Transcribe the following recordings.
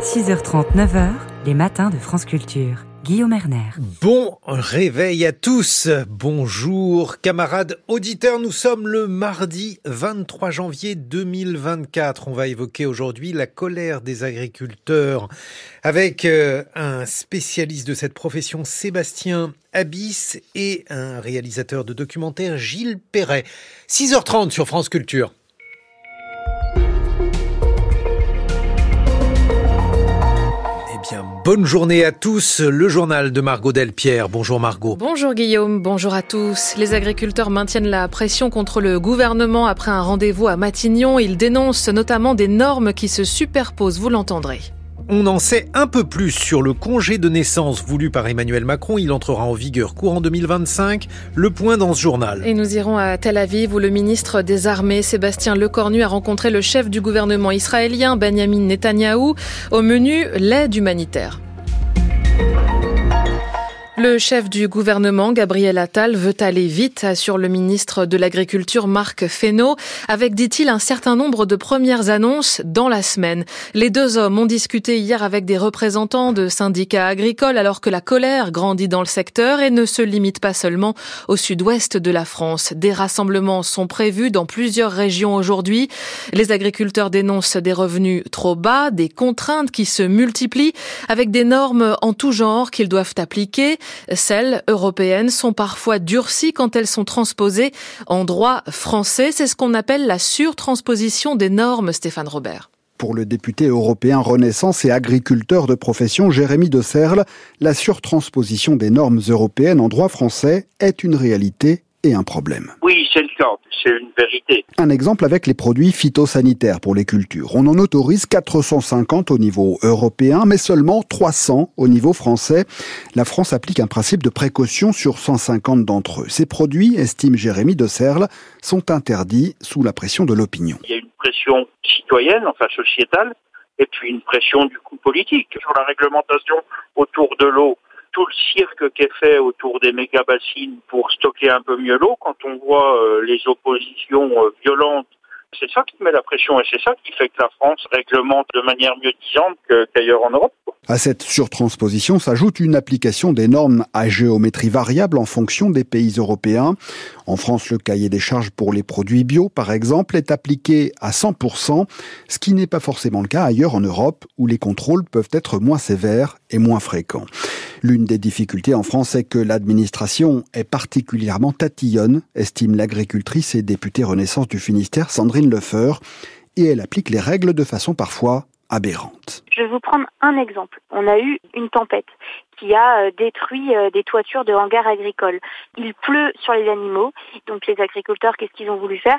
6h30, 9h, les matins de France Culture. Guillaume Erner. Bon réveil à tous. Bonjour camarades auditeurs. Nous sommes le mardi 23 janvier 2024. On va évoquer aujourd'hui la colère des agriculteurs avec euh, un spécialiste de cette profession, Sébastien Abyss, et un réalisateur de documentaire, Gilles Perret. 6h30 sur France Culture. Bonne journée à tous. Le journal de Margot Delpierre. Bonjour Margot. Bonjour Guillaume, bonjour à tous. Les agriculteurs maintiennent la pression contre le gouvernement après un rendez-vous à Matignon. Ils dénoncent notamment des normes qui se superposent, vous l'entendrez. On en sait un peu plus sur le congé de naissance voulu par Emmanuel Macron. Il entrera en vigueur courant 2025. Le point dans ce journal. Et nous irons à Tel Aviv où le ministre des Armées, Sébastien Lecornu, a rencontré le chef du gouvernement israélien, Benjamin Netanyahou. Au menu, l'aide humanitaire. Le chef du gouvernement, Gabriel Attal, veut aller vite, assure le ministre de l'Agriculture, Marc Fesneau, avec, dit-il, un certain nombre de premières annonces dans la semaine. Les deux hommes ont discuté hier avec des représentants de syndicats agricoles alors que la colère grandit dans le secteur et ne se limite pas seulement au sud-ouest de la France. Des rassemblements sont prévus dans plusieurs régions aujourd'hui. Les agriculteurs dénoncent des revenus trop bas, des contraintes qui se multiplient avec des normes en tout genre qu'ils doivent appliquer. Celles européennes sont parfois durcies quand elles sont transposées en droit français. C'est ce qu'on appelle la surtransposition des normes, Stéphane Robert. Pour le député européen Renaissance et agriculteur de profession Jérémy de Serle, la surtransposition des normes européennes en droit français est une réalité et un problème. Oui, c'est c'est une vérité. Un exemple avec les produits phytosanitaires pour les cultures. On en autorise 450 au niveau européen, mais seulement 300 au niveau français. La France applique un principe de précaution sur 150 d'entre eux. Ces produits, estime Jérémy de Serle, sont interdits sous la pression de l'opinion. Il y a une pression citoyenne, enfin sociétale, et puis une pression du coup politique sur la réglementation autour de l'eau tout le cirque qui est fait autour des méga-bassines pour stocker un peu mieux l'eau, quand on voit euh, les oppositions euh, violentes c'est ça qui met la pression et c'est ça qui fait que la France réglemente de manière mieux disante qu'ailleurs en Europe. À cette surtransposition s'ajoute une application des normes à géométrie variable en fonction des pays européens. En France, le cahier des charges pour les produits bio, par exemple, est appliqué à 100%, ce qui n'est pas forcément le cas ailleurs en Europe, où les contrôles peuvent être moins sévères et moins fréquents. L'une des difficultés en France est que l'administration est particulièrement tatillonne, estime l'agricultrice et députée Renaissance du Finistère Sandrine Lefeur, et elle applique les règles de façon parfois aberrante. Je vais vous prendre un exemple. On a eu une tempête qui a euh, détruit euh, des toitures de hangars agricoles. Il pleut sur les animaux, donc les agriculteurs, qu'est-ce qu'ils ont voulu faire?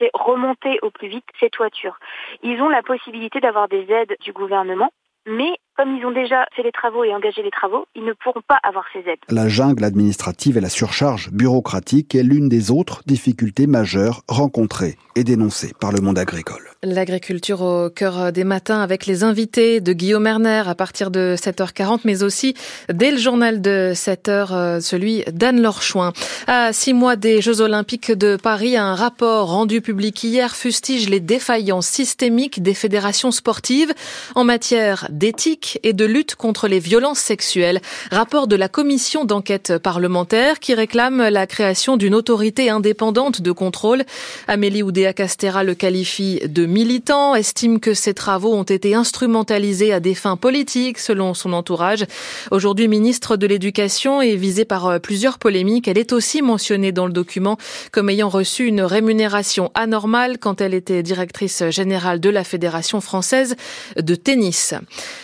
C'est remonter au plus vite ces toitures. Ils ont la possibilité d'avoir des aides du gouvernement, mais comme ils ont déjà fait les travaux et engagé les travaux, ils ne pourront pas avoir ces aides. La jungle administrative et la surcharge bureaucratique est l'une des autres difficultés majeures rencontrées et dénoncées par le monde agricole. L'agriculture au cœur des matins avec les invités de Guillaume Erner à partir de 7h40, mais aussi dès le journal de 7h, euh, celui d'Anne Lorchouin. À six mois des Jeux Olympiques de Paris, un rapport rendu public hier fustige les défaillances systémiques des fédérations sportives en matière d'éthique et de lutte contre les violences sexuelles. Rapport de la commission d'enquête parlementaire qui réclame la création d'une autorité indépendante de contrôle. Amélie Oudéa-Castera le qualifie de militant, estime que ses travaux ont été instrumentalisés à des fins politiques selon son entourage. Aujourd'hui ministre de l'Éducation et visée par euh, plusieurs polémiques, elle est aussi mentionnée dans le document comme ayant reçu une rémunération anormale quand elle était directrice générale de la Fédération française de tennis.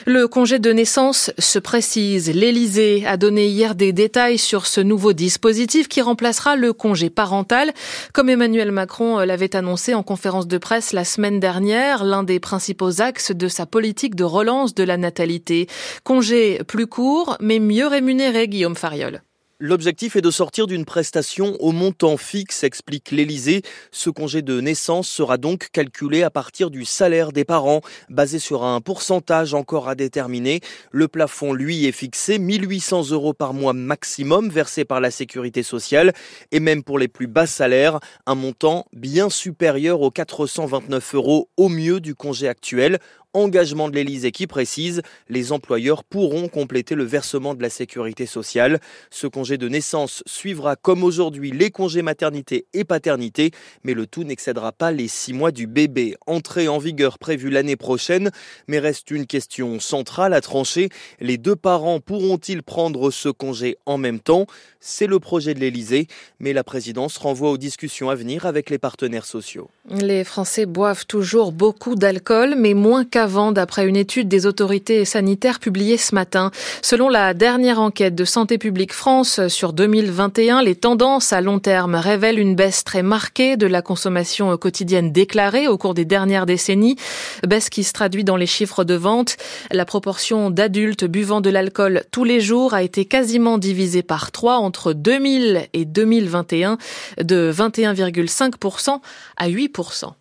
Le congé de naissance se précise. L'Élysée a donné hier des détails sur ce nouveau dispositif qui remplacera le congé parental. Comme Emmanuel Macron l'avait annoncé en conférence de presse la semaine dernière, l'un des principaux axes de sa politique de relance de la natalité. Congé plus court, mais mieux rémunéré, Guillaume Fariol. L'objectif est de sortir d'une prestation au montant fixe, explique l'Élysée. Ce congé de naissance sera donc calculé à partir du salaire des parents, basé sur un pourcentage encore à déterminer. Le plafond, lui, est fixé 1800 euros par mois maximum versé par la sécurité sociale et même pour les plus bas salaires, un montant bien supérieur aux 429 euros au mieux du congé actuel. Engagement de l'Élysée qui précise les employeurs pourront compléter le versement de la sécurité sociale. Ce congé de naissance suivra comme aujourd'hui les congés maternité et paternité, mais le tout n'excédera pas les six mois du bébé. Entrée en vigueur prévue l'année prochaine, mais reste une question centrale à trancher. Les deux parents pourront-ils prendre ce congé en même temps? C'est le projet de l'Élysée, mais la présidence renvoie aux discussions à venir avec les partenaires sociaux. Les Français boivent toujours beaucoup d'alcool, mais moins qu'avant, d'après une étude des autorités sanitaires publiée ce matin. Selon la dernière enquête de Santé publique France sur 2021, les tendances à long terme révèlent une baisse très marquée de la consommation quotidienne déclarée au cours des dernières décennies, baisse qui se traduit dans les chiffres de vente. La proportion d'adultes buvant de l'alcool tous les jours a été quasiment divisée par trois entre 2000 et 2021, de 21,5% à 8%.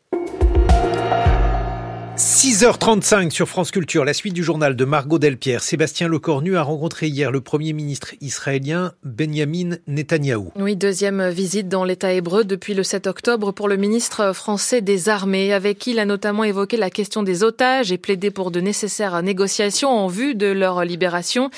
6h35 sur France Culture, la suite du journal de Margot Delpierre. Sébastien Lecornu a rencontré hier le premier ministre israélien Benjamin Netanyahou. Oui, deuxième visite dans l'État hébreu depuis le 7 octobre pour le ministre français des Armées, avec qui il a notamment évoqué la question des otages et plaidé pour de nécessaires négociations en vue de leur libération.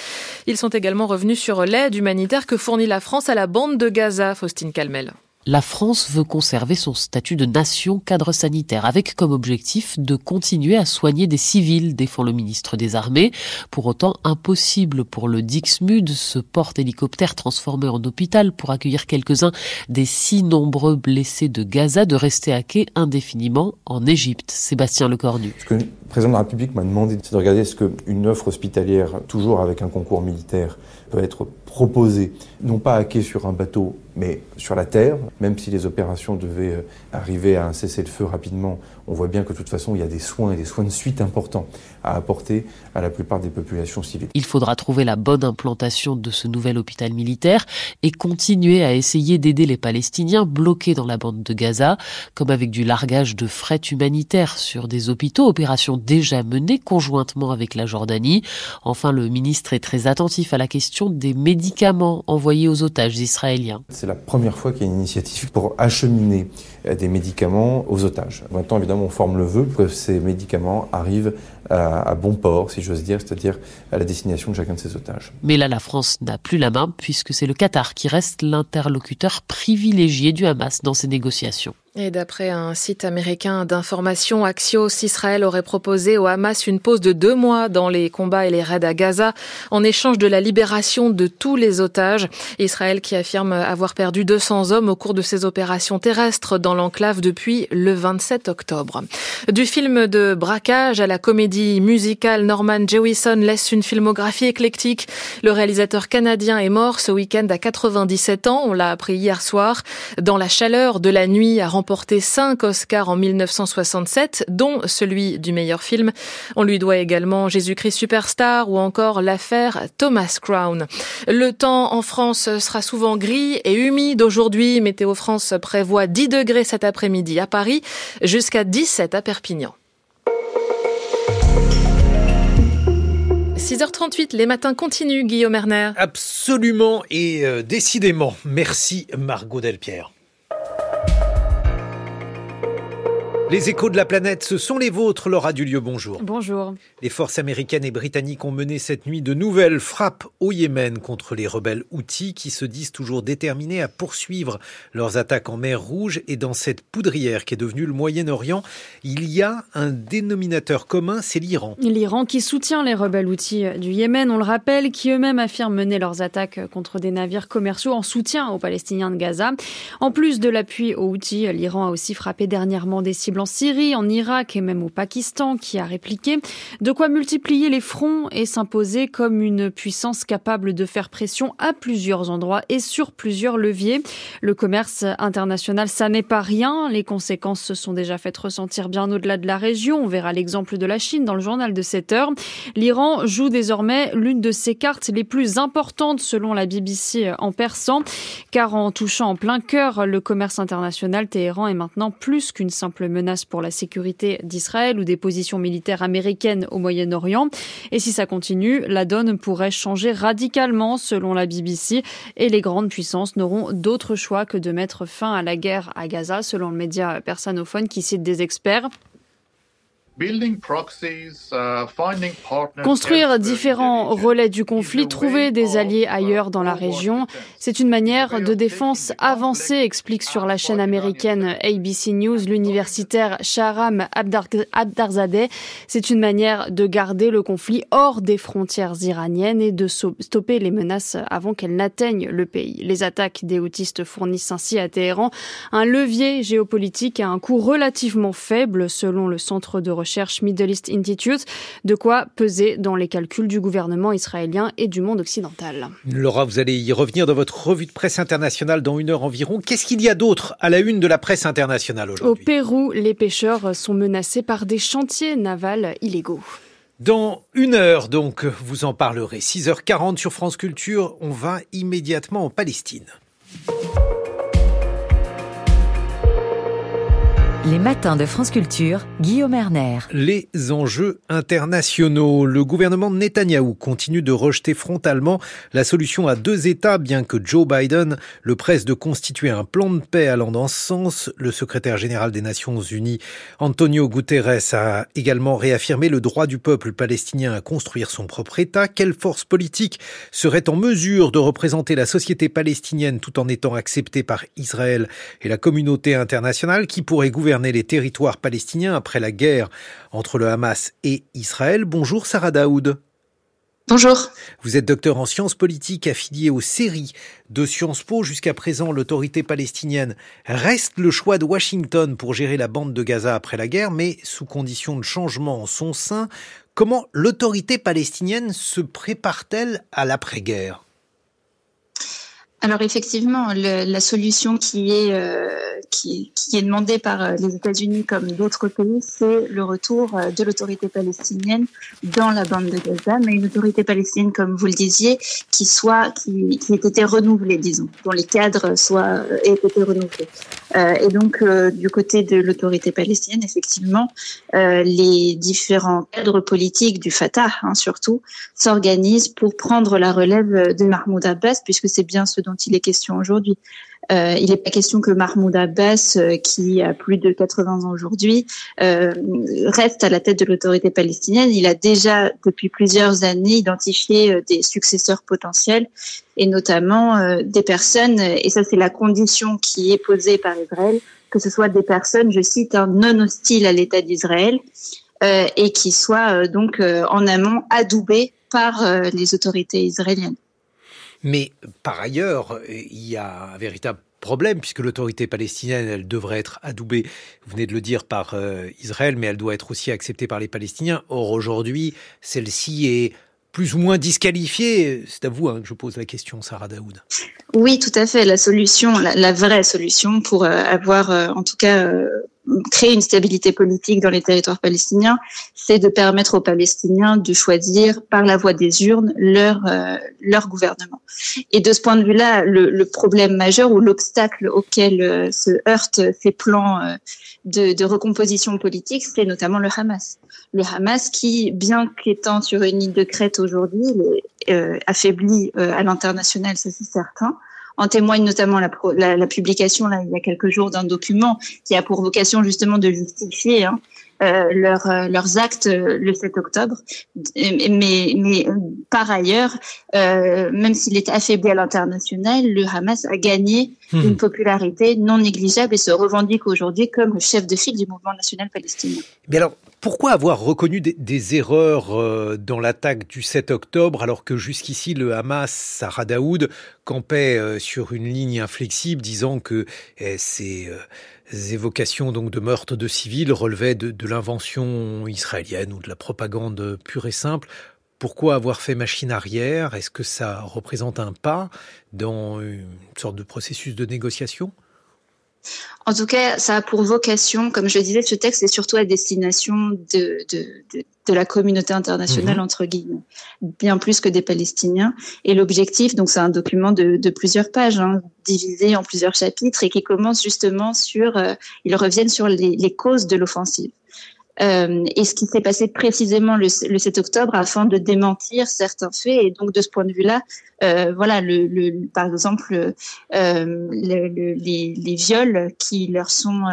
Ils sont également revenus sur l'aide humanitaire que fournit la France à la bande de Gaza, Faustine Calmel la France veut conserver son statut de nation cadre sanitaire, avec comme objectif de continuer à soigner des civils, défend le ministre des Armées. Pour autant, impossible pour le Dixmude, ce porte-hélicoptère transformé en hôpital pour accueillir quelques-uns des si nombreux blessés de Gaza, de rester à quai indéfiniment en Égypte. Sébastien Lecornu. Le président de la République m'a demandé, de regarder ce qu'une offre hospitalière, toujours avec un concours militaire, peut être proposée, non pas à quai sur un bateau, mais sur la terre, même si les opérations devaient euh, arriver à un cessez-le-feu rapidement, on voit bien que de toute façon, il y a des soins et des soins de suite importants à apporter à la plupart des populations civiles. Il faudra trouver la bonne implantation de ce nouvel hôpital militaire et continuer à essayer d'aider les Palestiniens bloqués dans la bande de Gaza, comme avec du largage de fret humanitaire sur des hôpitaux, opération déjà menée conjointement avec la Jordanie. Enfin, le ministre est très attentif à la question des médicaments envoyés aux otages israéliens. C'est la première fois qu'il y a une initiative pour acheminer des médicaments aux otages. Maintenant, évidemment, on forme le vœu que ces médicaments arrivent à, bon port, si j'ose dire, c'est-à-dire à la destination de chacun de ces otages. Mais là, la France n'a plus la main puisque c'est le Qatar qui reste l'interlocuteur privilégié du Hamas dans ces négociations. Et d'après un site américain d'information, Axios, Israël aurait proposé au Hamas une pause de deux mois dans les combats et les raids à Gaza en échange de la libération de tous les otages. Israël qui affirme avoir perdu 200 hommes au cours de ses opérations terrestres dans l'enclave depuis le 27 octobre. Du film de braquage à la comédie musicale, Norman Jewison laisse une filmographie éclectique. Le réalisateur canadien est mort ce week-end à 97 ans. On l'a appris hier soir. Dans la chaleur de la nuit, à remporté cinq Oscars en 1967, dont celui du meilleur film. On lui doit également Jésus-Christ Superstar ou encore l'affaire Thomas Crown. Le temps en France sera souvent gris et humide aujourd'hui. Météo France prévoit 10 degrés cet après-midi à Paris, jusqu'à 17 à Perpignan. 6h38, les matins continuent, Guillaume Erner. Absolument et euh, décidément. Merci Margot Delpierre. Les échos de la planète, ce sont les vôtres, Laura Dulieu, bonjour. Bonjour. Les forces américaines et britanniques ont mené cette nuit de nouvelles frappes au Yémen contre les rebelles houthis qui se disent toujours déterminés à poursuivre leurs attaques en mer Rouge et dans cette poudrière qui est devenue le Moyen-Orient, il y a un dénominateur commun, c'est l'Iran. L'Iran qui soutient les rebelles houthis du Yémen, on le rappelle, qui eux-mêmes affirment mener leurs attaques contre des navires commerciaux en soutien aux Palestiniens de Gaza. En plus de l'appui aux houthis, l'Iran a aussi frappé dernièrement des cibles en Syrie, en Irak et même au Pakistan qui a répliqué. De quoi multiplier les fronts et s'imposer comme une puissance capable de faire pression à plusieurs endroits et sur plusieurs leviers. Le commerce international, ça n'est pas rien. Les conséquences se sont déjà faites ressentir bien au-delà de la région. On verra l'exemple de la Chine dans le journal de 7 heures. L'Iran joue désormais l'une de ses cartes les plus importantes selon la BBC en persan, car en touchant en plein cœur le commerce international, Téhéran est maintenant plus qu'une simple menace pour la sécurité d'Israël ou des positions militaires américaines au Moyen-Orient. Et si ça continue, la donne pourrait changer radicalement selon la BBC et les grandes puissances n'auront d'autre choix que de mettre fin à la guerre à Gaza selon le média persanophone qui cite des experts. Construire différents relais du conflit, trouver des alliés ailleurs dans la région, c'est une manière de défense avancée, explique sur la chaîne américaine ABC News l'universitaire Shahram Abdarzadeh. C'est une manière de garder le conflit hors des frontières iraniennes et de stopper les menaces avant qu'elles n'atteignent le pays. Les attaques des houtistes fournissent ainsi à Téhéran un levier géopolitique à un coût relativement faible selon le centre de recherche Middle East Institute, de quoi peser dans les calculs du gouvernement israélien et du monde occidental. Laura, vous allez y revenir dans votre revue de presse internationale dans une heure environ. Qu'est-ce qu'il y a d'autre à la une de la presse internationale aujourd'hui? Au Pérou, les pêcheurs sont menacés par des chantiers navals illégaux. Dans une heure, donc, vous en parlerez. 6h40 sur France Culture, on va immédiatement en Palestine. Les matins de France Culture, Guillaume Erner. Les enjeux internationaux. Le gouvernement Netanyahou continue de rejeter frontalement la solution à deux États, bien que Joe Biden le presse de constituer un plan de paix allant dans ce sens. Le secrétaire général des Nations Unies, Antonio Guterres, a également réaffirmé le droit du peuple palestinien à construire son propre État. Quelle force politique serait en mesure de représenter la société palestinienne tout en étant acceptée par Israël et la communauté internationale qui pourrait gouverner les territoires palestiniens après la guerre entre le Hamas et Israël. Bonjour Sarah Daoud. Bonjour. Vous êtes docteur en sciences politiques affilié aux séries de Sciences Po. Jusqu'à présent, l'autorité palestinienne reste le choix de Washington pour gérer la bande de Gaza après la guerre, mais sous condition de changement en son sein. Comment l'autorité palestinienne se prépare-t-elle à l'après-guerre? Alors effectivement, le, la solution qui est euh, qui, qui, est demandée par euh, les États-Unis comme d'autres pays, c'est le retour euh, de l'autorité palestinienne dans la bande de Gaza, mais une autorité palestinienne, comme vous le disiez, qui soit qui, qui ait été renouvelée, disons, dont les cadres soient aient été renouvelés. Euh, et donc du côté de l'autorité palestinienne, effectivement, les différents cadres politiques du Fatah, hein, surtout, s'organisent pour prendre la relève de Mahmoud Abbas, puisque c'est bien ce dont il est question aujourd'hui. Euh, il n'est pas question que Mahmoud Abbas, euh, qui a plus de 80 ans aujourd'hui, euh, reste à la tête de l'autorité palestinienne. Il a déjà, depuis plusieurs années, identifié des successeurs potentiels et notamment des personnes, et ça c'est la condition qui est posée par Israël, que ce soit des personnes, je cite, hein, non hostiles à l'État d'Israël et qui soient donc en amont adoubées par les autorités israéliennes. Mais par ailleurs, il y a un véritable problème puisque l'autorité palestinienne, elle devrait être adoubée, vous venez de le dire, par euh, Israël, mais elle doit être aussi acceptée par les Palestiniens. Or, aujourd'hui, celle-ci est plus ou moins disqualifiée. C'est à vous hein, que je pose la question, Sarah Daoud. Oui, tout à fait. La solution, la, vraie solution pour euh, avoir, euh, en tout cas, créer une stabilité politique dans les territoires palestiniens, c'est de permettre aux Palestiniens de choisir par la voie des urnes leur euh, leur gouvernement. Et de ce point de vue-là, le, le, problème majeur ou l'obstacle auquel euh, se heurtent ces plans euh, de, de, recomposition politique, c'est notamment le Hamas. Le Hamas qui, bien qu'étant sur une île de crête aujourd'hui, est affaibli à l'international, ça c'est certain, en témoigne notamment la, la, la publication là, il y a quelques jours d'un document qui a pour vocation justement de justifier hein, euh, leur, euh, leurs actes euh, le 7 octobre. Mais, mais par ailleurs, euh, même s'il est affaibli à l'international, le Hamas a gagné hmm. une popularité non négligeable et se revendique aujourd'hui comme le chef de file du mouvement national palestinien. Mais alors, pourquoi avoir reconnu des, des erreurs dans l'attaque du 7 octobre alors que jusqu'ici le Hamas, Sarah Daoud, campait sur une ligne inflexible disant que eh, c'est évocations donc de meurtres de civils relevaient de, de l'invention israélienne ou de la propagande pure et simple? Pourquoi avoir fait machine arrière? Est-ce que ça représente un pas dans une sorte de processus de négociation? En tout cas, ça a pour vocation, comme je disais, ce texte est surtout à destination de, de, de, de la communauté internationale, mhm. entre guillemets, bien plus que des Palestiniens. Et l'objectif, donc c'est un document de, de plusieurs pages, hein, divisé en plusieurs chapitres, et qui commence justement sur, euh, ils reviennent sur les, les causes de l'offensive. Euh, et ce qui s'est passé précisément le, le, 7 octobre afin de démentir certains faits. Et donc de ce point de vue-là, euh, voilà, le, le, par exemple, euh, les, les, viols qui leur sont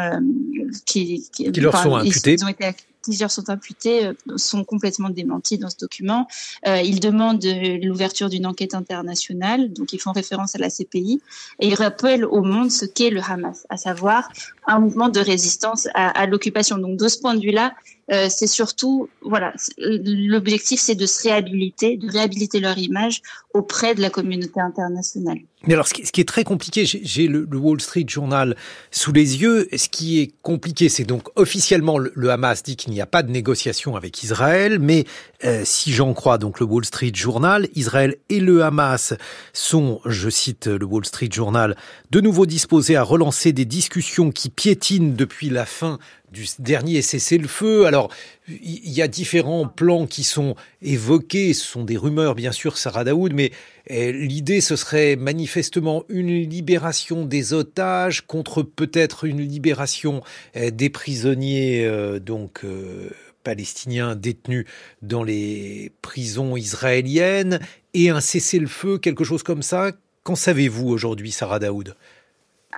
qui, qui, qui leur sont imputés. Ils ont été plusieurs sont imputés, sont complètement démentis dans ce document. ils demandent l'ouverture d'une enquête internationale, donc ils font référence à la CPI, et ils rappellent au monde ce qu'est le Hamas, à savoir un mouvement de résistance à, à l'occupation. Donc de ce point de vue-là, euh, c'est surtout, voilà, l'objectif c'est de se réhabiliter, de réhabiliter leur image auprès de la communauté internationale. Mais alors, ce qui, est très compliqué, j'ai le, Wall Street Journal sous les yeux. Ce qui est compliqué, c'est donc officiellement le, Hamas dit qu'il n'y a pas de négociation avec Israël, mais euh, si j'en crois donc le Wall Street Journal, Israël et le Hamas sont, je cite le Wall Street Journal, de nouveau disposés à relancer des discussions qui piétinent depuis la fin du dernier cessez-le-feu. Alors, il y a différents plans qui sont évoqués. Ce sont des rumeurs, bien sûr, Sarah Daoud, mais eh, l'idée, ce serait manifestement une libération des otages contre peut-être une libération eh, des prisonniers, euh, donc, euh, palestiniens détenus dans les prisons israéliennes et un cessez-le-feu, quelque chose comme ça. Qu'en savez-vous aujourd'hui, Sarah Daoud?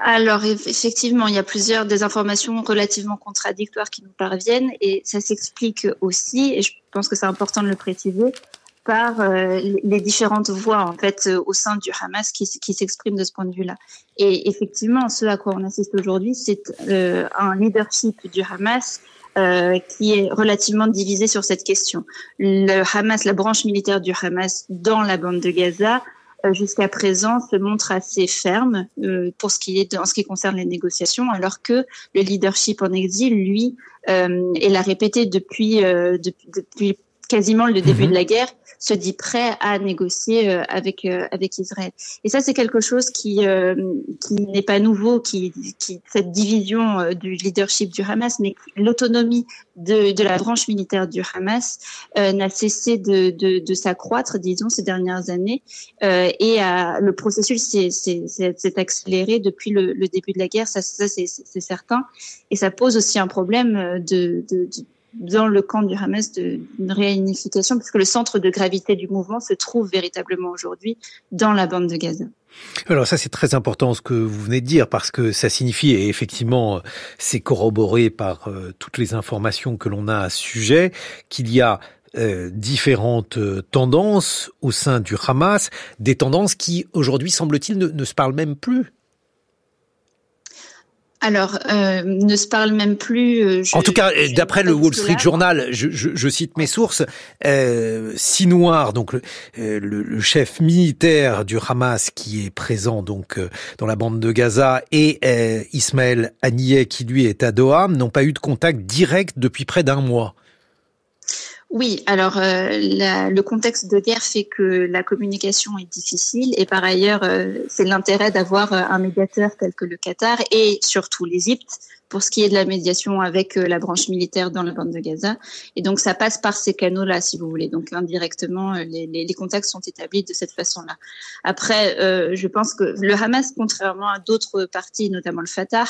Alors effectivement, il y a plusieurs des informations relativement contradictoires qui nous parviennent et ça s'explique aussi, et je pense que c'est important de le préciser, par euh, les différentes voix en fait au sein du Hamas qui, s'expriment de ce point de vue-là. Et effectivement, ce à quoi on assiste aujourd'hui, c'est euh, un leadership du Hamas euh, qui est relativement divisé sur cette question. Le Hamas, la branche militaire du Hamas dans la bande de Gaza euh, jusqu'à présent se montre assez ferme euh, pour ce qui est en ce qui concerne les négociations, alors que le leadership en exil, lui, euh, et l'a répété depuis, depuis, depuis quasiment le début mhm. de la guerre, se dit prêt à négocier euh, avec euh, avec Israël. Et ça, c'est quelque chose qui euh, qui n'est pas nouveau, qui, qui cette division du leadership du Hamas, mais l'autonomie de, de la branche militaire du Hamas n'a cessé de, de, de s'accroître, disons, ces dernières années, et le processus s'est accéléré depuis le, le, début de la guerre. Ça, ça c'est certain, et ça pose aussi un problème de, de, de dans le camp du Hamas d'une réunification, puisque le centre de gravité du mouvement se trouve véritablement aujourd'hui dans la bande de Gaza. Alors ça c'est très important ce que vous venez de dire parce que ça signifie et effectivement c'est corroboré par euh, toutes les informations que l'on a à ce sujet qu'il y a euh, différentes euh, tendances au sein du Hamas, des tendances qui aujourd'hui semble-t-il ne se parlent même plus alors, euh, ne se parle même plus. Euh, en tout cas, d'après le Wall Street Journal, je, je, je cite mes sources, euh, Sinoir, donc le, euh, le, chef militaire du Hamas qui est présent donc euh, dans la bande de Gaza, et Ismaël Haniyeh qui lui est à Doha, n'ont pas eu de contact direct depuis près d'un mois. Oui, alors euh, le contexte de guerre fait que la communication est difficile et par ailleurs, euh, c'est l'intérêt d'avoir euh, un médiateur tel que le Qatar et surtout l'Égypte pour ce qui est de la médiation avec la branche militaire dans la bande de Gaza. Et donc, ça passe par ces canaux-là, si vous voulez. Donc, indirectement, les, les, contacts sont établis de cette façon-là. Après, je pense que le Hamas, contrairement à d'autres partis, notamment le Fatah,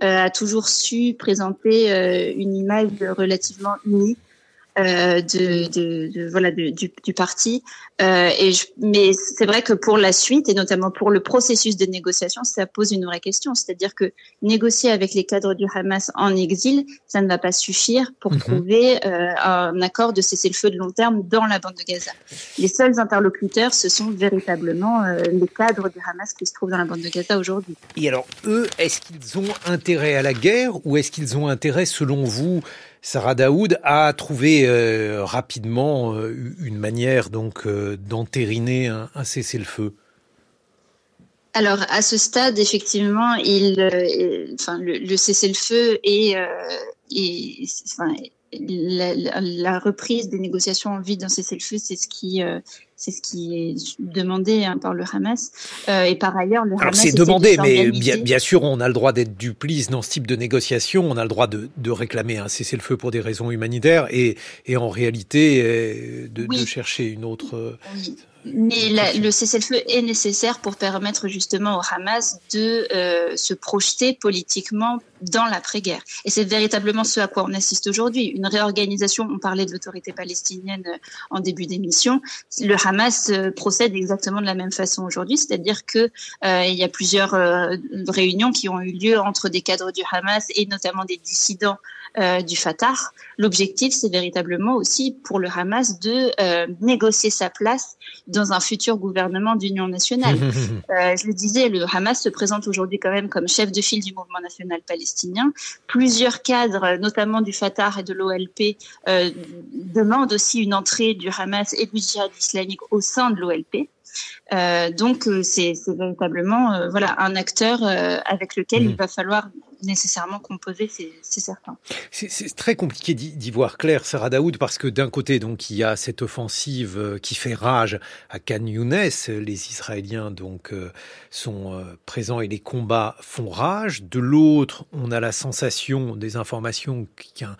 a toujours su présenter une image relativement unie euh, de, de, de, voilà du, du, parti. Euh, et je, mais c'est vrai que pour la suite et notamment pour le processus de négociation, ça pose une vraie question. C'est-à-dire que négocier avec les cadres du Hamas en exil, ça ne va pas suffire pour mhm. trouver euh, un accord de cessez-le-feu de long terme dans la bande de Gaza. Les seuls interlocuteurs, ce sont véritablement euh, les cadres du Hamas qui se trouvent dans la bande de Gaza aujourd'hui. Et alors, eux, est-ce qu'ils ont intérêt à la guerre ou est-ce qu'ils ont intérêt, selon vous, Sarah Daoud a trouvé euh, rapidement euh, une manière donc euh, d'entériner un, cessez-le-feu. Alors à ce stade, effectivement, le, cessez-le-feu est, la, reprise des négociations en vue d'un cessez-le-feu, c'est ce qui euh, c'est ce qui est demandé hein, par le Hamas. Euh, et par ailleurs, le Alors c'est demandé, mais bien, bien, sûr, on a le droit d'être duplice dans ce type de négociation. On a le droit de, de réclamer un cessez-le-feu pour des raisons humanitaires et, et en réalité euh, de, de chercher une autre. Oui. Mais le cessez-le-feu est nécessaire pour permettre justement au Hamas de euh, se projeter politiquement dans l'après-guerre. Et c'est véritablement ce à quoi on assiste aujourd'hui. Une réorganisation, on parlait de l'autorité palestinienne euh, en début d'émission, le Hamas euh, procède exactement de la même façon aujourd'hui, c'est-à-dire que il y a plusieurs réunions qui ont eu lieu entre des cadres du Hamas et notamment des dissidents du Fatah. L'objectif, c'est véritablement aussi pour le Hamas de négocier sa place dans un futur gouvernement d'union nationale. euh, je le disais, le Hamas se présente aujourd'hui quand même comme chef de file du mouvement national palestinien. Plusieurs cadres, notamment du Fatah et de l'OLP, euh, demandent aussi une entrée du Hamas et du djihad islamique au sein de l'OLP. Euh, donc euh, c'est véritablement euh, voilà un acteur euh, avec lequel il mmh. va falloir nécessairement composer, c'est certain. C'est très compliqué d'y voir clair, Sarah Daoud, parce que d'un côté, donc, il y a cette offensive qui fait rage à Khan Younes. Les Israéliens, donc, sont présents et les combats font rage. De l'autre, on a la sensation des informations qu'une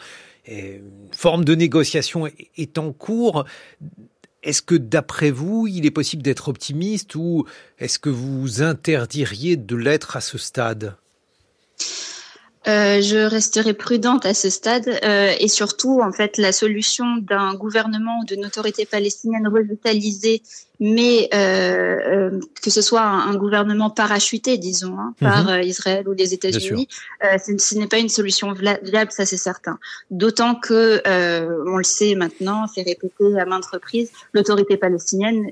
forme de négociation est en cours. Est-ce que d'après vous, il est possible d'être optimiste ou est-ce que vous interdiriez de l'être à ce stade? Euh, je resterai prudente à ce stade euh, et surtout, en fait, la solution d'un gouvernement ou d'une autorité palestinienne revitalisée, mais euh, euh que ce soit un, gouvernement parachuté, disons, hein, par mhm. euh, Israël ou les États-Unis, euh, ce n'est pas une solution viable, ça c'est certain. D'autant que, on le sait maintenant, c'est répété à maintes reprises, l'autorité palestinienne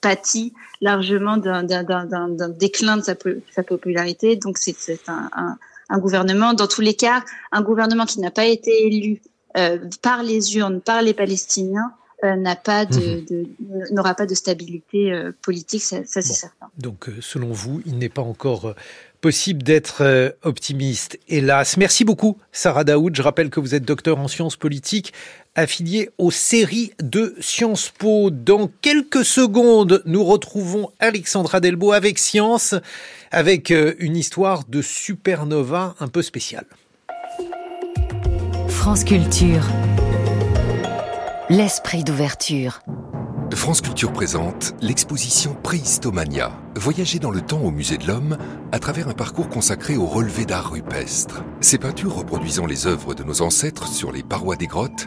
pâtit largement d'un déclin de sa, sa popularité, donc c'est un, un un gouvernement, dans tous les cas, un gouvernement qui n'a pas été élu euh, par les urnes, par les Palestiniens, euh, n'a pas de, mhm. n'aura pas de stabilité euh, politique, ça, c'est certain. Donc, selon vous, il n'est pas encore possible d'être optimiste, hélas. Merci beaucoup, Sarah Daoud. Je rappelle que vous êtes docteur en sciences politiques, affilié aux séries de Sciences Po. Dans quelques secondes, nous retrouvons Alexandra Delbo avec Science avec euh, une histoire de supernova un peu spéciale. France Culture. L'esprit d'ouverture. France Culture présente l'exposition Préhistomania. Voyager dans le temps au musée de l'homme à travers un parcours consacré au relevé d'art rupestre. Ces peintures reproduisant les œuvres de nos ancêtres sur les parois des grottes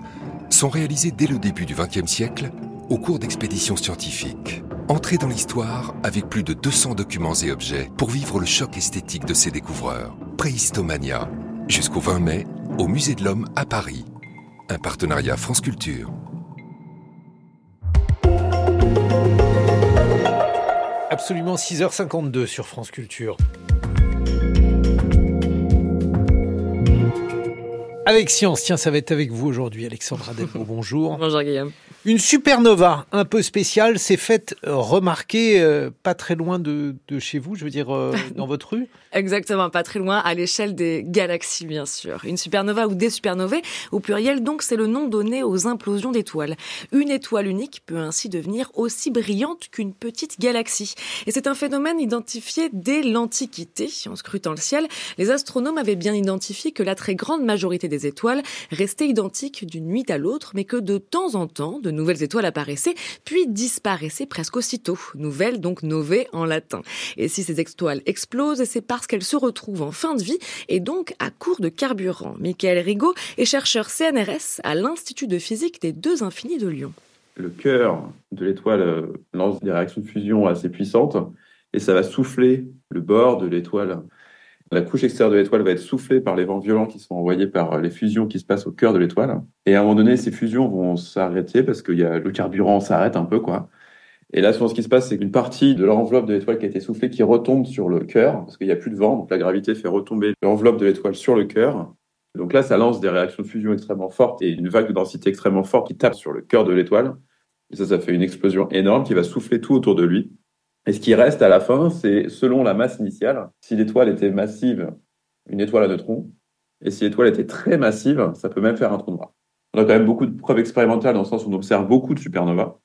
sont réalisées dès le début du XXe siècle au cours d'expéditions scientifiques. Entrez dans l'histoire avec plus de 200 documents et objets pour vivre le choc esthétique de ces découvreurs. Préhistomania, jusqu'au 20 mai, au Musée de l'Homme à Paris. Un partenariat France Culture. Absolument 6h52 sur France Culture. Avec Science, tiens, ça va être avec vous aujourd'hui, Alexandra Delbo. Bonjour. Bonjour Guillaume. Une supernova un peu spéciale s'est faite remarquer euh, pas très loin de, de, chez vous, je veux dire euh, dans votre rue. Exactement, pas très loin, à l'échelle des galaxies bien sûr. Une supernova ou des supernovae, au pluriel donc, c'est le nom donné aux implosions d'étoiles. Une étoile unique peut ainsi devenir aussi brillante qu'une petite galaxie. Et c'est un phénomène identifié dès l'Antiquité. En scrutant le ciel, les astronomes avaient bien identifié que la très grande majorité des étoiles restaient identiques d'une nuit à l'autre, mais que de temps en temps, de nouvelles étoiles apparaissaient, puis disparaissaient presque aussitôt. Nouvelles, donc novae en latin. Et si ces étoiles explosent, c'est parce qu'elles se retrouvent en fin de vie et donc à court de carburant. Michael Rigaud est chercheur CNRS à l'Institut de physique des deux infinis de Lyon. Le cœur de l'étoile euh, lance des réactions de fusion assez puissantes et ça va souffler le bord de l'étoile la couche extérieure de l'étoile va être soufflée par les vents violents qui sont envoyés par les fusions qui se passent au cœur de l'étoile. Et à un moment donné, ces fusions vont s'arrêter parce que y a, le carburant s'arrête un peu, quoi. Et là, souvent, ce qui se passe, c'est qu'une partie de l'enveloppe de l'étoile qui a été soufflée qui retombe sur le cœur parce qu'il n'y a plus de vent. Donc la gravité fait retomber l'enveloppe de l'étoile sur le cœur. Donc là, ça lance des réactions de fusion extrêmement fortes et une vague de densité extrêmement forte qui tape sur le cœur de l'étoile. Et ça, ça fait une explosion énorme qui va souffler tout autour de lui. Et ce qui reste à la fin, c'est selon la masse initiale. Si l'étoile était massive, une étoile à neutrons. Et si l'étoile était très massive, ça peut même faire un trou noir. On a quand même beaucoup de preuves expérimentales dans le sens où on observe beaucoup de supernovas.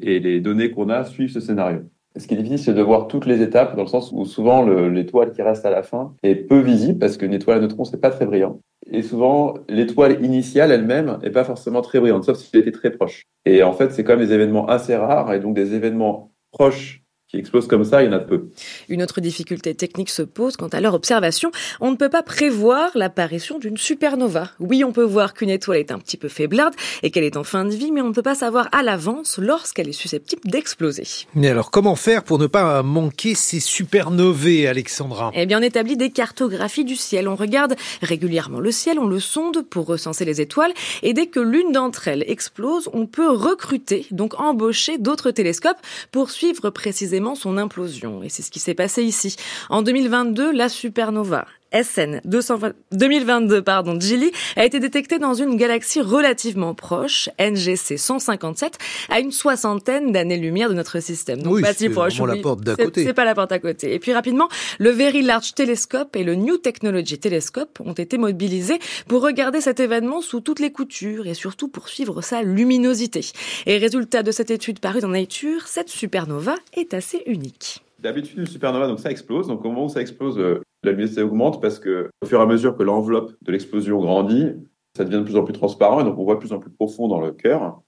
Et les données qu'on a suivent ce scénario. Ce qui est difficile, c'est de voir toutes les étapes, dans le sens où souvent l'étoile qui reste à la fin est peu visible, parce qu'une étoile à neutrons, c'est pas très brillant. Et souvent, l'étoile initiale elle-même est pas forcément très brillante, sauf si elle était très proche. Et en fait, c'est quand même des événements assez rares, et donc des événements proches qui explosent comme ça, il y en a peu. Une autre difficulté technique se pose quant à leur observation. On ne peut pas prévoir l'apparition d'une supernova. Oui, on peut voir qu'une étoile est un petit peu faiblarde et qu'elle est en fin de vie, mais on ne peut pas savoir à l'avance lorsqu'elle est susceptible d'exploser. Mais alors, comment faire pour ne pas manquer ces supernovées, Alexandra? Eh bien, on établit des cartographies du ciel. On regarde régulièrement le ciel, on le sonde pour recenser les étoiles, et dès que l'une d'entre elles explose, on peut recruter, donc embaucher d'autres télescopes pour suivre précisément son implosion. Et c'est ce qui s'est passé ici. En 2022, la supernova SN 2022 pardon, Gilly a été détectée dans une galaxie relativement proche, NGC 157, à une soixantaine d'années-lumière de notre système. Donc pas si proche. la porte d'à côté. C'est pas la porte à côté. Et puis rapidement, le Very Large Telescope et le New Technology Telescope ont été mobilisés pour regarder cet événement sous toutes les coutures et surtout pour suivre sa luminosité. Et résultat de cette étude parue dans Nature, cette supernova est assez unique. D'habitude, une supernova, donc ça explose. Donc au moment où ça explose, euh, la luminosité augmente parce que au fur et à mesure que l'enveloppe de l'explosion grandit, ça devient de plus en plus transparent et donc on voit de plus en plus profond dans le cœur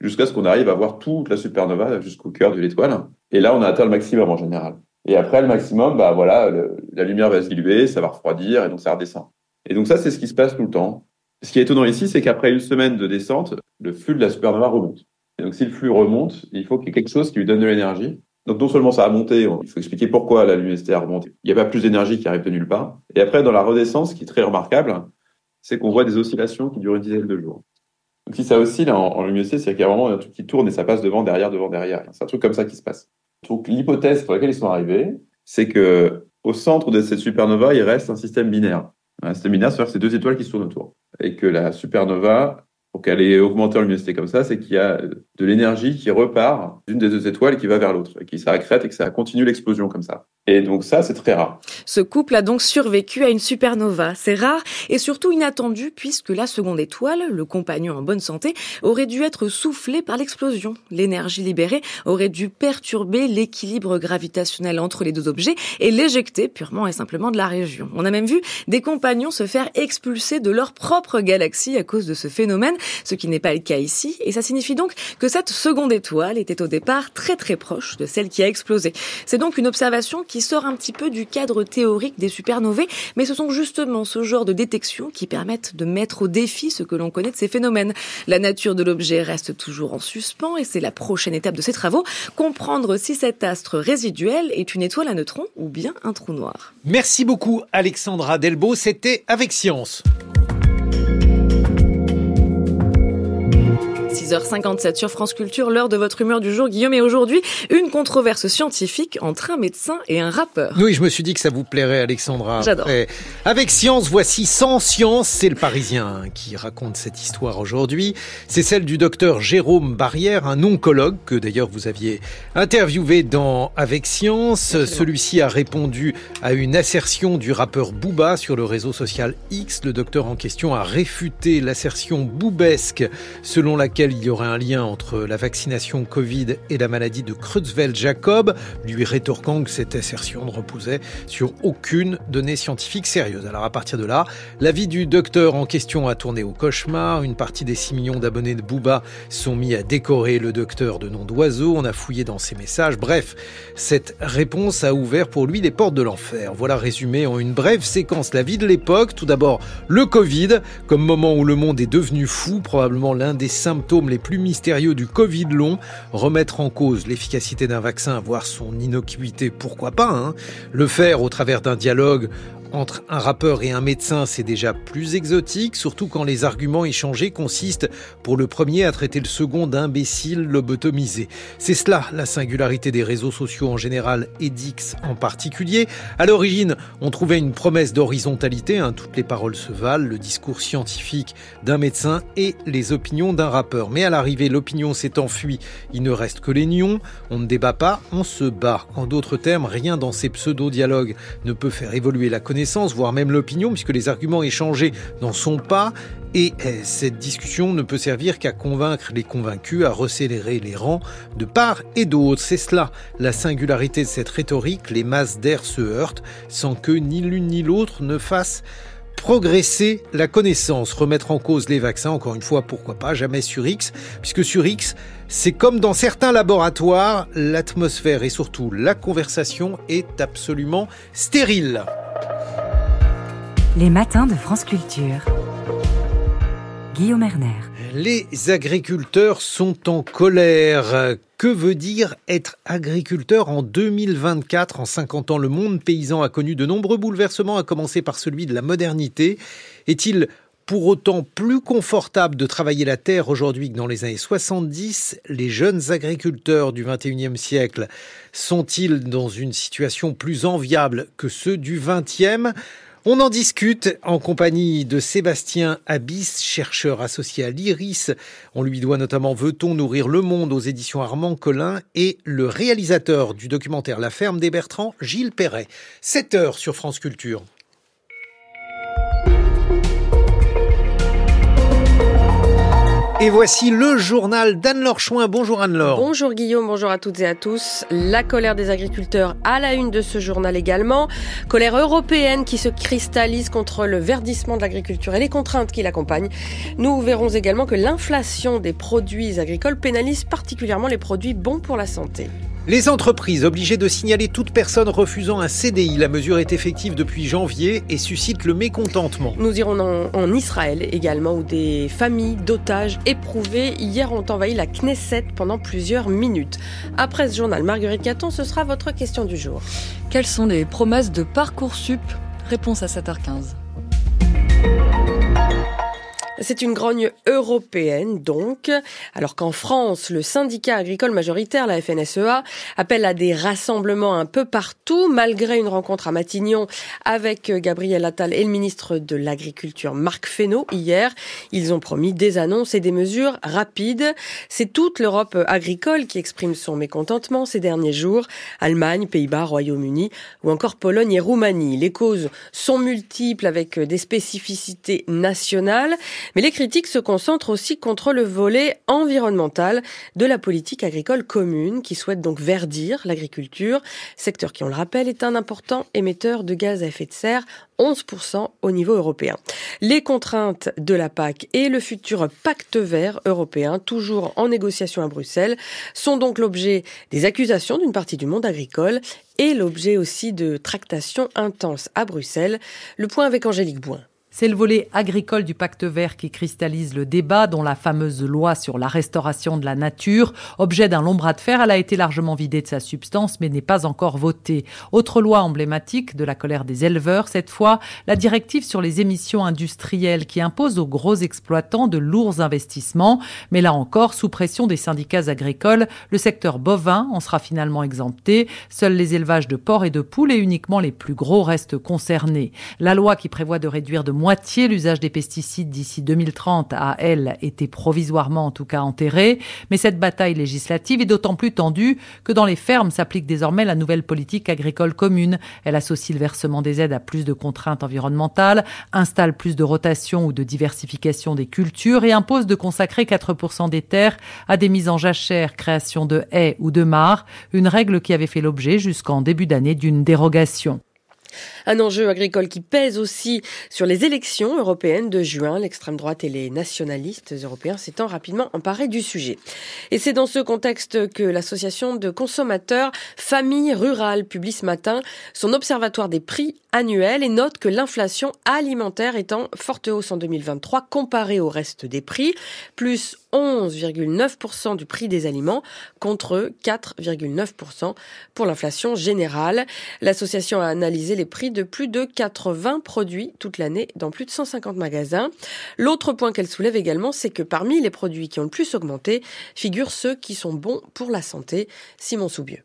jusqu'à ce qu'on arrive à voir toute la supernova jusqu'au cœur de l'étoile. Et là, on a atteint le maximum en général. Et après le maximum, bah voilà, la lumière va se diluer, ça va refroidir et donc ça redescend. Et donc ça, c'est ce qui se passe tout le temps. Ce qui est étonnant ici, c'est qu'après une semaine de descente, le flux de la supernova remonte. Et donc si le flux remonte, il faut qu'il y ait quelque chose qui lui donne de l'énergie. Donc non seulement ça a monté, il faut expliquer pourquoi la luminosité a remonté. Il n'y a pas plus d'énergie qui arrive de nulle part. Et après, dans la redescence, ce qui est très remarquable, c'est qu'on voit des oscillations qui durent une dizaine de jours. Donc si ça oscille en, luminosité, c'est qu'il y a vraiment un truc qui tourne et ça passe devant, derrière, devant, derrière. C'est un truc comme ça qui se passe. Donc l'hypothèse pour laquelle ils sont arrivés, c'est que au centre de cette supernova, il reste un système binaire. Un système binaire, c'est-à-dire que c'est deux étoiles qui se tournent autour. Et que la supernova pour qu'elle ait augmenté en luminosité comme ça, c'est qu'il y a de l'énergie qui repart d'une des deux étoiles et qui va vers l'autre, et qui s'accrète et que ça continue l'explosion comme ça. Et donc ça, c'est très rare. Ce couple a donc survécu à une supernova. C'est rare et surtout inattendu puisque la seconde étoile, le compagnon en bonne santé, aurait dû être soufflée par l'explosion. L'énergie libérée aurait dû perturber l'équilibre gravitationnel entre les deux objets et l'éjecter purement et simplement de la région. On a même vu des compagnons se faire expulser de leur propre galaxie à cause de ce phénomène, ce qui n'est pas le cas ici. Et ça signifie donc que cette seconde étoile était au départ très très proche de celle qui a explosé. C'est donc une observation qui sort un petit peu du cadre théorique des supernovées, mais ce sont justement ce genre de détections qui permettent de mettre au défi ce que l'on connaît de ces phénomènes. La nature de l'objet reste toujours en suspens et c'est la prochaine étape de ces travaux, comprendre si cet astre résiduel est une étoile à neutrons ou bien un trou noir. Merci beaucoup Alexandra Delbo, c'était avec Science. 6h57 sur France Culture, l'heure de votre humeur du jour, Guillaume. Et aujourd'hui, une controverse scientifique entre un médecin et un rappeur. Oui, je me suis dit que ça vous plairait, Alexandra. J'adore. Avec Science, voici Sans Science. C'est le Parisien qui raconte cette histoire aujourd'hui. C'est celle du docteur Jérôme Barrière, un oncologue que d'ailleurs vous aviez interviewé dans Avec Science. Celui-ci a répondu à une assertion du rappeur Booba sur le réseau social X. Le docteur en question a réfuté l'assertion boubesque selon laquelle il y aurait un lien entre la vaccination Covid et la maladie de Creutzfeldt-Jacob, lui rétorquant que cette assertion ne reposait sur aucune donnée scientifique sérieuse. Alors à partir de là, l'avis du docteur en question a tourné au cauchemar. Une partie des 6 millions d'abonnés de Booba sont mis à décorer le docteur de nom d'oiseau. On a fouillé dans ses messages. Bref, cette réponse a ouvert pour lui les portes de l'enfer. Voilà résumé en une brève séquence la vie de l'époque. Tout d'abord, le Covid, comme moment où le monde est devenu fou, probablement l'un des symptômes les plus mystérieux du Covid long, remettre en cause l'efficacité d'un vaccin, voire son innocuité, pourquoi pas, hein. Le faire au travers d'un dialogue entre un rappeur et un médecin, c'est déjà plus exotique, surtout quand les arguments échangés consistent pour le premier à traiter le second d'imbécile lobotomisé. C'est cela la singularité des réseaux sociaux en général et d'X en particulier. À l'origine, on trouvait une promesse d'horizontalité, hein, toutes les paroles se valent, le discours scientifique d'un médecin et les opinions d'un rappeur. Mais à l'arrivée, l'opinion s'est enfuie, il ne reste que les nions, on ne débat pas, on se bat. En d'autres termes, rien dans ces pseudo-dialogues ne peut faire évoluer la connaissance voire même l'opinion, puisque les arguments échangés n'en sont pas. Et eh, cette discussion ne peut servir qu'à convaincre les convaincus, à recélérer les rangs de part et d'autre. C'est cela la singularité de cette rhétorique. Les masses d'air se heurtent sans que ni l'une ni l'autre ne fassent progresser la connaissance, remettre en cause les vaccins, encore une fois, pourquoi pas, jamais sur X, puisque sur X, c'est comme dans certains laboratoires, l'atmosphère et surtout la conversation est absolument stérile. Les matins de France Culture. Guillaume Erner. Les agriculteurs sont en colère. Que veut dire être agriculteur en 2024 En 50 ans, le monde paysan a connu de nombreux bouleversements, à commencer par celui de la modernité. Est-il pour autant plus confortable de travailler la terre aujourd'hui que dans les années 70 Les jeunes agriculteurs du 21e siècle sont-ils dans une situation plus enviable que ceux du 20e on en discute en compagnie de Sébastien Abyss, chercheur associé à l'IRIS. On lui doit notamment Veut-on nourrir le monde aux éditions Armand Collin et le réalisateur du documentaire La ferme des Bertrands, Gilles Perret. 7 heures sur France Culture. Et voici le journal d'Anne-Laure Chouin. Bonjour Anne-Laure. Bonjour Guillaume, bonjour à toutes et à tous. La colère des agriculteurs à la une de ce journal également. Colère européenne qui se cristallise contre le verdissement de l'agriculture et les contraintes qui l'accompagnent. Nous verrons également que l'inflation des produits agricoles pénalise particulièrement les produits bons pour la santé. Les entreprises obligées de signaler toute personne refusant un CDI. La mesure est effective depuis janvier et suscite le mécontentement. Nous irons en, en Israël également où des familles d'otages éprouvés hier ont envahi la Knesset pendant plusieurs minutes. Après ce journal, Marguerite Caton, ce sera votre question du jour. Quelles sont les promesses de Parcoursup? Réponse à 7h15. C'est une grogne européenne, donc, alors qu'en France, le syndicat agricole majoritaire, la FNSEA, appelle à des rassemblements un peu partout, malgré une rencontre à Matignon avec Gabriel Attal et le ministre de l'Agriculture, Marc Fesneau, hier. Ils ont promis des annonces et des mesures rapides. C'est toute l'Europe agricole qui exprime son mécontentement ces derniers jours. Allemagne, Pays-Bas, Royaume-Uni ou encore Pologne et Roumanie. Les causes sont multiples avec des spécificités nationales. Mais les critiques se concentrent aussi contre le volet environnemental de la politique agricole commune qui souhaite donc verdir l'agriculture, secteur qui, on le rappelle, est un important émetteur de gaz à effet de serre 11% au niveau européen. Les contraintes de la PAC et le futur pacte vert européen, toujours en négociation à Bruxelles, sont donc l'objet des accusations d'une partie du monde agricole et l'objet aussi de tractations intenses à Bruxelles. Le point avec Angélique Boin. C'est le volet agricole du pacte vert qui cristallise le débat, dont la fameuse loi sur la restauration de la nature, objet d'un long bras de fer, elle a été largement vidée de sa substance, mais n'est pas encore votée. Autre loi emblématique de la colère des éleveurs, cette fois, la directive sur les émissions industrielles qui impose aux gros exploitants de lourds investissements. Mais là encore, sous pression des syndicats agricoles, le secteur bovin en sera finalement exempté. Seuls les élevages de porcs et de poules et uniquement les plus gros restent concernés. La loi qui prévoit de réduire de moitié l'usage des pesticides d'ici 2030 a, elle, été provisoirement en tout cas enterrée. Mais cette bataille législative est d'autant plus tendue que dans les fermes s'applique désormais la nouvelle politique agricole commune. Elle associe le versement des aides à plus de contraintes environnementales, installe plus de rotation ou de diversification des cultures et impose de consacrer 4% des terres à des mises en jachère, création de haies ou de mares, une règle qui avait fait l'objet jusqu'en début d'année d'une dérogation. Un enjeu agricole qui pèse aussi sur les élections européennes de juin. L'extrême droite et les nationalistes européens s'étant rapidement emparés du sujet. Et c'est dans ce contexte que l'association de consommateurs Famille Rurale publie ce matin son observatoire des prix annuels et note que l'inflation alimentaire est en forte hausse en 2023 comparée au reste des prix, plus 11,9% du prix des aliments contre 4,9% pour l'inflation générale. L'association a analysé les prix de plus de 80 produits toute l'année dans plus de 150 magasins. L'autre point qu'elle soulève également, c'est que parmi les produits qui ont le plus augmenté figurent ceux qui sont bons pour la santé. Simon Soubieux.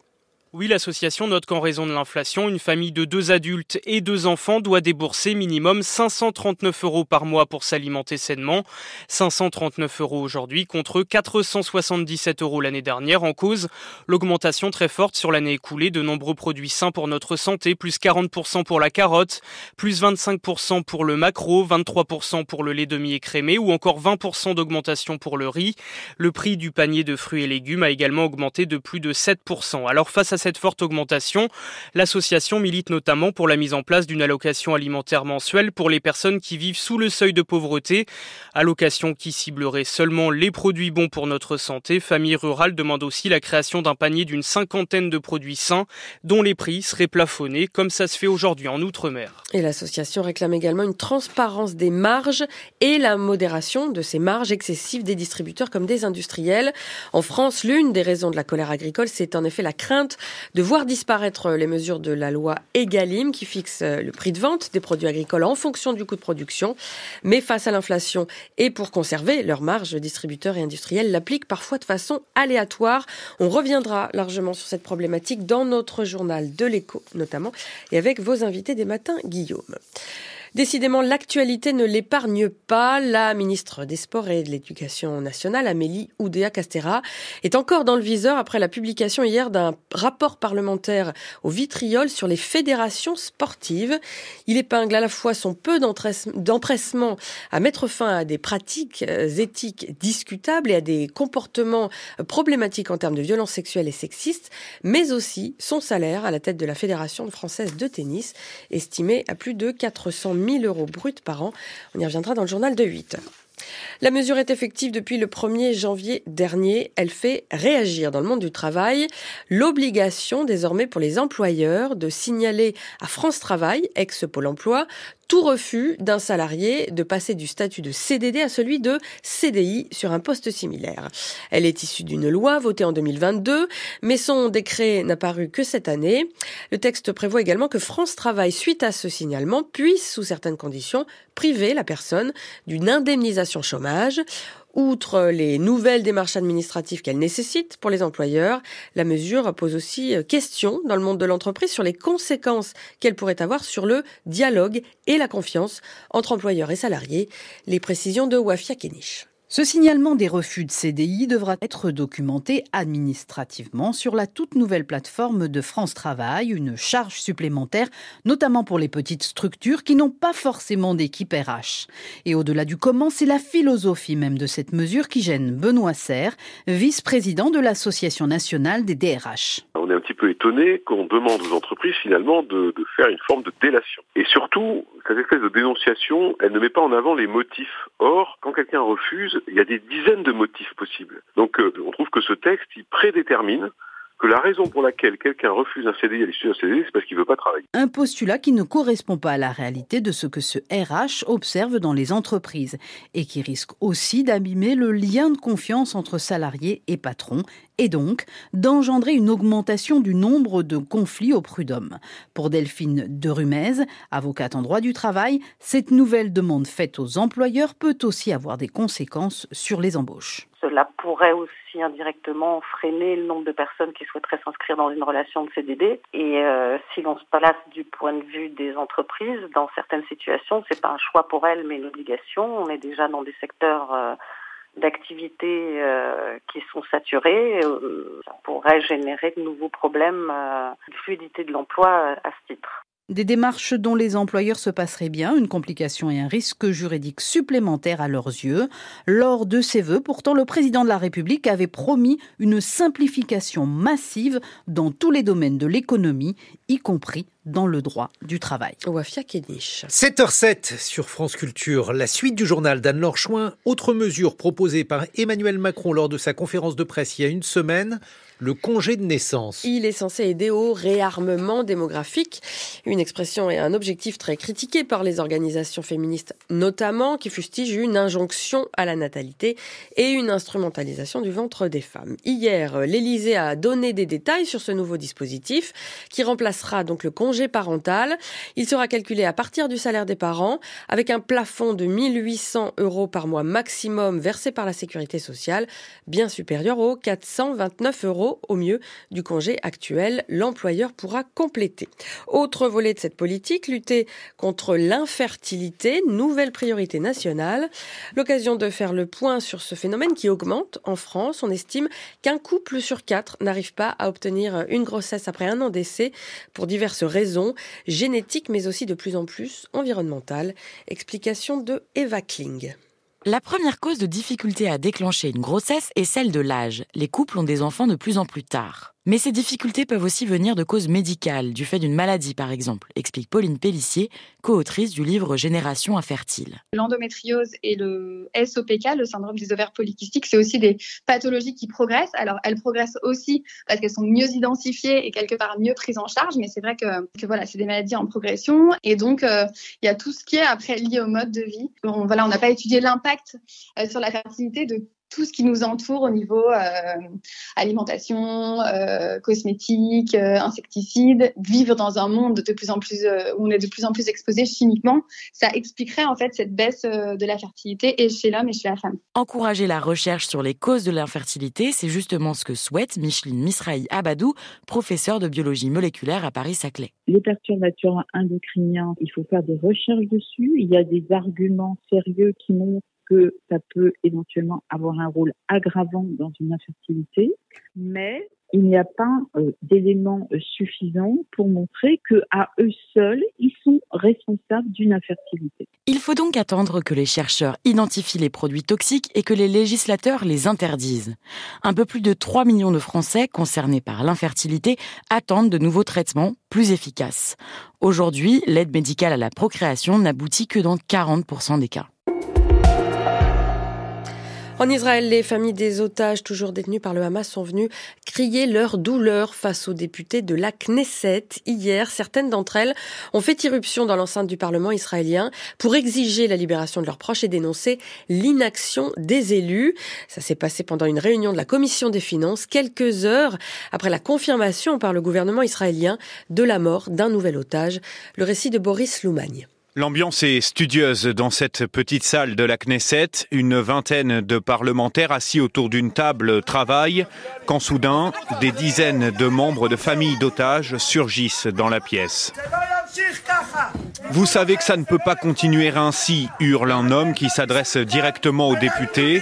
Oui, l'association note qu'en raison de l'inflation, une famille de deux adultes et deux enfants doit débourser minimum 539 euros par mois pour s'alimenter sainement. 539 euros aujourd'hui contre 477 euros l'année dernière en cause l'augmentation très forte sur l'année écoulée de nombreux produits sains pour notre santé, plus 40% pour la carotte, plus 25% pour le macro, 23% pour le lait demi-écrémé ou encore 20% d'augmentation pour le riz. Le prix du panier de fruits et légumes a également augmenté de plus de 7%. Alors cette forte augmentation, l'association milite notamment pour la mise en place d'une allocation alimentaire mensuelle pour les personnes qui vivent sous le seuil de pauvreté, allocation qui ciblerait seulement les produits bons pour notre santé. Famille rurale demande aussi la création d'un panier d'une cinquantaine de produits sains dont les prix seraient plafonnés comme ça se fait aujourd'hui en Outre-mer. Et l'association réclame également une transparence des marges et la modération de ces marges excessives des distributeurs comme des industriels. En France, l'une des raisons de la colère agricole, c'est en effet la crainte de voir disparaître les mesures de la loi Egalim qui fixe euh, le prix de vente des produits agricoles en fonction du coût de production. Mais face à l'inflation et pour conserver leurs marges, distributeurs et industriels l'appliquent parfois de façon aléatoire. On reviendra largement sur cette problématique dans notre journal de l'écho notamment et avec vos invités des matins, Guillaume. Décidément, l'actualité ne l'épargne pas. La ministre des Sports et de l'Éducation nationale, Amélie Oudéa-Castera, est encore dans le viseur après la publication hier d'un rapport parlementaire au vitriol sur les fédérations sportives. Il épingle à la fois son peu d'empressement à mettre fin à des pratiques euh, éthiques discutables et à des comportements problématiques en termes de violences sexuelles et sexistes, mais aussi son salaire à la tête de la Fédération française de tennis, estimé à plus de 400 000 1000 euros bruts par an. On y reviendra dans le journal de 8 heures. La mesure est effective depuis le 1er janvier dernier. Elle fait réagir dans le monde du travail l'obligation désormais pour les employeurs de signaler à France Travail, ex-Pôle emploi, tout refus d'un salarié de passer du statut de CDD à celui de CDI sur un poste similaire. Elle est issue d'une loi votée en 2022, mais son décret n'a paru que cette année. Le texte prévoit également que France Travail, suite à ce signalement, puisse, sous certaines conditions, priver la personne d'une indemnisation chômage. Outre les nouvelles démarches administratives qu'elle nécessite pour les employeurs, la mesure pose aussi euh, question dans le monde de l'entreprise sur les conséquences qu'elle pourrait avoir sur le dialogue et la confiance entre employeurs et salariés. Les précisions de Wafia Kenish. Ce signalement des refus de CDI devra être documenté administrativement sur la toute nouvelle plateforme de France Travail, une charge supplémentaire, notamment pour les petites structures qui n'ont pas forcément d'équipe RH. Et au-delà du comment, c'est la philosophie même de cette mesure qui gêne Benoît Serre, vice-président de l'Association nationale des DRH. On est un petit peu étonné qu'on demande aux entreprises finalement de, de faire une forme de délation. Et surtout, cette espèce de dénonciation, elle ne met pas en avant les motifs. Or, quand quelqu'un refuse, il y a des dizaines de motifs possibles. Donc, euh, on trouve que ce texte, il prédétermine que la raison pour laquelle quelqu'un refuse un CDI à l'issue d'un CDI, c'est parce qu'il ne veut pas travailler. Un postulat qui ne correspond pas à la réalité de ce que ce RH observe dans les entreprises et qui risque aussi d'abîmer le lien de confiance entre salariés et patrons et donc d'engendrer une augmentation du nombre de conflits au prud'homme. Pour Delphine de Rumez, avocate en droit du travail, cette nouvelle demande faite aux employeurs peut aussi avoir des conséquences sur les embauches. Cela pourrait aussi indirectement freiner le nombre de personnes qui souhaiteraient s'inscrire dans une relation de CDD. Et euh, si l'on se place du point de vue des entreprises, dans certaines situations, c'est pas un choix pour elles, mais une obligation. On est déjà dans des secteurs euh, d'activités euh, qui sont saturés, ça pourrait générer de nouveaux problèmes de fluidité de l'emploi à ce titre. Des démarches dont les employeurs se passeraient bien, une complication et un risque juridique supplémentaire à leurs yeux. Lors de ses vœux, pourtant, le président de la République avait promis une simplification massive dans tous les domaines de l'économie, y compris dans le droit du travail. 7h07 sur France Culture, la suite du journal d'Anne-Laure Chouin. Autre mesure proposée par Emmanuel Macron lors de sa conférence de presse il y a une semaine, le congé de naissance. Il est censé aider au réarmement démographique, une expression et un objectif très critiqué par les organisations féministes notamment, qui fustigent une injonction à la natalité et une instrumentalisation du ventre des femmes. Hier, l'Élysée a donné des détails sur ce nouveau dispositif qui remplacera donc le congé congé parental. Il sera calculé à partir du salaire des parents avec un plafond de 1800 euros par mois maximum versé par la sécurité sociale, bien supérieur aux 429 euros au mieux du congé actuel. L'employeur pourra compléter. Autre volet de cette politique, lutter contre l'infertilité, nouvelle priorité nationale. L'occasion de faire le point sur ce phénomène qui augmente en France. On estime qu'un couple sur quatre n'arrive pas à obtenir une grossesse après un an d'essai pour diverses raisons, génétiques mais aussi de plus en plus environnementales. Explication de Eva Kling. La première cause de difficulté à déclencher une grossesse est celle de l'âge. Les couples ont des enfants de plus en plus tard. Mais ces difficultés peuvent aussi venir de causes médicales, du fait d'une maladie par exemple, explique Pauline Pellissier, co-autrice du livre Génération infertile. L'endométriose et le SOPK, le syndrome des ovaires polykystiques, c'est aussi des pathologies qui progressent. Alors elles progressent aussi parce qu'elles sont mieux identifiées et quelque part mieux prises en charge, mais c'est vrai que, voilà, c'est des maladies en progression et donc euh, il y a tout ce qui est après lié au mode de vie. On, voilà, on n'a pas étudié l'impact euh, sur la fertilité de tout ce qui nous entoure au niveau euh, alimentation, euh, cosmétique, euh, insecticides, vivre dans un monde de plus en plus euh, où on est de plus en plus exposé chimiquement, ça expliquerait en fait cette baisse euh, de la fertilité et chez l'homme et chez la femme. Encourager la recherche sur les causes de l'infertilité, c'est justement ce que souhaite Micheline Misraï Abadou, professeure de biologie moléculaire à Paris-Saclay. Les perturbateurs endocriniens, il faut faire des recherches dessus. Il y a des arguments sérieux qui montrent que ça peut éventuellement avoir un rôle aggravant dans une infertilité, mais il n'y a pas euh, d'éléments euh, suffisants pour montrer que à eux seuls, ils sont responsables d'une infertilité. Il faut donc attendre que les chercheurs identifient les produits toxiques et que les législateurs les interdisent. Un peu plus de 3 millions de Français concernés par l'infertilité attendent de nouveaux traitements plus efficaces. Aujourd'hui, l'aide médicale à la procréation n'aboutit que dans 40% des cas. En Israël, les familles des otages toujours détenus par le Hamas sont venues crier leur douleur face aux députés de la Knesset. Hier, certaines d'entre elles ont fait irruption dans l'enceinte du Parlement israélien pour exiger la libération de leurs proches et dénoncer l'inaction des élus. Ça s'est passé pendant une réunion de la Commission des finances, quelques heures après la confirmation par le gouvernement israélien de la mort d'un nouvel otage. Le récit de Boris Loumagne. L'ambiance est studieuse dans cette petite salle de la Knesset. Une vingtaine de parlementaires assis autour d'une table travaillent quand soudain, des dizaines de membres de familles d'otages surgissent dans la pièce. Vous savez que ça ne peut pas continuer ainsi, hurle un homme qui s'adresse directement aux députés.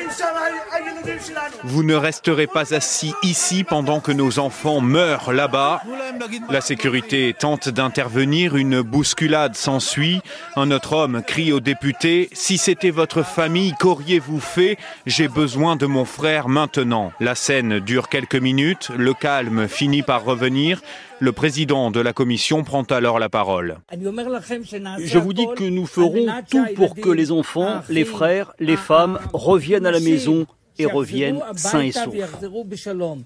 Vous ne resterez pas assis ici pendant que nos enfants meurent là-bas. La sécurité tente d'intervenir, une bousculade s'ensuit. Un autre homme crie au député Si c'était votre famille, qu'auriez-vous fait? J'ai besoin de mon frère maintenant. La scène dure quelques minutes, le calme finit par revenir. Le président de la commission prend alors la parole. Je vous dis que nous ferons tout pour que les enfants, les frères, les femmes reviennent à la maison et reviennent sains et saufs.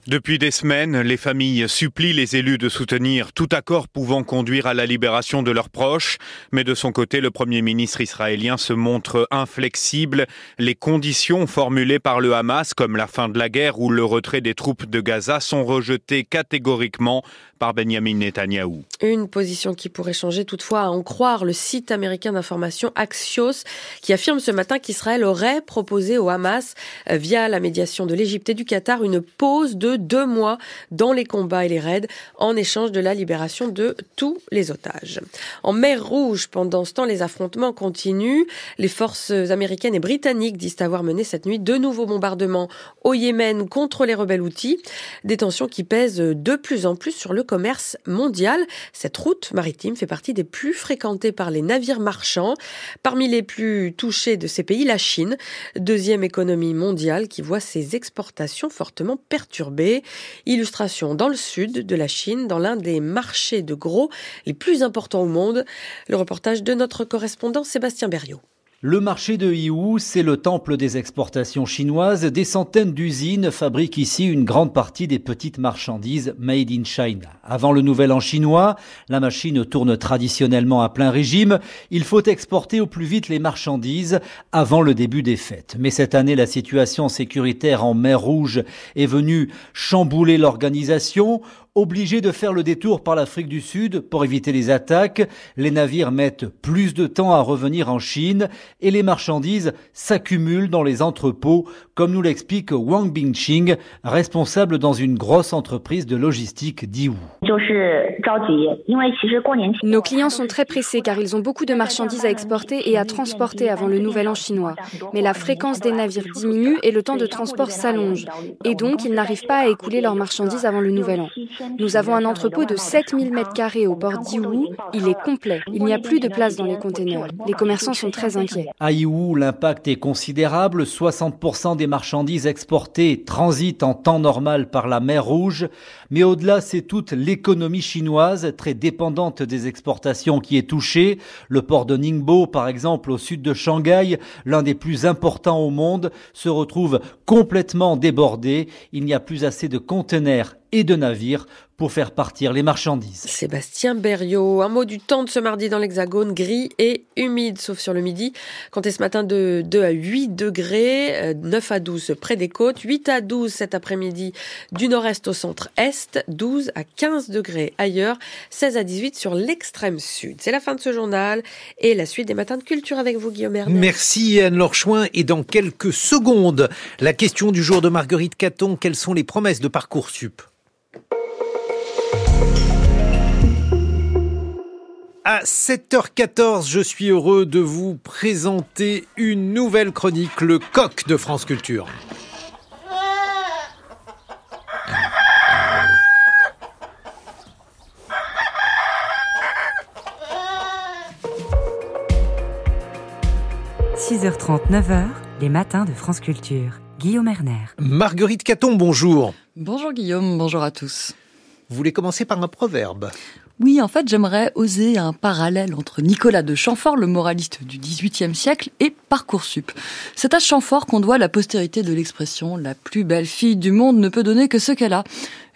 Depuis des semaines, les familles supplient les élus de soutenir tout accord pouvant conduire à la libération de leurs proches, mais de son côté, le Premier ministre israélien se montre inflexible. Les conditions formulées par le Hamas, comme la fin de la guerre ou le retrait des troupes de Gaza, sont rejetées catégoriquement par Benjamin Netanyahou. Une position qui pourrait changer toutefois à en croire le site américain d'information Axios qui affirme ce matin qu'Israël aurait proposé au Hamas via la médiation de l'Égypte et du Qatar une pause de deux mois dans les combats et les raids en échange de la libération de tous les otages. En mer Rouge, pendant ce temps, les affrontements continuent. Les forces américaines et britanniques disent avoir mené cette nuit de nouveaux bombardements au Yémen contre les rebelles outils. Des tensions qui pèsent de plus en plus sur le commerce mondial. Cette route maritime fait partie des plus fréquentées par les navires marchands. Parmi les plus touchés de ces pays, la Chine, deuxième économie mondiale qui voit ses exportations fortement perturbées. Illustration dans le sud de la Chine, dans l'un des marchés de gros les plus importants au monde. Le reportage de notre correspondant Sébastien Berriot. Le marché de Yiwu, c'est le temple des exportations chinoises. Des centaines d'usines fabriquent ici une grande partie des petites marchandises made in China. Avant le nouvel an chinois, la machine tourne traditionnellement à plein régime. Il faut exporter au plus vite les marchandises avant le début des fêtes. Mais cette année, la situation sécuritaire en mer Rouge est venue chambouler l'organisation. Obligés de faire le détour par l'Afrique du Sud pour éviter les attaques, les navires mettent plus de temps à revenir en Chine et les marchandises s'accumulent dans les entrepôts, comme nous l'explique Wang Bingqing, responsable dans une grosse entreprise de logistique d'Iwu. Nos clients sont très pressés car ils ont beaucoup de marchandises à exporter et à transporter avant le nouvel an chinois. Mais la fréquence des navires diminue et le temps de transport s'allonge. Et donc, ils n'arrivent pas à écouler leurs marchandises avant le nouvel an. Nous avons un entrepôt de 7000 m2 au bord d'Iwu. Il est complet. Il n'y a plus de place dans les containers. Les commerçants sont très inquiets. À Iwu, l'impact est considérable. 60% des marchandises exportées transitent en temps normal par la mer Rouge. Mais au-delà, c'est toute l'économie chinoise, très dépendante des exportations, qui est touchée. Le port de Ningbo, par exemple, au sud de Shanghai, l'un des plus importants au monde, se retrouve complètement débordé. Il n'y a plus assez de conteneurs et de navires pour faire partir les marchandises. Sébastien Berriot, un mot du temps de ce mardi dans l'Hexagone, gris et humide, sauf sur le midi. Comptez ce matin de 2 à 8 degrés, 9 à 12 près des côtes, 8 à 12 cet après-midi du nord-est au centre-est, 12 à 15 degrés ailleurs, 16 à 18 sur l'extrême sud. C'est la fin de ce journal et la suite des matins de culture avec vous, Guillaume Hernet. Merci Anne-Laure Chouin. Et dans quelques secondes, la question du jour de Marguerite Caton, quelles sont les promesses de Parcoursup? À 7h14, je suis heureux de vous présenter une nouvelle chronique, le coq de France Culture. – 6h30, 9h, les matins de France Culture. Guillaume Erner. Marguerite Caton, bonjour. Bonjour Guillaume, bonjour à tous. Vous voulez commencer par un proverbe? Oui, en fait, j'aimerais oser un parallèle entre Nicolas de Chamfort, le moraliste du XVIIIe siècle, et Parcoursup. C'est à Chamfort qu'on doit la postérité de l'expression « la plus belle fille du monde ne peut donner que ce qu'elle a ».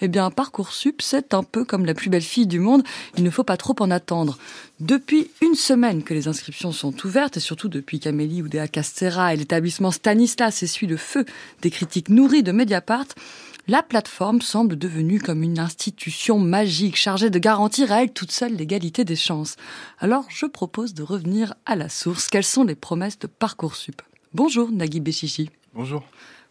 Eh bien, Parcoursup, c'est un peu comme la plus belle fille du monde, il ne faut pas trop en attendre. Depuis une semaine que les inscriptions sont ouvertes, et surtout depuis qu'Amélie Oudéa Castera et l'établissement Stanislas essuient le feu des critiques nourries de Mediapart, la plateforme semble devenue comme une institution magique chargée de garantir à elle toute seule l'égalité des chances. Alors je propose de revenir à la source. Quelles sont les promesses de Parcoursup? Bonjour Nagui Béchichi. Bonjour.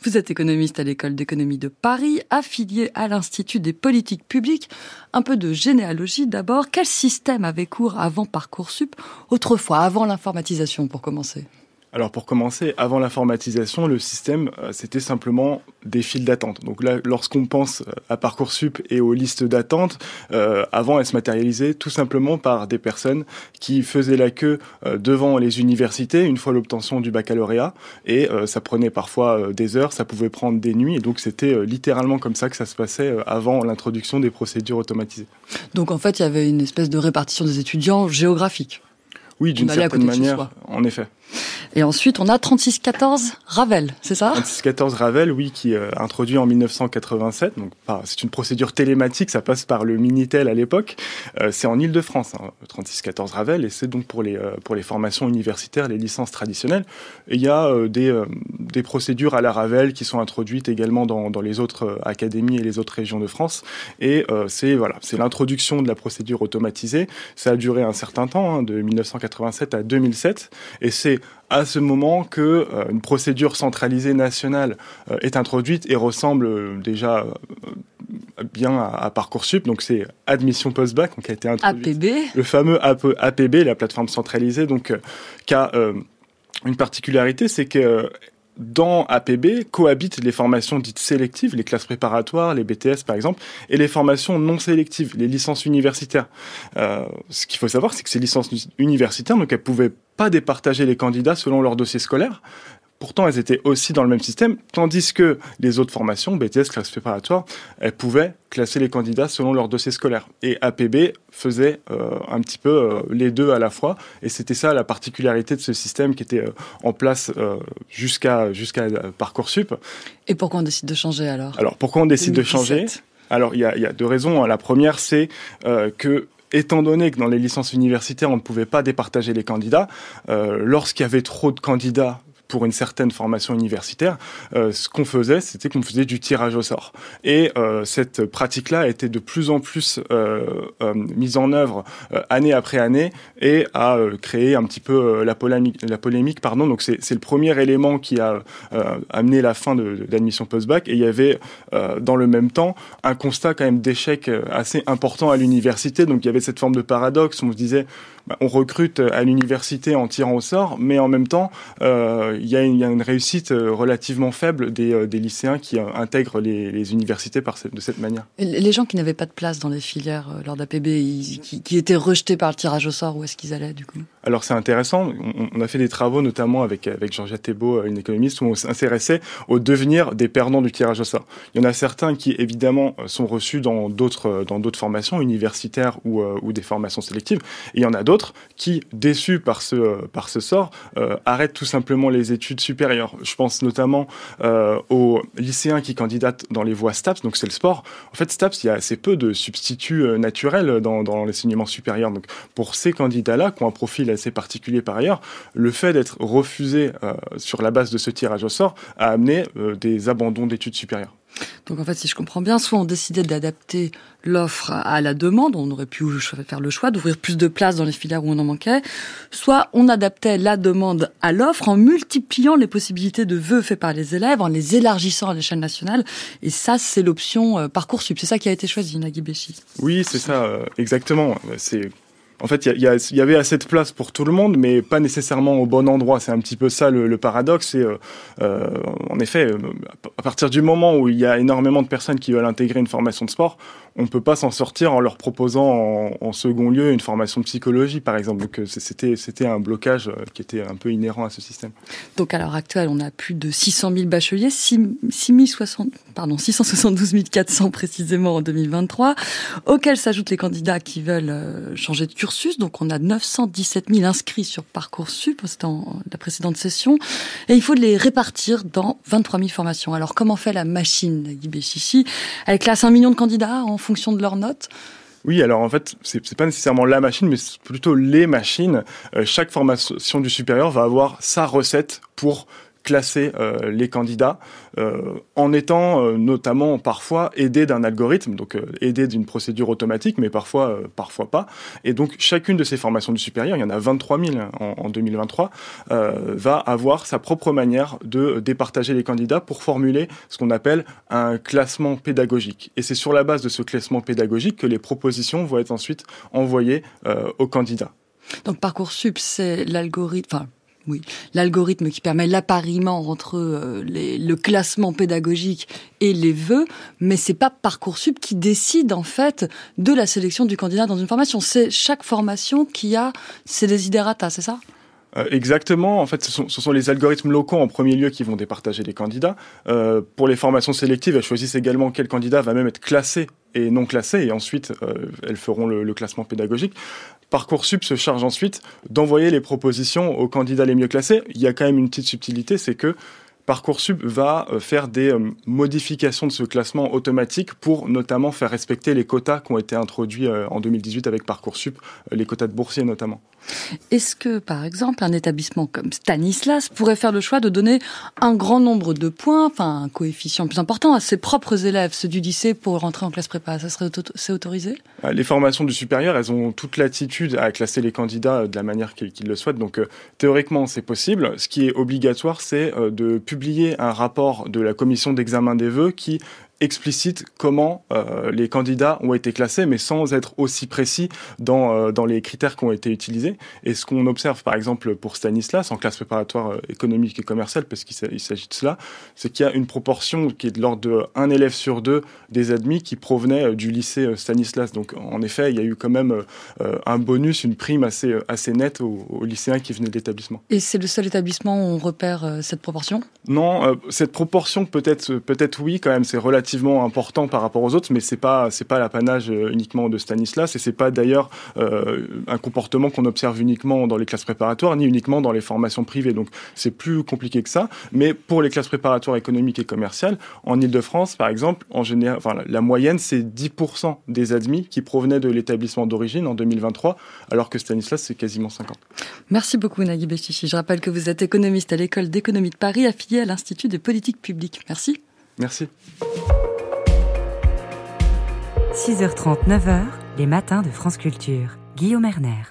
Vous êtes économiste à l'école d'économie de Paris, affilié à l'Institut des politiques publiques. Un peu de généalogie d'abord. Quel système avait cours avant Parcoursup Autrefois, avant l'informatisation pour commencer? Alors pour commencer, avant l'informatisation, le système, euh, c'était simplement des files d'attente. Donc là, lorsqu'on pense euh, à Parcoursup et aux listes d'attente, euh, avant, elles se matérialisaient tout simplement par des personnes qui faisaient la queue devant les universités une fois l'obtention du baccalauréat. Et ça prenait parfois des heures, ça pouvait prendre des nuits. Et donc c'était littéralement comme ça que ça se passait avant l'introduction des procédures automatisées. Donc en fait, il y avait une espèce de répartition des étudiants géographique. Oui, d'une certaine manière, en effet. Et ensuite, on a 3614 Ravel, c'est ça? 3614 Ravel, oui, qui est euh, introduit en 1987. Donc, c'est une procédure télématique, ça passe par le Minitel à l'époque. Euh, c'est en Ile-de-France, hein, 3614 Ravel, et c'est donc pour les, euh, pour les formations universitaires, les licences traditionnelles. Il y a des, des procédures à la Ravel qui sont introduites également dans, dans les autres académies et les autres régions de France. Et c'est voilà, l'introduction de la procédure automatisée. Ça a duré un certain temps, hein, de 1987 à 2007, et c'est à ce moment que euh, une procédure centralisée nationale euh, est introduite et ressemble euh, déjà bien à, Parcoursup. Donc c'est admission post-bac qui a été introduit. APB. Le fameux APB, la plateforme centralisée, donc qui a une particularité, c'est que dans APB cohabitent les formations dites sélectives, les classes préparatoires, les BTS par exemple, et les formations non sélectives, les licences universitaires. Euh, ce qu'il faut savoir, c'est que ces licences universitaires, donc elles pouvaient pas départager les candidats selon leur dossier scolaire, Pourtant, elles étaient aussi dans le même système, tandis que les autres formations, BTS, classe préparatoire, elles pouvaient classer les candidats selon leur dossier scolaire. Et APB faisait euh, un petit peu euh, les deux à la fois. Et c'était ça la particularité de ce système qui était euh, en place jusqu'à jusqu'à Parcoursup. Et pourquoi on décide de changer alors? Alors, pourquoi on décide de changer? Alors, il y a, y a, deux raisons. La première, c'est que étant donné que dans les licences universitaires, on ne pouvait pas départager les candidats, lorsqu'il y avait trop de candidats pour une certaine formation universitaire, ce qu'on faisait, c'était qu'on faisait du tirage au sort. Et cette pratique-là a été de plus en plus mise en œuvre année après année et a créé un petit peu la polémique. La polémique pardon. Donc c'est le premier élément qui a amené la fin de, l'admission post-bac. Et il y avait dans le même temps un constat quand même d'échec assez important à l'université. Donc il y avait cette forme de paradoxe. On se disait, on recrute à l'université en tirant au sort, mais en même temps, euh, il y, a une réussite euh, relativement faible des, euh, lycéens qui intègrent les, universités par de cette manière. les gens qui n'avaient pas de place dans les filières lors d'APB, qui, étaient rejetés par le tirage au sort, où est-ce qu'ils allaient du coup? Alors c'est intéressant, on, a fait des travaux notamment avec, avec Georgia Thébault, une économiste, où on s'intéressait au devenir des perdants du tirage au sort. Il y en a certains qui évidemment sont reçus dans d'autres formations universitaires ou, ou des formations sélectives, et il y en a d'autres d'autres qui, déçus par ce, par ce sort, euh, arrêtent tout simplement les études supérieures. Je pense notamment euh, aux lycéens qui candidatent dans les voies STAPS, donc c'est le sport. En fait, STAPS, il y a assez peu de substituts euh, naturels dans, dans l'enseignement supérieur. Donc pour ces candidats-là, qui ont un profil assez particulier par ailleurs, le fait d'être refusé sur la base de ce tirage au sort a amené des abandons d'études supérieures. Donc en fait, si je comprends bien, soit on décidait d'adapter l'offre à la demande, on aurait pu faire le choix d'ouvrir plus de places dans les filières où on en manquait, soit on adaptait la demande à l'offre en multipliant les possibilités de vœux faits par les élèves, en les élargissant à l'échelle nationale. Et ça, c'est l'option euh, Parcoursup. C'est ça qui a été choisi, Nagui Béchi? Oui, c'est ça, euh, exactement. C'est en fait, il y, avait assez de place pour tout le monde, mais pas nécessairement au bon endroit. C'est un petit peu ça le, paradoxe. Et euh, euh, en effet, euh, à partir du moment où il y a énormément de personnes qui veulent intégrer une formation de sport, on ne peut pas s'en sortir en leur proposant en, second lieu une formation de psychologie, par exemple. Donc c'était un blocage qui était un peu inhérent à ce système. Donc à l'heure actuelle, on a plus de 600 000 bacheliers, 6, 60, pardon, 672 400 précisément en 2023, auxquels s'ajoutent les candidats qui veulent changer de cursus donc on a 917 000 inscrits sur Parcoursup, c'était la précédente session. Et il faut les répartir dans 23 000 formations. Alors comment fait la machine, Guy Béchichi? Elle classe un million de candidats en fonction de leurs notes? Oui, alors en fait, c'est pas nécessairement la machine, mais plutôt les machines. Euh, chaque formation du supérieur va avoir sa recette pour classer euh, les candidats euh, en étant euh, notamment parfois aidé d'un algorithme, donc aidé d'une procédure automatique, mais parfois parfois pas. Et donc chacune de ces formations du supérieur, il y en a 23 000 en, en 2023, va avoir sa propre manière de départager les candidats pour formuler ce qu'on appelle un classement pédagogique. Et c'est sur la base de ce classement pédagogique que les propositions vont être ensuite envoyées aux candidats. Donc Parcoursup, c'est l'algorithme, oui, l'algorithme qui permet l'appariement entre euh, le classement pédagogique et les vœux, mais c'est pas parcoursup qui décide en fait de la sélection du candidat dans une formation. C'est chaque formation qui a ses desiderata, c'est ça? Euh, exactement. En fait, ce sont, les algorithmes locaux en premier lieu qui vont départager les candidats. Euh, pour les formations sélectives, elles choisissent également quel candidat va même être classé et non classé, et ensuite elles feront le, classement pédagogique. Parcoursup se charge ensuite d'envoyer les propositions aux candidats les mieux classés. Il y a quand même une petite subtilité, c'est que Parcoursup va euh, faire des euh, modifications de ce classement automatique pour notamment faire respecter les quotas qui ont été introduits euh, en 2018 avec Parcoursup, les quotas de boursiers notamment. Est-ce que, par exemple, un établissement comme Stanislas pourrait faire le choix de donner un grand nombre de points, enfin un coefficient plus important à ses propres élèves, ceux du lycée, pour rentrer en classe prépa? Ça serait c'est autorisé? Euh, Les formations du supérieur, elles ont toute l'attitude à classer les candidats de la manière qu'ils le souhaitent. Donc euh, théoriquement, c'est possible. Ce qui est obligatoire, c'est euh, de publier un rapport de la commission d'examen des vœux qui explicite comment euh, les candidats ont été classés, mais sans être aussi précis dans, euh, dans les critères qui ont été utilisés. Et ce qu'on observe, par exemple, pour Stanislas, en classe préparatoire euh, économique et commerciale, parce qu'il s'agit de cela, c'est qu'il y a une proportion qui est de l'ordre de un élève sur deux des admis qui provenaient du lycée Stanislas. Donc, en effet, il y a eu quand même un bonus, une prime assez, assez nette aux, lycéens qui venaient de l'établissement. Et c'est le seul établissement où on repère cette proportion? Non, cette proportion peut-être peut-être oui, quand même, c'est relatif relativement important par rapport aux autres, mais c'est pas c'est pas l'apanage uniquement de Stanislas et c'est pas d'ailleurs un comportement qu'on observe uniquement dans les classes préparatoires ni uniquement dans les formations privées. Donc c'est plus compliqué que ça. Mais pour les classes préparatoires économiques et commerciales, en Ile-de-France par exemple, en général, enfin, la moyenne c'est 10% des admis qui provenaient de l'établissement d'origine en 2023, alors que Stanislas c'est quasiment 50. Merci beaucoup Nagui Bechichi. Je rappelle que vous êtes économiste à l'école d'économie de Paris, affilié à l'Institut de politique publique. Merci. Merci. 6h30, 9h, les matins de France Culture. Guillaume Erner.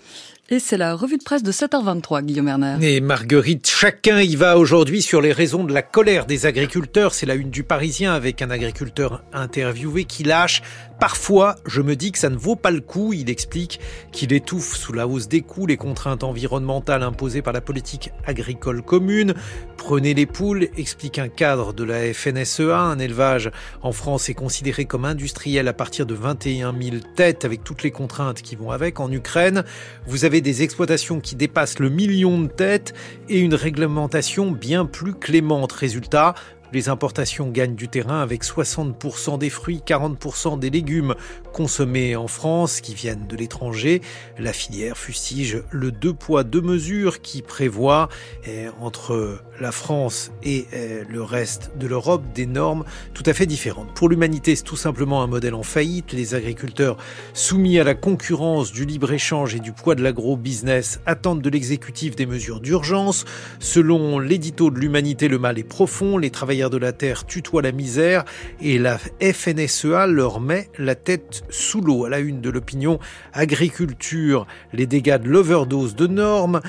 Et c'est la revue de presse de 7h23, Guillaume Erner. Et Marguerite, chacun y va aujourd'hui sur les raisons de la colère des agriculteurs. C'est la une du Parisien avec un agriculteur interviewé qui lâche Parfois, je me dis que ça ne vaut pas le coup. Il explique qu'il étouffe sous la hausse des coûts, les contraintes environnementales imposées par la politique agricole commune. Prenez les poules, explique un cadre de la FNSEA. Un élevage en France est considéré comme industriel à partir de 21 000 têtes avec toutes les contraintes qui vont avec. En Ukraine, vous avez des exploitations qui dépassent le million de têtes et une réglementation bien plus clémente. Résultat, les importations gagnent du terrain avec 60% des fruits, 40% des légumes consommés en France qui viennent de l'étranger. La filière fustige le deux poids deux mesures qui prévoit eh, entre la France et eh, le reste de l'Europe des normes tout à fait différentes. Pour l'humanité, c'est tout simplement un modèle en faillite. Les agriculteurs soumis à la concurrence du libre-échange et du poids de l'agro-business attendent de l'exécutif des mesures d'urgence. Selon l'édito de l'humanité, le mal est profond. Les travailleurs de la terre tutoient la misère et la FNSEA leur met la tête sous l'eau. À la une de l'opinion, agriculture, les dégâts de l'overdose de normes.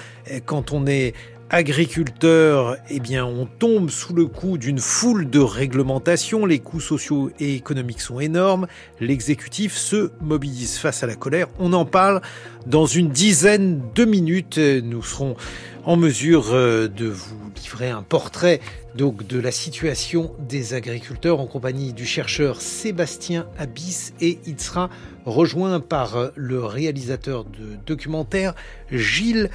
Quand on est agriculteur, eh bien, on tombe sous le coup d'une foule de réglementations. Les coûts sociaux et économiques sont énormes. L'exécutif se mobilise face à la colère. On en parle dans une dizaine de minutes. Nous serons en mesure euh, de vous livrer un portrait donc de la situation des agriculteurs en compagnie du chercheur Sébastien Abyss et il sera rejoint par euh, le réalisateur de documentaire Gilles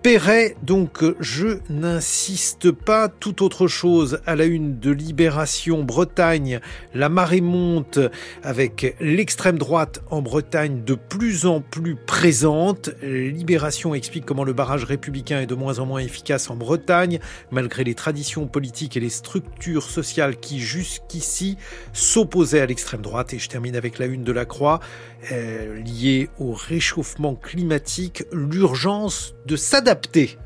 Perret, donc je n'insiste pas. Tout autre chose à la une de Libération Bretagne. La marée monte avec l'extrême droite en Bretagne de plus en plus présente. Libération explique comment le barrage républicain est de moins en moins efficace en Bretagne, malgré les traditions politiques et les structures sociales qui jusqu'ici s'opposaient à l'extrême droite. Et je termine avec la une de la Croix. Euh, lié au réchauffement climatique, l'urgence de s'adapter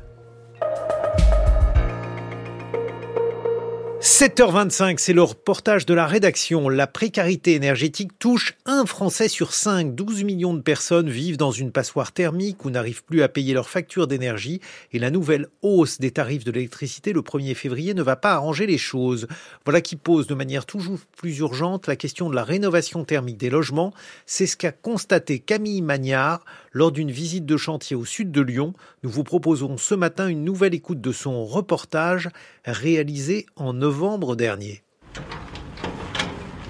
7h25, c'est le reportage de la rédaction. La précarité énergétique touche un Français sur cinq. 12 millions de personnes vivent dans une passoire thermique ou n'arrivent plus à payer leurs factures d'énergie. Et la nouvelle hausse des tarifs de l'électricité le 1er février ne va pas arranger les choses. Voilà qui pose de manière toujours plus urgente la question de la rénovation thermique des logements. C'est ce qu'a constaté Camille Magnard lors d'une visite de chantier au sud de Lyon. Nous vous proposons ce matin une nouvelle écoute de son reportage réalisé en novembre dernier.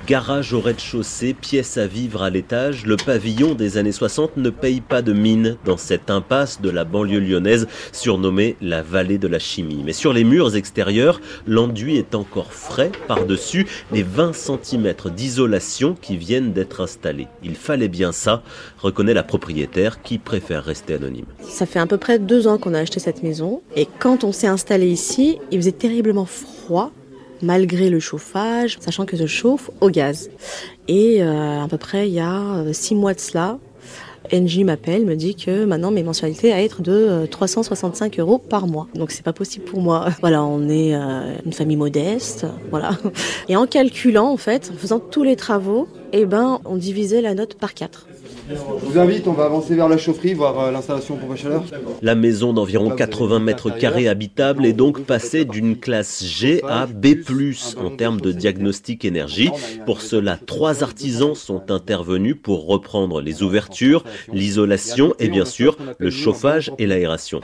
Garage au rez-de-chaussée, pièce à vivre à l'étage, le pavillon des années 60 ne paye pas de mine dans cette impasse de la banlieue lyonnaise surnommée la vallée de la chimie. Mais sur les murs extérieurs, l'enduit est encore frais par-dessus les 20 cm d'isolation qui viennent d'être installés. Il fallait bien ça, reconnaît la propriétaire qui préfère rester anonyme. Ça fait à peu près deux ans qu'on a acheté cette maison et quand on s'est installé ici, il faisait terriblement froid malgré le chauffage, sachant que je chauffe au gaz. Et euh, à peu près il y a euh, six mois de cela, Engie m'appelle, me dit que maintenant mes mensualités à être de 365 euh, euros par mois. Donc c'est pas possible pour moi. Voilà, on est une famille modeste, voilà. Et en calculant en fait, en faisant tous les travaux, eh ben on divisait la note par quatre. Je vous invite, on va avancer vers la chaufferie, voir euh, l'installation pompe à chaleur. La maison d'environ 80 mètres carrés habitable est donc passée d'une classe G à B+, en termes de diagnostic énergie. Pour cela, trois artisans sont intervenus pour reprendre les ouvertures, l'isolation et bien sûr le chauffage et l'aération.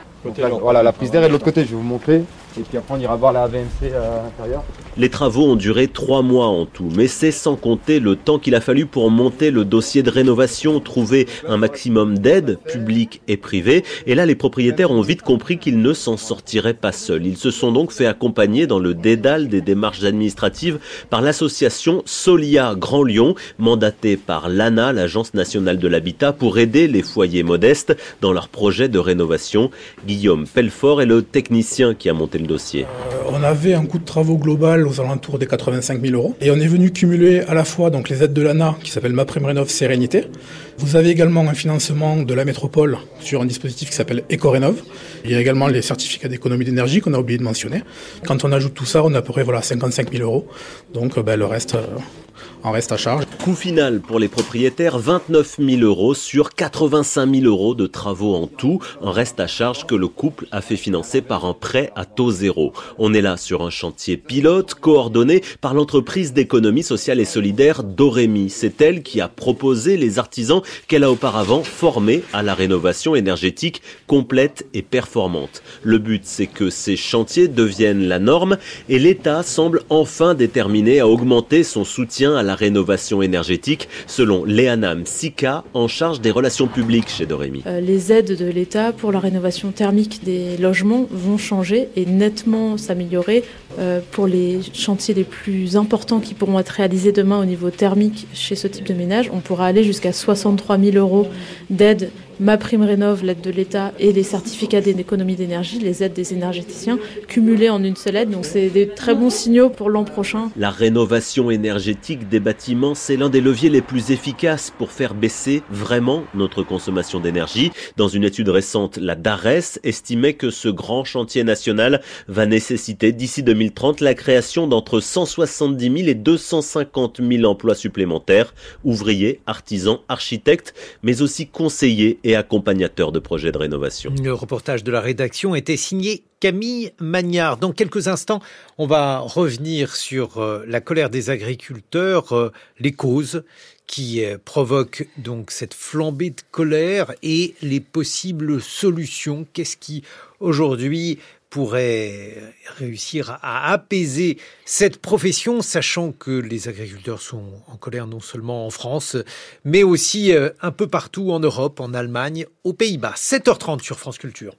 Voilà, la prise d'air est de l'autre côté, je vais vous montrer. Et puis après, on ira voir la VMC à l'intérieur. Les travaux ont duré trois mois en tout, mais c'est sans compter le temps qu'il a fallu pour monter le dossier de rénovation, trouver un maximum d'aides publiques et privées. Et là, les propriétaires ont vite compris qu'ils ne s'en sortiraient pas seuls. Ils se sont donc fait accompagner dans le dédale des démarches administratives par l'association Solia Grand Lyon, mandatée par l'ANA, l'Agence nationale de l'habitat, pour aider les foyers modestes dans leur projet de rénovation. Guillaume Pelfort est le technicien qui a monté Euh, on avait un coût de travaux global aux alentours des 85 000 euros. Et on est venu cumuler à la fois donc les aides de l'ANA, qui s'appelle Ma Rénov Sérénité. Vous avez également un financement de la métropole sur un dispositif qui s'appelle EcoRénov. Il y a également les certificats d'économie d'énergie qu'on a oublié de mentionner. Quand on ajoute tout ça, on a à peu près voilà, 55 000 euros. Donc ben, le reste, euh, en reste à charge. Coût final pour les propriétaires, 29 000 euros sur 85 000 euros de travaux en tout, un reste à charge que le couple a fait financer par un prêt à taux zéro. On est là sur un chantier pilote coordonné par l'entreprise d'économie sociale et solidaire Dorémy. C'est elle qui a proposé les artisans qu'elle a auparavant formés à la rénovation énergétique complète et performante. Le but, c'est que ces chantiers deviennent la norme et l'État semble enfin déterminé à augmenter son soutien à la rénovation énergétique, selon Léana Msika, en charge des relations publiques chez Dorémy. Euh, les aides de l'État pour la rénovation thermique des logements vont changer et nettement s'améliorer euh, pour les chantiers les plus importants qui pourront être réalisés demain au niveau thermique chez ce type de ménage. On pourra aller jusqu'à 63 000 euros d'aide ma prime rénov, l'aide de l'État et les certificats d'économie d'énergie, les aides des énergéticiens, cumulées en une seule aide. Donc c'est des très bons signaux pour l'an prochain. La rénovation énergétique des bâtiments, c'est l'un des leviers les plus efficaces pour faire baisser vraiment notre consommation d'énergie. Dans une étude récente, la DARES estimait que ce grand chantier national va nécessiter d'ici 2030 la création d'entre 170 000 et 250 000 emplois supplémentaires, ouvriers, artisans, architectes, mais aussi conseillers et accompagnateur de projets de rénovation. Le reportage de la rédaction était signé Camille Magnard. Dans quelques instants, on va revenir sur euh, la colère des agriculteurs, euh, les causes qui euh, provoquent donc cette flambée de colère et les possibles solutions. Qu'est-ce qui aujourd'hui pourrait réussir à apaiser cette profession, sachant que les agriculteurs sont en colère non seulement en France, mais aussi euh, un peu partout en Europe, en Allemagne, aux Pays-Bas. 7h30 sur France Culture.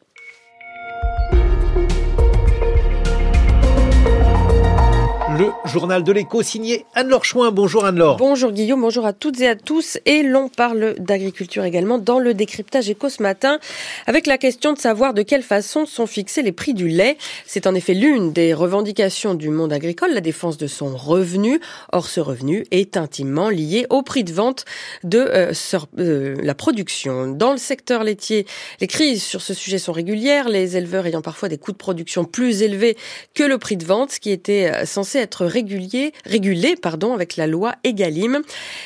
Le journal de l'écho signé Anne-Laure Chouin. Bonjour Anne-Laure. Bonjour Guillaume, bonjour à toutes et à tous. Et l'on parle d'agriculture également dans le décryptage éco ce matin avec la question de savoir de quelle façon sont fixés les prix du lait. C'est en effet l'une des revendications du monde agricole, la défense de son revenu. Or, ce revenu est intimement lié au prix de vente de euh, euh, la production. Dans le secteur laitier, les crises sur ce sujet sont régulières, les éleveurs ayant parfois des coûts de production plus élevés que le prix de vente, ce qui était euh, censé être régulier, régulé pardon, avec la loi Egalim.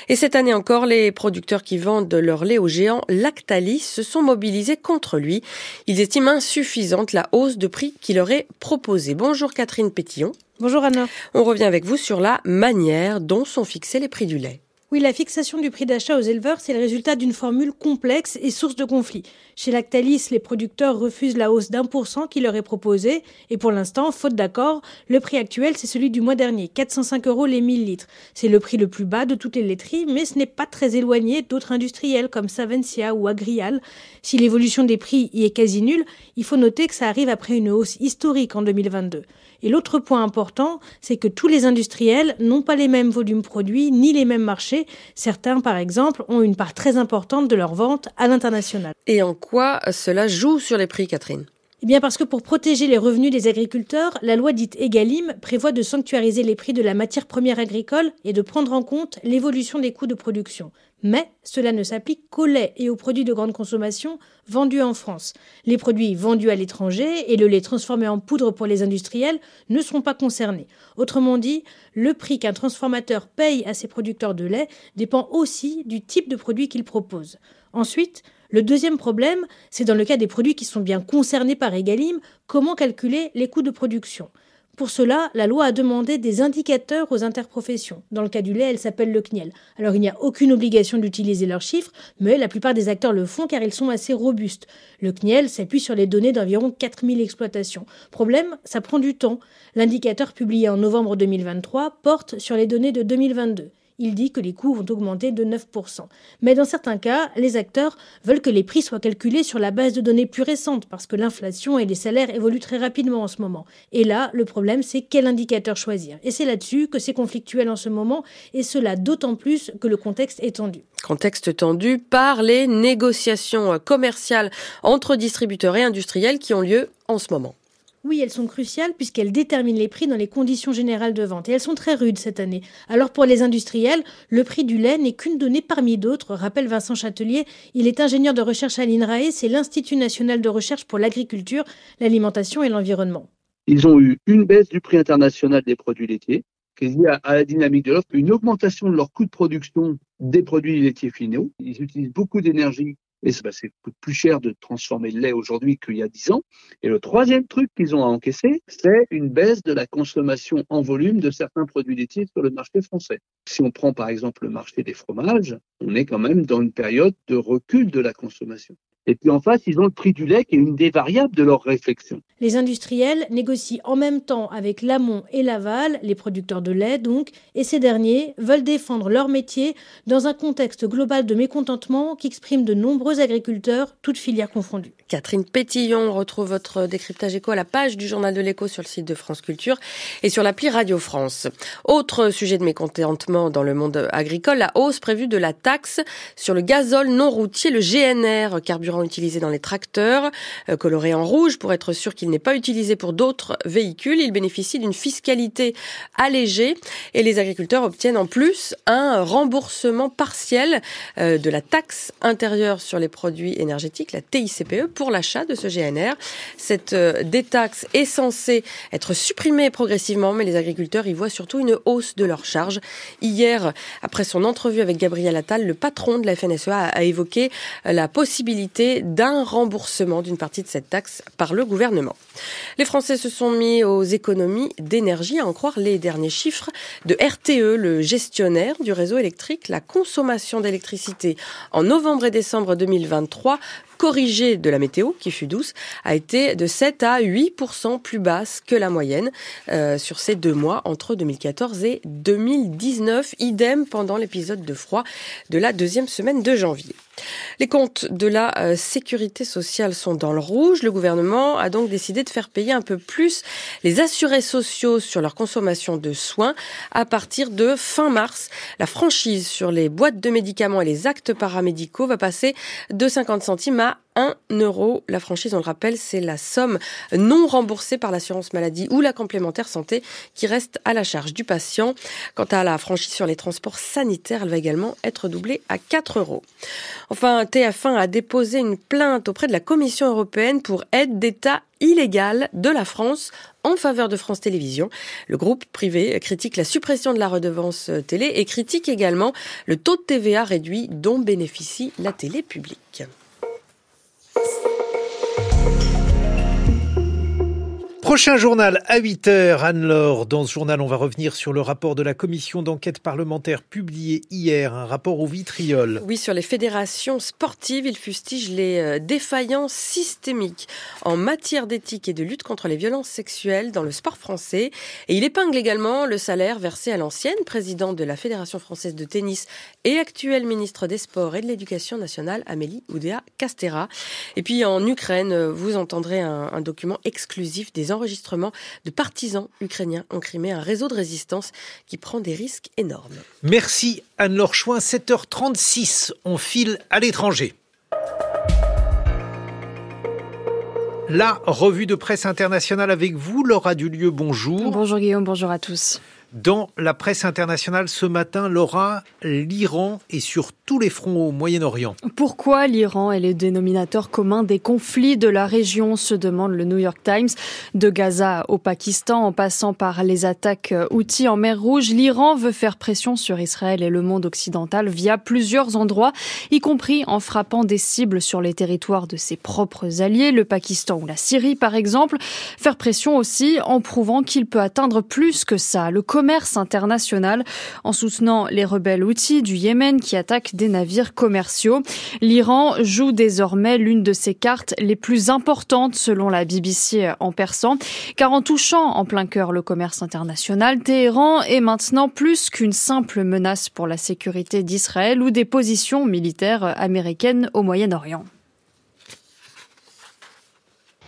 Et cette année encore, les producteurs qui vendent leur lait aux géants Lactalis se sont mobilisés contre lui. Ils estiment insuffisante la hausse de prix qui leur est proposée. Bonjour Catherine Pétillon. Bonjour Anna. On revient avec vous sur la manière dont sont fixés les prix du lait. Oui, la fixation du prix d'achat aux éleveurs, c'est le résultat d'une formule complexe et source de conflits. Chez Lactalis, les producteurs refusent la hausse d'un pour cent qui leur est proposée. Et pour l'instant, faute d'accord, le prix actuel, c'est celui du mois dernier, 405 euros les 1000 litres. C'est le prix le plus bas de toutes les laiteries, mais ce n'est pas très éloigné d'autres industriels comme Savencia ou Agrial. Si l'évolution des prix y est quasi nulle, il faut noter que ça arrive après une hausse historique en 2022. Et l'autre point important, c'est que tous les industriels n'ont pas les mêmes volumes produits ni les mêmes marchés. Certains, par exemple, ont une part très importante de leurs ventes à l'international. Et en quoi cela joue sur les prix, Catherine? Eh bien parce que pour protéger les revenus des agriculteurs, la loi dite Egalim prévoit de sanctuariser les prix de la matière première agricole et de prendre en compte l'évolution des coûts de production. Mais cela ne s'applique qu'au lait et aux produits de grande consommation vendus en France. Les produits vendus à l'étranger et le lait transformé en poudre pour les industriels ne seront pas concernés. Autrement dit, le prix qu'un transformateur paye à ses producteurs de lait dépend aussi du type de produit qu'il propose. Ensuite, le deuxième problème, c'est dans le cas des produits qui sont bien concernés par Egalim, comment calculer les coûts de production? Pour cela, la loi a demandé des indicateurs aux interprofessions. Dans le cas du lait, elle s'appelle le CNIEL. Alors il n'y a aucune obligation d'utiliser leurs chiffres, mais la plupart des acteurs le font car ils sont assez robustes. Le CNIEL s'appuie sur les données d'environ 4000 exploitations. Problème, ça prend du temps. L'indicateur publié en novembre 2023 porte sur les données de 2022 il dit que les coûts vont augmenter de 9%. Mais dans certains cas, les acteurs veulent que les prix soient calculés sur la base de données plus récentes parce que l'inflation et les salaires évoluent très rapidement en ce moment. Et là, le problème, c'est quel indicateur choisir. Et c'est là-dessus que c'est conflictuel en ce moment, et cela d'autant plus que le contexte est tendu. Contexte tendu par les négociations commerciales entre distributeurs et industriels qui ont lieu en ce moment. Oui, elles sont cruciales puisqu'elles déterminent les prix dans les conditions générales de vente. Et elles sont très rudes cette année. Alors pour les industriels, le prix du lait n'est qu'une donnée parmi d'autres, rappelle Vincent Châtelier. Il est ingénieur de recherche à l'INRAE, c'est l'Institut national de recherche pour l'agriculture, l'alimentation et l'environnement. Ils ont eu une baisse du prix international des produits laitiers, qui est liée à la dynamique de l'offre, une augmentation de leur coût de production des produits laitiers finaux. Ils utilisent beaucoup d'énergie et bah, c'est plus cher de transformer le lait aujourd'hui qu'il y a 10 ans. Et le troisième truc qu'ils ont à encaisser, c'est une baisse de la consommation en volume de certains produits laitiers sur le marché français. Si on prend par exemple le marché des fromages, on est quand même dans une période de recul de la consommation. Et puis en face, ils ont le prix du lait qui est une des variables de leur réflexion. Les industriels négocient en même temps avec l'amont et l'aval, les producteurs de lait donc, et ces derniers veulent défendre leur métier dans un contexte global de mécontentement qu'expriment de nombreux agriculteurs, toutes filières confondues. Catherine Pétillon retrouve votre décryptage éco à la page du journal de l'écho sur le site de France Culture et sur l'appli Radio France. Autre sujet de mécontentement dans le monde agricole, la hausse prévue de la taxe sur le gazole non routier, le GNR, carburant utilisé dans les tracteurs, euh, coloré en rouge pour être sûr qu'il n'est pas utilisé pour d'autres véhicules. Il bénéficie d'une fiscalité allégée et les agriculteurs obtiennent en plus un remboursement partiel euh, de la taxe intérieure sur les produits énergétiques, la TICPE, pour l'achat de ce GNR. Cette euh, détaxe est censée être supprimée progressivement, mais les agriculteurs y voient surtout une hausse de leurs charges. Hier, après son entrevue avec Gabriel Attal, le patron de la FNSEA a évoqué la possibilité d'un remboursement d'une partie de cette taxe par le gouvernement. Les Français se sont mis aux économies d'énergie, à en croire les derniers chiffres de RTE, le gestionnaire du réseau électrique. La consommation d'électricité en novembre et décembre 2023 corrigée de la météo, qui fut douce, a été de 7 à 8% plus basse que la moyenne euh, sur ces deux mois entre 2014 et 2019. Idem pendant l'épisode de froid de la deuxième semaine de janvier. Les comptes de la euh, sécurité sociale sont dans le rouge. Le gouvernement a donc décidé de faire payer un peu plus les assurés sociaux sur leur consommation de soins à partir de fin mars. La franchise sur les boîtes de médicaments et les actes paramédicaux va passer de 50 centimes à 1 euro. La franchise, on le rappelle, c'est la somme non remboursée par l'assurance maladie ou la complémentaire santé qui reste à la charge du patient. Quant à la franchise sur les transports sanitaires, elle va également être doublée à 4 euros. Enfin, TF1 a déposé une plainte auprès de la Commission européenne pour aide d'État illégale de la France en faveur de France Télévisions. Le groupe privé critique la suppression de la redevance télé et critique également le taux de TVA réduit dont bénéficie la télé publique. Prochain journal à 8h, Anne-Laure. Dans ce journal, on va revenir sur le rapport de la commission d'enquête parlementaire publié hier, un rapport au vitriol. Oui, sur les fédérations sportives, il fustige les euh, défaillances systémiques en matière d'éthique et de lutte contre les violences sexuelles dans le sport français. Et il épingle également le salaire versé à l'ancienne présidente de la Fédération française de tennis et actuelle ministre des Sports et de l'Éducation nationale, Amélie Oudéa-Castera. Et puis en Ukraine, vous entendrez un, un document exclusif des enregistrements de partisans ukrainiens en Crimée, un réseau de résistance qui prend des risques énormes. Merci Anne-Laure Chouin, 7h36, on file à l'étranger. La revue de presse internationale avec vous, Laura Dulieu, bonjour. Bonjour Guillaume, bonjour à tous. Dans la presse internationale ce matin, Laura, l'Iran est sur tous les fronts au Moyen-Orient. Pourquoi l'Iran est le dénominateur commun des conflits de la région, se demande le New York Times. De Gaza au Pakistan, en passant par les attaques outils en mer Rouge, l'Iran veut faire pression sur Israël et le monde occidental via plusieurs endroits, y compris en frappant des cibles sur les territoires de ses propres alliés, le Pakistan ou la Syrie par exemple. Faire pression aussi en prouvant qu'il peut atteindre plus que ça. Le commerce international en soutenant les rebelles outils du Yémen qui attaquent des navires commerciaux. L'Iran joue désormais l'une de ses cartes les plus importantes selon la BBC en persan, car en touchant en plein cœur le commerce international, Téhéran est maintenant plus qu'une simple menace pour la sécurité d'Israël ou des positions militaires américaines au Moyen-Orient.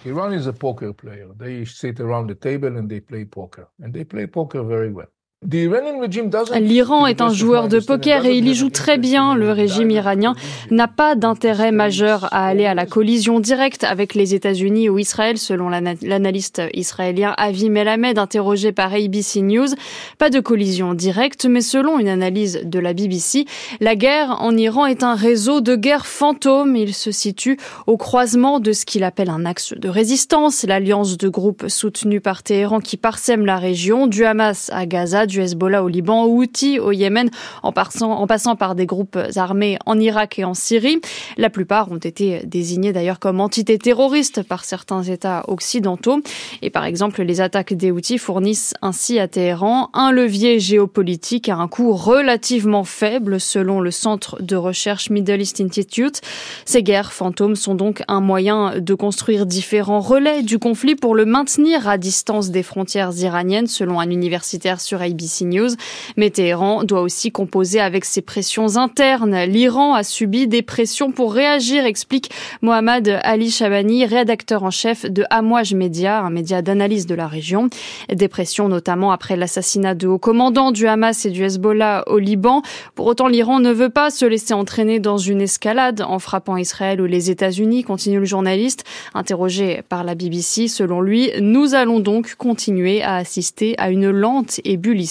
Iran is a poker player. They sit around the table and they play poker. And they play poker very well. L'Iran est un joueur de poker et il y joue très bien. Le régime iranien n'a pas d'intérêt majeur à aller à la collision directe avec les États-Unis ou Israël, selon l'analyste israélien Avi Melamed, interrogé par ABC News. Pas de collision directe, mais selon une analyse de la BBC, la guerre en Iran est un réseau de guerre fantôme. Il se situe au croisement de ce qu'il appelle un axe de résistance, l'alliance de groupes soutenus par Téhéran qui parsème la région, du Hamas à Gaza, du Hezbollah au Liban, Houthi au Yémen, en passant, en passant par des groupes armés en Irak et en Syrie. La plupart ont été désignés d'ailleurs comme entités terroristes par certains États occidentaux. Et par exemple, les attaques des Houthis fournissent ainsi à Téhéran un levier géopolitique à un coût relativement faible selon le centre de recherche Middle East Institute. Ces guerres fantômes sont donc un moyen de construire différents relais du conflit pour le maintenir à distance des frontières iraniennes selon un universitaire sur ABC News. Mais Téhéran doit aussi composer avec ses pressions internes. L'Iran a subi des pressions pour réagir, explique Mohamed Ali Shabani, rédacteur en chef de Amouage Media, un média d'analyse de la région. Des pressions notamment après l'assassinat de hauts commandants du Hamas et du Hezbollah au Liban. Pour autant, l'Iran ne veut pas se laisser entraîner dans une escalade en frappant Israël ou les États-Unis, continue le journaliste. Interrogé par la BBC, selon lui, nous allons donc continuer à assister à une lente ébullition.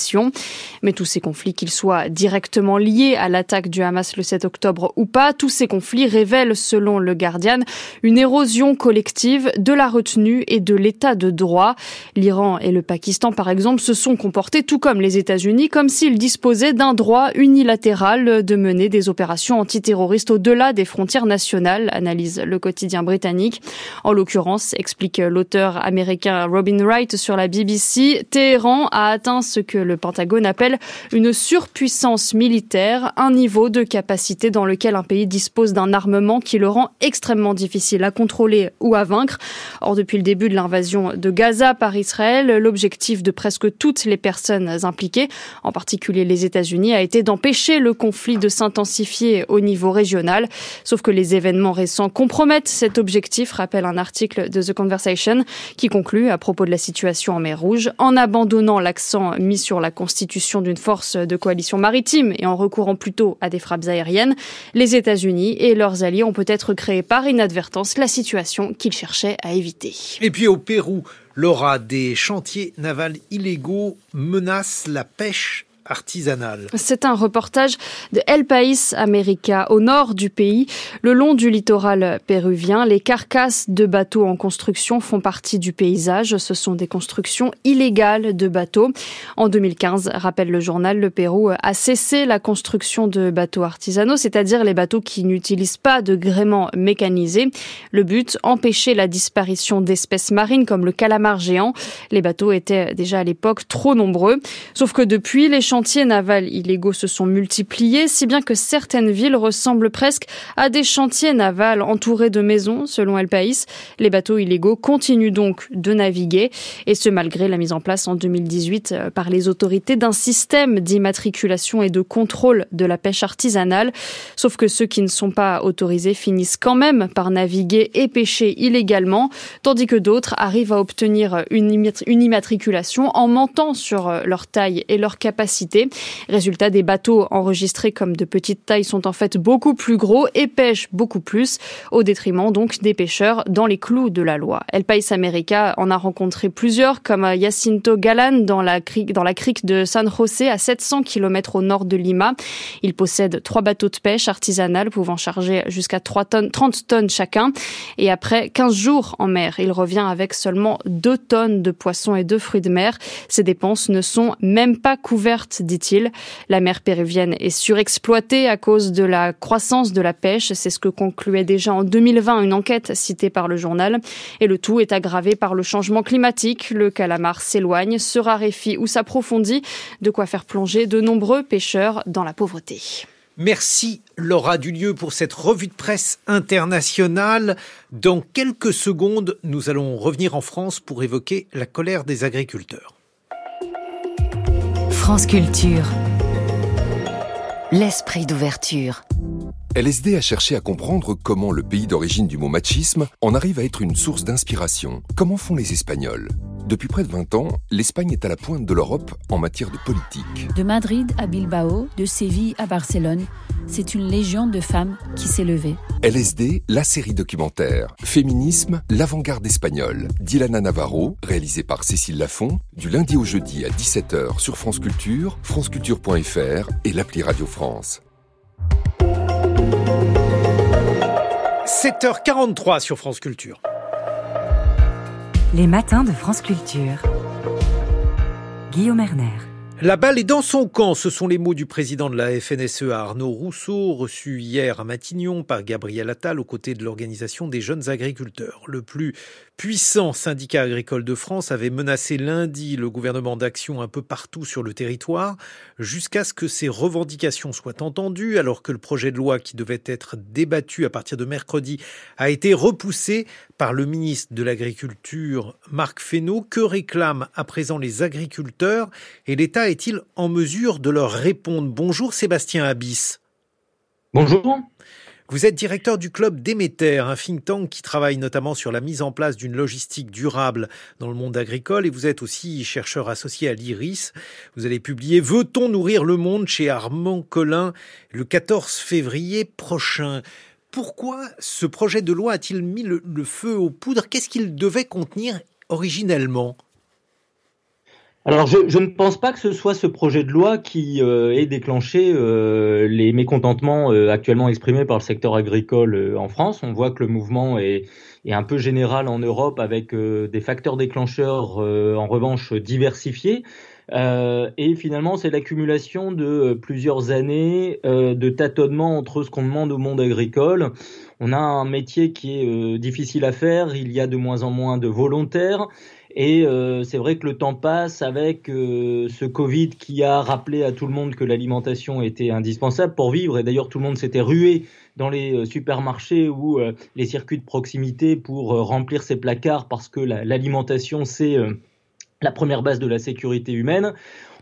Mais tous ces conflits, qu'ils soient directement liés à l'attaque du Hamas le 7 octobre ou pas, tous ces conflits révèlent, selon le Guardian, une érosion collective de la retenue et de l'état de droit. L'Iran et le Pakistan, par exemple, se sont comportés, tout comme les États-Unis, comme s'ils disposaient d'un droit unilatéral de mener des opérations antiterroristes au-delà des frontières nationales, analyse le quotidien britannique. En l'occurrence, explique l'auteur américain Robin Wright sur la BBC, Téhéran a atteint ce que le Pentagone appelle une surpuissance militaire, un niveau de capacité dans lequel un pays dispose d'un armement qui le rend extrêmement difficile à contrôler ou à vaincre. Or, depuis le début de l'invasion de Gaza par Israël, l'objectif de presque toutes les personnes impliquées, en particulier les États-Unis, a été d'empêcher le conflit de s'intensifier au niveau régional. Sauf que les événements récents compromettent cet objectif, rappelle un article de The Conversation qui conclut à propos de la situation en mer Rouge, en abandonnant l'accent mis sur la constitution d'une force de coalition maritime et en recourant plutôt à des frappes aériennes, les États-Unis et leurs alliés ont peut-être créé par inadvertance la situation qu'ils cherchaient à éviter. Et puis au Pérou, Laura, des chantiers navals illégaux menacent la pêche C'est un reportage de El País América au nord du pays. Le long du littoral péruvien, les carcasses de bateaux en construction font partie du paysage. Ce sont des constructions illégales de bateaux. En 2015, rappelle le journal, le Pérou a cessé la construction de bateaux artisanaux, c'est-à-dire les bateaux qui n'utilisent pas de gréement mécanisé. Le but, empêcher la disparition d'espèces marines comme le calamar géant. Les bateaux étaient déjà à l'époque trop nombreux. Sauf que depuis, les chantiers navals illégaux se sont multipliés, si bien que certaines villes ressemblent presque à des chantiers navals entourés de maisons, selon El País. Les bateaux illégaux continuent donc de naviguer, et ce malgré la mise en place en 2018 euh, par les autorités d'un système d'immatriculation et de contrôle de la pêche artisanale. Sauf que ceux qui ne sont pas autorisés finissent quand même par naviguer et pêcher illégalement, tandis que d'autres arrivent à obtenir une immatriculation en mentant sur euh, leur taille et leur capacité Résultat, des bateaux enregistrés comme de petite taille sont en fait beaucoup plus gros et pêchent beaucoup plus, au détriment donc des pêcheurs dans les clous de la loi. El País America en a rencontré plusieurs, comme Jacinto Galan dans la crique, de San José, à 700 km au nord de Lima. Il possède trois bateaux de pêche artisanales pouvant charger jusqu'à 3 tonnes, 30 tonnes chacun. Et après 15 jours en mer, il revient avec seulement 2 tonnes de poissons et de fruits de mer. Ses dépenses ne sont même pas couvertes, dit-il. La mer péruvienne est surexploitée à cause de la croissance de la pêche. C'est ce que concluait déjà en 2020 une enquête citée par le journal. Et le tout est aggravé par le changement climatique. Le calamar s'éloigne, se raréfie ou s'approfondit, de quoi faire plonger de nombreux pêcheurs dans la pauvreté. Merci Laura Dulieu pour cette revue de presse internationale. Dans quelques secondes, nous allons revenir en France pour évoquer la colère des agriculteurs. France Culture. L'esprit d'ouverture. LSD a cherché à comprendre comment le pays d'origine du mot machisme en arrive à être une source d'inspiration. Comment font les Espagnols? Depuis près de 20 ans, l'Espagne est à la pointe de l'Europe en matière de politique. De Madrid à Bilbao, de Séville à Barcelone, c'est une légion de femmes qui s'est levée. LSD, la série documentaire. Féminisme, l'avant-garde espagnole. Dilana Navarro, réalisée par Cécile Lafont, du lundi au jeudi à 17h sur France Culture, franceculture.fr et l'appli Radio France. 7h43 sur France Culture. Les matins de France Culture. Guillaume Erner. La balle est dans son camp, ce sont les mots du président de la FNSEA Arnaud Rousseau, reçu hier à Matignon par Gabriel Attal aux côtés de l'organisation des jeunes agriculteurs. Le plus puissant syndicat agricole de France avait menacé lundi le gouvernement d'action un peu partout sur le territoire, jusqu'à ce que ses revendications soient entendues, alors que le projet de loi qui devait être débattu à partir de mercredi a été repoussé par le ministre de l'Agriculture Marc Fesneau. Que réclament à présent les agriculteurs et l'État est-il en mesure de leur répondre? Bonjour Sébastien Abyss. Bonjour. Vous êtes directeur du club Déméter, un think tank qui travaille notamment sur la mise en place d'une logistique durable dans le monde agricole et vous êtes aussi chercheur associé à l'IRIS. Vous allez publier Veut-on nourrir le monde chez Armand Collin le 14 février prochain. Pourquoi ce projet de loi a-t-il mis le, le feu aux poudres? Qu'est-ce qu'il devait contenir originellement? Alors, je, ne pense pas que ce soit ce projet de loi qui euh, ait déclenché euh, les mécontentements euh, actuellement exprimés par le secteur agricole en France. On voit que le mouvement est, un peu général en Europe avec des facteurs déclencheurs en revanche diversifiés. et finalement, c'est l'accumulation de plusieurs années de tâtonnement entre ce qu'on demande au monde agricole. On a un métier qui est difficile à faire, il y a de moins en moins de volontaires. Et euh, c'est vrai que le temps passe avec euh, ce Covid qui a rappelé à tout le monde que l'alimentation était indispensable pour vivre. Et d'ailleurs, tout le monde s'était rué dans les euh, supermarchés ou euh, les circuits de proximité pour remplir ses placards parce que l'alimentation, c'est la première base de la sécurité humaine.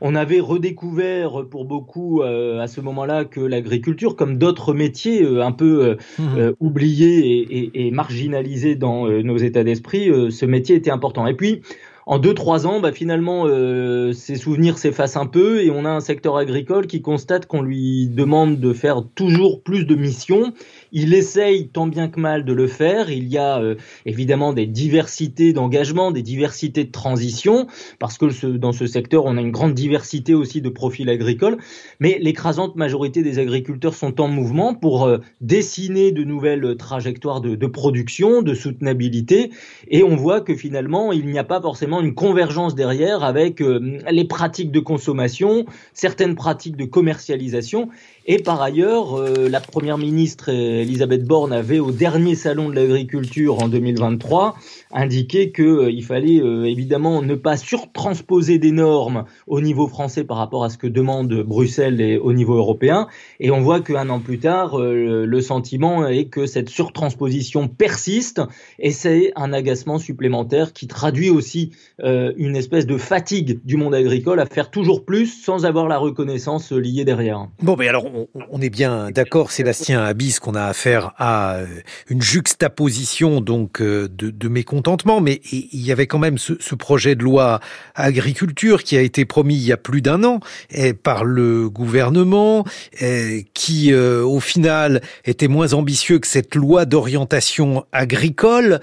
On avait redécouvert pour beaucoup euh, à ce moment-là que l'agriculture, comme d'autres métiers euh, un peu euh, mmh. oubliés et, et, et, marginalisés dans nos états d'esprit, ce métier était important. Et puis, en deux trois ans, bah, finalement, euh, ces souvenirs s'effacent un peu et on a un secteur agricole qui constate qu'on lui demande de faire toujours plus de missions. Il essaye tant bien que mal de le faire. Il y a euh, évidemment des diversités d'engagement, des diversités de transition, parce que ce, dans ce secteur, on a une grande diversité aussi de profils agricoles. Mais l'écrasante majorité des agriculteurs sont en mouvement pour euh, dessiner de nouvelles trajectoires de, de production, de soutenabilité. Et on voit que finalement, il n'y a pas forcément une convergence derrière avec euh, les pratiques de consommation, certaines pratiques de commercialisation. Et par ailleurs, euh, la première ministre Elisabeth Borne avait au dernier salon de l'agriculture en 2023 indiqué qu'il euh, fallait euh, évidemment ne pas surtransposer des normes au niveau français par rapport à ce que demande Bruxelles et au niveau européen. Et on voit qu'un an plus tard, euh, le sentiment est que cette surtransposition persiste et c'est un agacement supplémentaire qui traduit aussi euh, une espèce de fatigue du monde agricole à faire toujours plus sans avoir la reconnaissance liée derrière. Bon, mais alors on, est bien d'accord, Sébastien Abyss, qu'on a affaire à euh, une juxtaposition donc euh, de, mécontentement, mais il y avait quand même ce, projet de loi agriculture qui a été promis il y a plus d'un an et par le gouvernement, et qui au final était moins ambitieux que cette loi d'orientation agricole.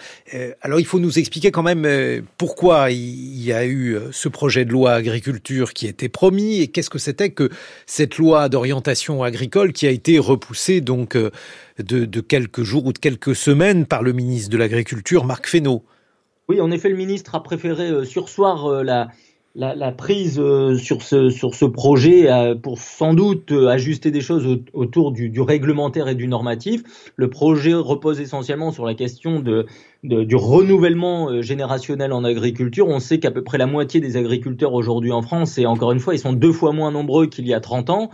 alors il faut nous expliquer quand même pourquoi il y a eu ce projet de loi agriculture qui était promis et qu'est-ce que c'était que cette loi d'orientation agricole qui a été repoussée donc euh, de, quelques jours ou de quelques semaines par le ministre de l'Agriculture, Marc Fesneau. Oui, en effet, le ministre a préféré euh, sursoir euh, la, prise sur ce, sur ce projet pour sans doute ajuster des choses autour du, du, réglementaire et du normatif. Le projet repose essentiellement sur la question de, de du renouvellement générationnel en agriculture. On sait qu'à peu près la moitié des agriculteurs aujourd'hui en France, et encore une fois, ils sont deux fois moins nombreux qu'il y a 30 ans,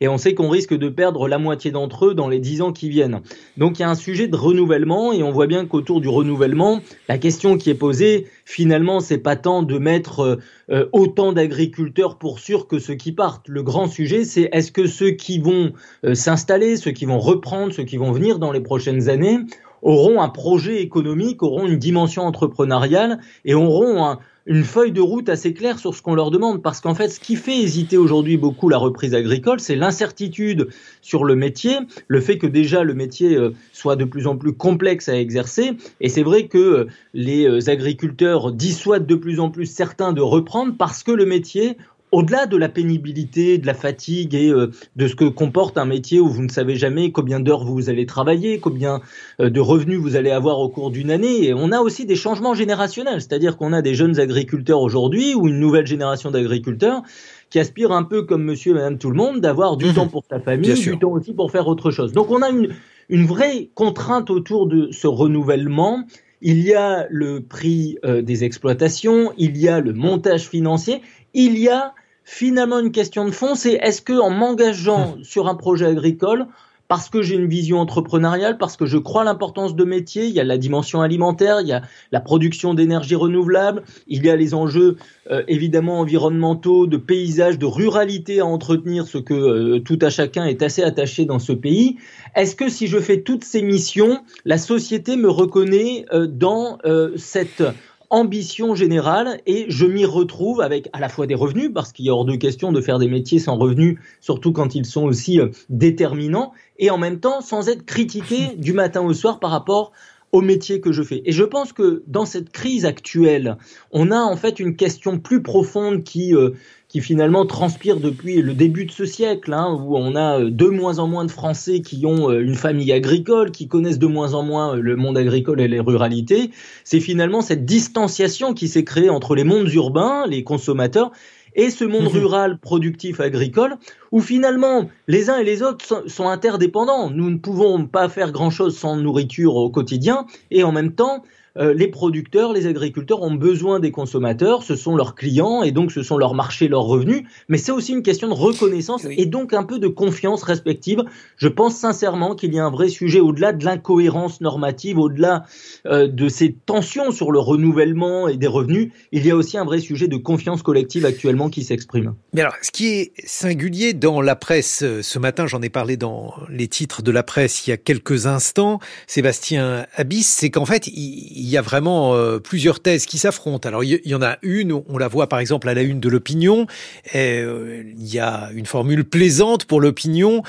et on sait qu'on risque de perdre la moitié d'entre eux dans les 10 ans qui viennent. Donc il y a un sujet de renouvellement, et on voit bien qu'autour du renouvellement, la question qui est posée, finalement, c'est pas tant de mettre euh, autant d'agriculteurs pour sûr que ceux qui partent. Le grand sujet, c'est est-ce que ceux qui vont euh, s'installer, ceux qui vont reprendre, ceux qui vont venir dans les prochaines années, auront un projet économique, auront une dimension entrepreneuriale et auront un, une feuille de route assez claire sur ce qu'on leur demande. Parce qu'en fait, ce qui fait hésiter aujourd'hui beaucoup la reprise agricole, c'est l'incertitude sur le métier, le fait que déjà le métier euh, soit de plus en plus complexe à exercer. Et c'est vrai que euh, les euh, agriculteurs dissuadent de plus en plus certains de reprendre parce que le métier au-delà de la pénibilité, de la fatigue et euh, de ce que comporte un métier où vous ne savez jamais combien d'heures vous allez travailler, combien euh, de revenus vous allez avoir au cours d'une année, et on a aussi des changements générationnels, c'est-à-dire qu'on a des jeunes agriculteurs aujourd'hui ou une nouvelle génération d'agriculteurs qui aspirent un peu comme monsieur et madame tout le monde d'avoir du mmh. temps pour sa famille, du temps aussi pour faire autre chose. Donc on a une, une vraie contrainte autour de ce renouvellement. Il y a le prix euh, des exploitations, il y a le montage financier, il y a finalement une question de fond, c'est est-ce que en m'engageant hmm. sur un projet agricole, parce que j'ai une vision entrepreneuriale, parce que je crois l'importance de métier, il y a la dimension alimentaire, il y a la production d'énergie renouvelable, il y a les enjeux euh, évidemment environnementaux, de paysage, de ruralité à entretenir, ce que euh, tout à chacun est assez attaché dans ce pays. Est-ce que si je fais toutes ces missions, la société me reconnaît euh, dans cette ambition générale et je m'y retrouve avec à la fois des revenus parce qu'il y a hors de question de faire des métiers sans revenus, surtout quand ils sont aussi euh, déterminants et en même temps sans être critiqué du matin au soir par rapport au métier que je fais. Et je pense que dans cette crise actuelle, on a en fait une question plus profonde qui euh, qui finalement transpire depuis le début de ce siècle, hein, où on a euh, de moins en moins de Français qui ont euh, une famille agricole, qui connaissent de moins en moins le monde agricole et les ruralités. C'est finalement cette distanciation qui s'est créée entre les mondes urbains, les consommateurs, et ce monde mhm. rural productif agricole où finalement les uns et les autres sont interdépendants. Nous ne pouvons pas faire grand-chose sans nourriture au quotidien et en même temps euh, les producteurs, les agriculteurs ont besoin des consommateurs, ce sont leurs clients et donc ce sont leurs marchés, leurs revenus, mais c'est aussi une question de reconnaissance et donc un peu de confiance respective. Je pense sincèrement qu'il y a un vrai sujet au-delà de l'incohérence normative, au-delà euh, de ces tensions sur le renouvellement et des revenus, il y a aussi un vrai sujet de confiance collective actuellement qui s'exprime. Mais alors, ce qui est singulier dans la presse euh, ce matin, j'en ai parlé dans les titres de la presse il y a quelques instants, Sébastien Abyss, c'est qu'en fait, il il y a vraiment euh, plusieurs thèses qui s'affrontent. Alors il y, en a une, on la voit par exemple à la une de l'opinion, euh, il y a une formule plaisante pour l'opinion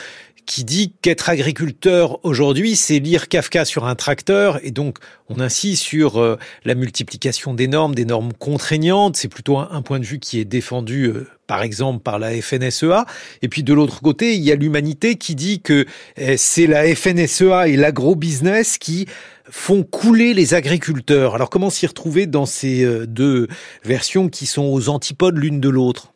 qui dit qu'être agriculteur aujourd'hui, c'est lire Kafka sur un tracteur, et donc on insiste sur euh, la multiplication des normes, des normes contraignantes. C'est plutôt un, point de vue qui est défendu, euh, par exemple, par la FNSEA. Et puis de l'autre côté, il y a l'humanité qui dit que euh, c'est la FNSEA et l'agro-business qui font couler les agriculteurs. Alors comment s'y retrouver dans ces deux versions qui sont aux antipodes l'une de l'autre?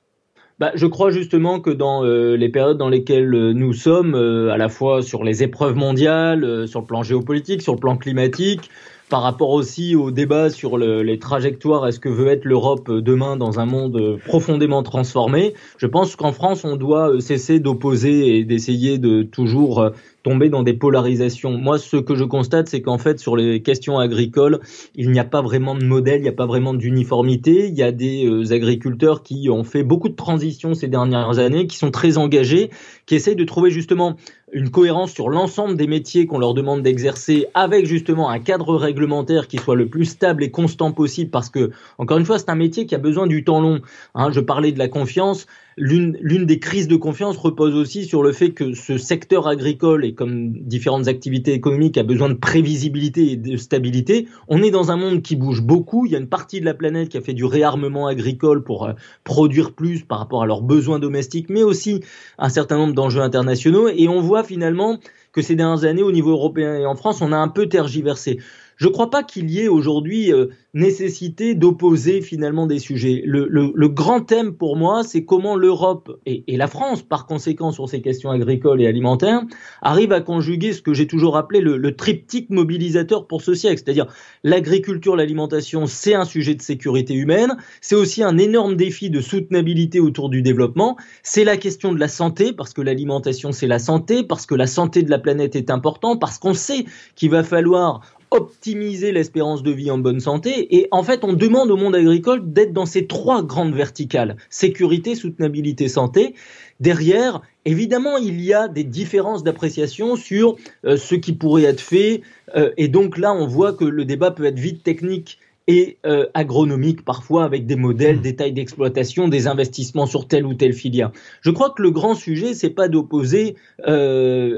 Bah, je crois justement que dans euh, les périodes dans lesquelles euh, nous sommes, euh, à la fois sur les épreuves mondiales, sur le plan géopolitique, sur le plan climatique, par rapport aussi au débat sur le, les trajectoires, est-ce que veut être l'Europe demain dans un monde profondément transformé? Je pense qu'en France, on doit cesser d'opposer et d'essayer de toujours tomber dans des polarisations. Moi, ce que je constate, c'est qu'en fait, sur les questions agricoles, il n'y a pas vraiment de modèle, il n'y a pas vraiment d'uniformité. Il y a des euh, agriculteurs qui ont fait beaucoup de transitions ces dernières années, qui sont très engagés, qui essayent de trouver justement une cohérence sur l'ensemble des métiers qu'on leur demande d'exercer avec justement un cadre réglementaire qui soit le plus stable et constant possible parce que, encore une fois, c'est un métier qui a besoin du temps long. Hein, je parlais de la confiance l'une des crises de confiance repose aussi sur le fait que ce secteur agricole et comme différentes activités économiques a besoin de prévisibilité et de stabilité. On est dans un monde qui bouge beaucoup. Il y a une partie de la planète qui a fait du réarmement agricole pour euh, produire plus par rapport à leurs besoins domestiques, mais aussi un certain nombre d'enjeux internationaux. Et on voit finalement que ces dernières années, au niveau européen et en France, on a un peu tergiversé. Je ne crois pas qu'il y ait aujourd'hui euh, nécessité d'opposer finalement des sujets. Le, le, le, grand thème pour moi, c'est comment l'Europe et, et, la France, par conséquent, sur ces questions agricoles et alimentaires, arrivent à conjuguer ce que j'ai toujours appelé le, le, triptyque mobilisateur pour ce siècle, c'est-à-dire l'agriculture, l'alimentation, c'est un sujet de sécurité humaine, c'est aussi un énorme défi de soutenabilité autour du développement, c'est la question de la santé, parce que l'alimentation, c'est la santé, parce que la santé de la planète est importante, parce qu'on sait qu'il va falloir optimiser l'espérance de vie en bonne santé. Et en fait, on demande au monde agricole d'être dans ces trois grandes verticales, sécurité, soutenabilité, santé. Derrière, évidemment, il y a des différences d'appréciation sur euh, ce qui pourrait être fait. Euh, et donc là, on voit que le débat peut être vite technique et euh, agronomique parfois avec des modèles, mmh. des tailles d'exploitation, des investissements sur telle ou telle filière. Je crois que le grand sujet, c'est pas d'opposer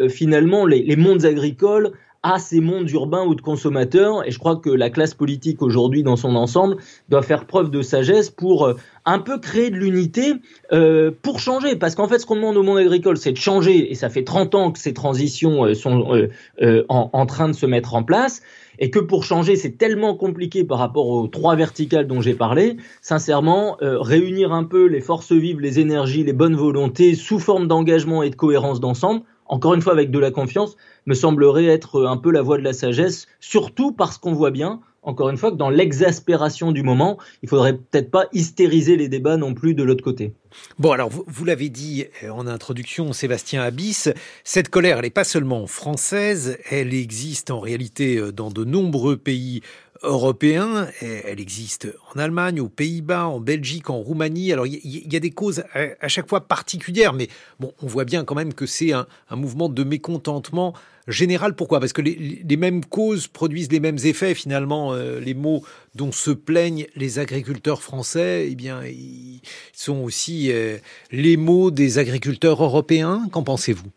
finalement les, les mondes agricoles à ces mondes urbains ou de consommateurs. Et je crois que la classe politique aujourd'hui, dans son ensemble, doit faire preuve de sagesse pour euh, un peu créer de l'unité euh, pour changer. Parce qu'en fait, ce qu'on demande au monde agricole, c'est de changer. Et ça fait 30 ans que ces transitions euh, sont en, en train de se mettre en place et que pour changer, c'est tellement compliqué par rapport aux trois verticales dont j'ai parlé. Sincèrement, réunir un peu les forces vives, les énergies, les bonnes volontés sous forme d'engagement et de cohérence d'ensemble, encore une fois avec de la confiance, me semblerait être un peu la voie de la sagesse, surtout parce qu'on voit bien, encore une fois, que dans l'exaspération du moment, il faudrait peut-être pas hystériser les débats non plus de l'autre côté. Bon, alors vous, vous l'avez dit euh, en introduction, Sébastien Abyss, cette colère, elle n'est pas seulement française, elle existe en réalité euh, dans de nombreux pays européen. Elle existe en Allemagne, aux Pays-Bas, en Belgique, en Roumanie. Alors il y, a des causes à, chaque fois particulières, mais bon, on voit bien quand même que c'est un, mouvement de mécontentement général. Pourquoi? Parce que les, mêmes causes produisent les mêmes effets finalement. Euh, les mots dont se plaignent les agriculteurs français, eh bien, ils sont aussi euh, les mots des agriculteurs européens. Qu'en pensez-vous?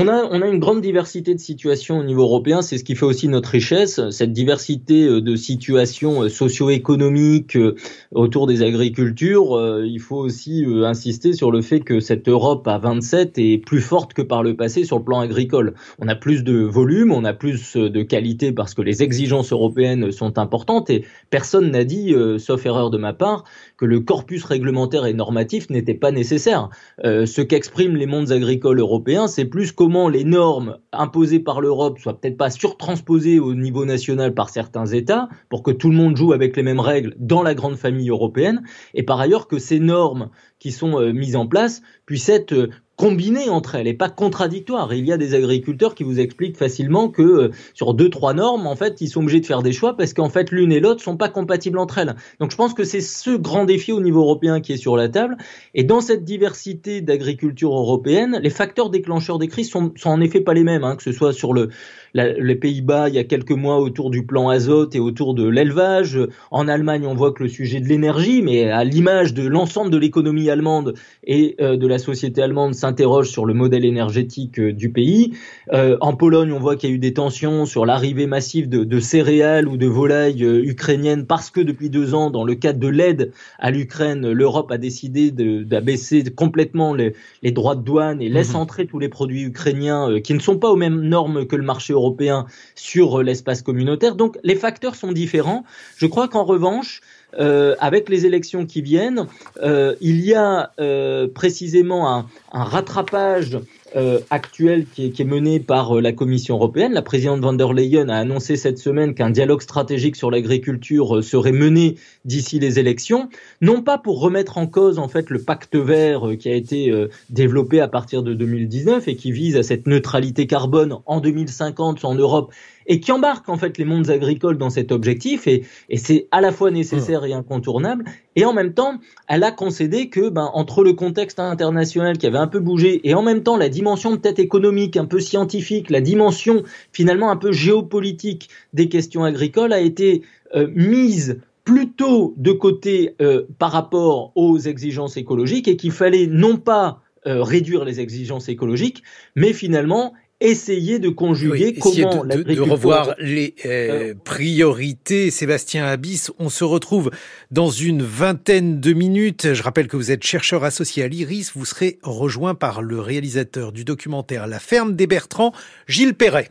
On a, une grande diversité de situations au niveau européen, c'est ce qui fait aussi notre richesse, cette diversité euh, de situations euh, socio-économiques euh, autour des agricultures. Il faut aussi insister sur le fait que cette Europe à 27 est plus forte que par le passé sur le plan agricole. On a plus de volume, on a plus de qualité parce que les exigences européennes sont importantes et personne n'a dit, sauf erreur de ma part, que le corpus réglementaire et normatif n'était pas nécessaire. ce qu'expriment les mondes agricoles européens, c'est plus qu'au comment les normes imposées par l'Europe soient peut-être pas surtransposées au niveau national par certains États, pour que tout le monde joue avec les mêmes règles dans la grande famille européenne, et par ailleurs que ces normes qui sont euh, mises en place puissent être euh, combinées entre elles et pas contradictoires. Il y a des agriculteurs qui vous expliquent facilement que euh, sur deux trois normes, en fait, ils sont obligés de faire des choix parce qu'en fait l'une et l'autre sont pas compatibles entre elles. Donc je pense que c'est ce grand défi au niveau européen qui est sur la table. Et dans cette diversité d'agriculture européenne, les facteurs déclencheurs des crises sont, sont en effet pas les mêmes, hein, que ce soit sur le les Pays-Bas il y a quelques mois autour du plan azote et autour de l'élevage. En Allemagne, on voit que le sujet de l'énergie, mais à l'image de l'ensemble de l'économie allemande et euh, de la société allemande, s'interroge sur le modèle énergétique euh, du pays. Euh, en Pologne, on voit qu'il y a eu des tensions sur l'arrivée massive de, de, céréales ou de volailles ukrainiennes parce que depuis deux ans, dans le cadre de l'aide à l'Ukraine, l'Europe a décidé d'abaisser complètement les, les, droits de douane et laisse mmh entrer tous les produits ukrainiens qui ne sont pas aux mêmes normes que le marché européen sur l'espace communautaire. Donc les facteurs sont différents. Je crois qu'en revanche, euh, avec les élections qui viennent, euh, il y a euh, précisément un rattrapage euh, actuelle qui est, menée par euh, la Commission européenne. La présidente von der Leyen a annoncé cette semaine qu'un dialogue stratégique sur l'agriculture euh, serait mené d'ici les élections, non pas pour remettre en cause en fait le pacte vert qui a été développé à partir de 2019 et qui vise à cette neutralité carbone en 2050 en Europe et qui embarque en fait les mondes agricoles dans cet objectif. Et, et c'est à la fois nécessaire et incontournable et en même temps elle a concédé que ben, entre le contexte international qui avait un peu bougé et en même temps la dimension peut-être économique un peu scientifique la dimension finalement un peu géopolitique des questions agricoles a été euh, mise plutôt de côté euh, par rapport aux exigences écologiques et qu'il fallait non pas euh, réduire les exigences écologiques, mais finalement essayer de conjuguer comment de, de, revoir les euh, priorités. Sébastien Abyss, on se retrouve dans une vingtaine de minutes. Je rappelle que vous êtes chercheur associé à l'IRIS. Vous serez rejoint par le réalisateur du documentaire La ferme des Bertrands, Gilles Perret.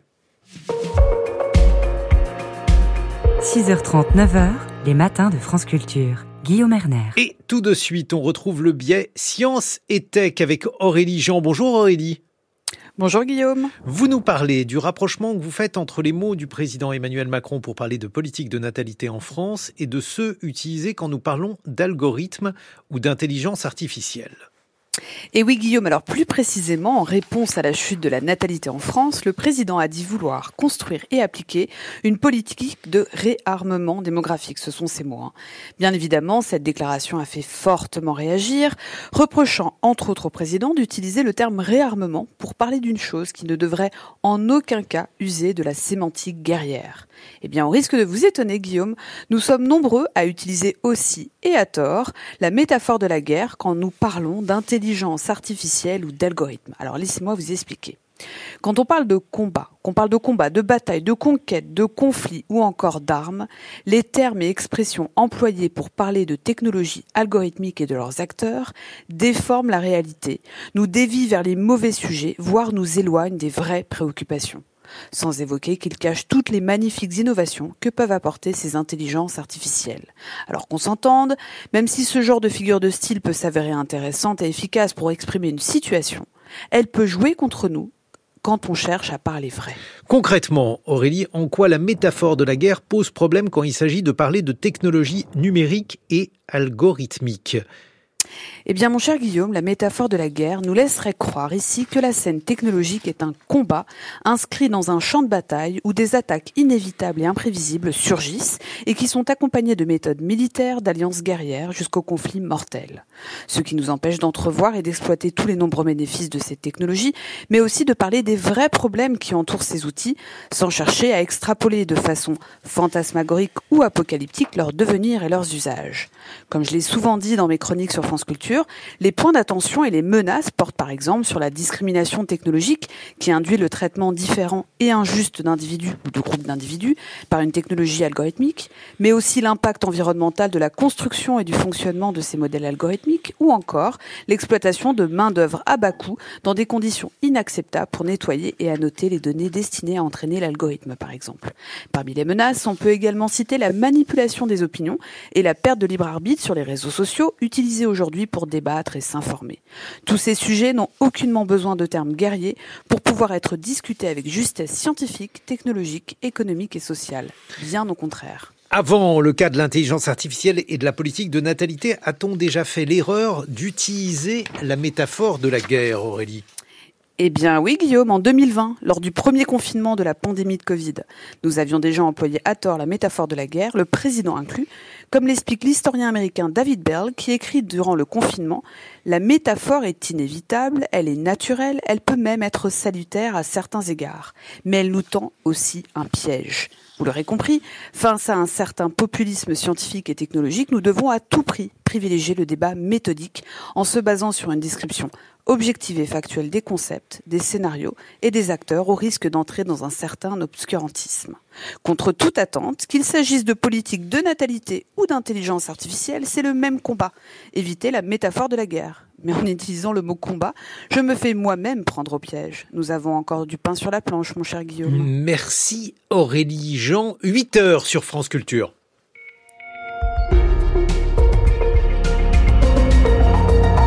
6h30, 9h, les matins de France Culture. Guillaume Erner. Et tout de suite, on retrouve le biais Science et Tech avec Aurélie Jean. Bonjour Aurélie. Bonjour Guillaume. Vous nous parlez du rapprochement que vous faites entre les mots du président Emmanuel Macron pour parler de politique de natalité en France et de ceux utilisés quand nous parlons d'algorithmes ou d'intelligence artificielle. Et oui, Guillaume, alors plus précisément, en réponse à la chute de la natalité en France, le président a dit vouloir construire et appliquer une politique de réarmement démographique. Ce sont ses mots. Hein. Bien évidemment, cette déclaration a fait fortement réagir, reprochant entre autres au président d'utiliser le terme réarmement pour parler d'une chose qui ne devrait en aucun cas user de la sémantique guerrière. Eh bien, au risque de vous étonner, Guillaume, nous sommes nombreux à utiliser aussi, et à tort, la métaphore de la guerre quand nous parlons d'intelligence artificielle ou d'algorithme. Alors, laissez-moi vous expliquer. Quand on parle de combat, qu'on parle de combat, de bataille, de conquête, de conflit ou encore d'armes, les termes et expressions employés pour parler de technologies algorithmiques et de leurs acteurs déforment la réalité, nous dévient vers les mauvais sujets, voire nous éloignent des vraies préoccupations sans évoquer qu'il cache toutes les magnifiques innovations que peuvent apporter ces intelligences artificielles. Alors qu'on s'entende, même si ce genre de figure de style peut s'avérer intéressante et efficace pour exprimer une situation, elle peut jouer contre nous quand on cherche à parler vrai. Concrètement, Aurélie, en quoi la métaphore de la guerre pose problème quand il s'agit de parler de technologies numériques et algorithmiques eh bien, mon cher Guillaume, la métaphore de la guerre nous laisserait croire ici que la scène technologique est un combat inscrit dans un champ de bataille où des attaques inévitables et imprévisibles surgissent et qui sont accompagnées de méthodes militaires, d'alliances guerrières jusqu'au conflit mortel. Ce qui nous empêche d'entrevoir et d'exploiter tous les nombreux bénéfices de cette technologie, mais aussi de parler des vrais problèmes qui entourent ces outils, sans chercher à extrapoler de façon fantasmagorique ou apocalyptique leur devenir et leurs usages. Comme je l'ai souvent dit dans mes chroniques sur France Culture, les points d'attention et les menaces portent par exemple sur la discrimination technologique qui induit le traitement différent et injuste d'individus ou de groupes d'individus par une technologie algorithmique, mais aussi l'impact environnemental de la construction et du fonctionnement de ces modèles algorithmiques, ou encore l'exploitation de main-d'œuvre à bas coût dans des conditions inacceptables pour nettoyer et annoter les données destinées à entraîner l'algorithme, par exemple. Parmi les menaces, on peut également citer la manipulation des opinions et la perte de libre arbitre sur les réseaux sociaux utilisés aujourd'hui pour débattre et s'informer. Tous ces sujets n'ont aucunement besoin de termes guerriers pour pouvoir être discutés avec justesse scientifique, technologique, économique et sociale. Bien au contraire. Avant le cas de l'intelligence artificielle et de la politique de natalité, a-t-on déjà fait l'erreur d'utiliser la métaphore de la guerre, Aurélie? Eh bien oui, Guillaume, en 2020, lors du premier confinement de la pandémie de Covid, nous avions déjà employé à tort la métaphore de la guerre, le président inclus, comme l'explique l'historien américain David Bell, qui écrit durant le confinement, la métaphore est inévitable, elle est naturelle, elle peut même être salutaire à certains égards, mais elle nous tend aussi un piège. Vous l'aurez compris, face à un certain populisme scientifique et technologique, nous devons à tout prix privilégier le débat méthodique en se basant sur une description objective et factuelle des concepts, des scénarios et des acteurs au risque d'entrer dans un certain obscurantisme. Contre toute attente, qu'il s'agisse de politique de natalité ou d'intelligence artificielle, c'est le même combat. Éviter la métaphore de la guerre. Mais en utilisant le mot combat, je me fais moi-même prendre au piège. Nous avons encore du pain sur la planche, mon cher Guillaume. Merci Aurélie Jean. 8 heures sur France Culture.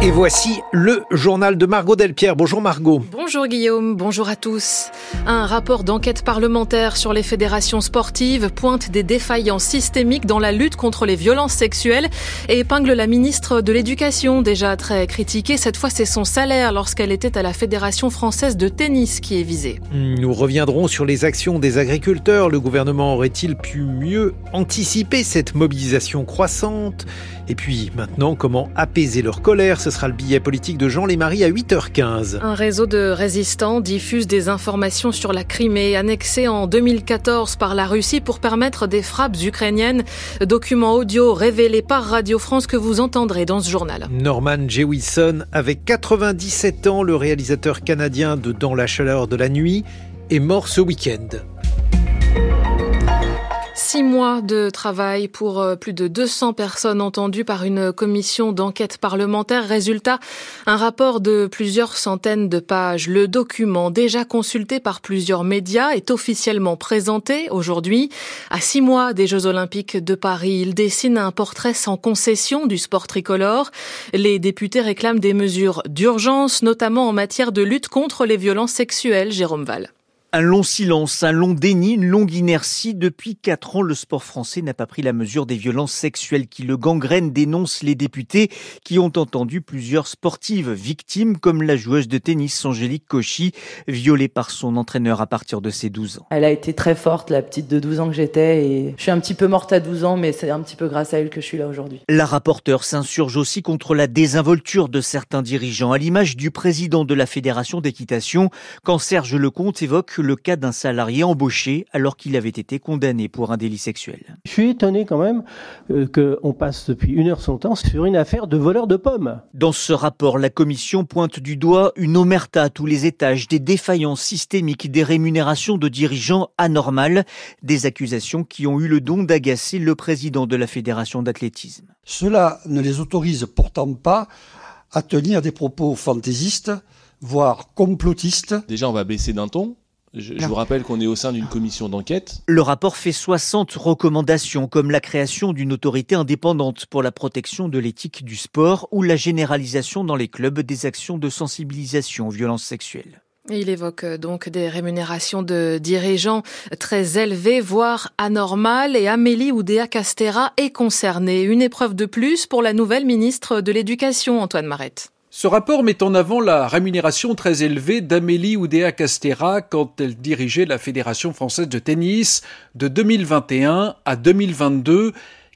Et voici le journal de Margot Delpierre. Bonjour Margot. Bonjour Guillaume, bonjour à tous. Un rapport d'enquête parlementaire sur les fédérations sportives pointe des défaillances systémiques dans la lutte contre les violences sexuelles et épingle la ministre de l'Éducation, déjà très critiquée. Cette fois, c'est son salaire lorsqu'elle était à la Fédération française de tennis qui est visé. Nous reviendrons sur les actions des agriculteurs. Le gouvernement aurait-il pu mieux anticiper cette mobilisation croissante? Et puis maintenant, comment apaiser leur colère? Ce sera le billet politique de Jean Lémarie à 8h15. Un réseau de résistants diffuse des informations sur la Crimée, annexée en 2014 par la Russie pour permettre des frappes ukrainiennes. Documents audio révélés par Radio France que vous entendrez dans ce journal. Norman Jewison, avec 97 ans, le réalisateur canadien de Dans la chaleur de la nuit, est mort ce week-end. Six mois de travail pour euh, plus de 200 personnes entendues par une commission d'enquête parlementaire. Résultat, un rapport de plusieurs centaines de pages. Le document, déjà consulté par plusieurs médias, est officiellement présenté aujourd'hui. À six mois des Jeux Olympiques de Paris, il dessine un portrait sans concession du sport tricolore. Les députés réclament des mesures d'urgence, notamment en matière de lutte contre les violences sexuelles. Jérôme Val. Un long silence, un long déni, une longue inertie. Depuis quatre ans, le sport français n'a pas pris la mesure des violences sexuelles qui le gangrènent, dénoncent les députés qui ont entendu plusieurs sportives victimes, comme la joueuse de tennis Angélique Cauchy, violée par son entraîneur à partir de ses 12 ans. Elle a été très forte, la petite de 12 ans que j'étais, et je suis un petit peu morte à 12 ans, mais c'est un petit peu grâce à elle que je suis là aujourd'hui. La rapporteure s'insurge aussi contre la désinvolture de certains dirigeants, à l'image du président de la Fédération d'équitation, quand Serge Lecomte évoque le cas d'un salarié embauché alors qu'il avait été condamné pour un délit sexuel. Je suis étonné quand même euh, qu'on passe depuis une heure son temps sur une affaire de voleur de pommes. Dans ce rapport, la commission pointe du doigt une omerta à tous les étages, des défaillances systémiques, des rémunérations de dirigeants anormales, des accusations qui ont eu le don d'agacer le président de la fédération d'athlétisme. Cela ne les autorise pourtant pas à tenir des propos fantaisistes, voire complotistes. Déjà, on va baisser d'un ton. Je, je, vous rappelle qu'on est au sein d'une commission d'enquête. Le rapport fait 60 recommandations, comme la création d'une autorité indépendante pour la protection de l'éthique du sport ou la généralisation dans les clubs des actions de sensibilisation aux violences sexuelles. Il évoque euh, donc des rémunérations de dirigeants très élevées, voire anormales, et Amélie Oudéa Castera est concernée. Une épreuve de plus pour la nouvelle ministre de l'Éducation, Antoine Marette. Ce rapport met en avant la rémunération très élevée d'Amélie Oudéa Castera quand elle dirigeait la Fédération française de tennis de 2021 à 2022.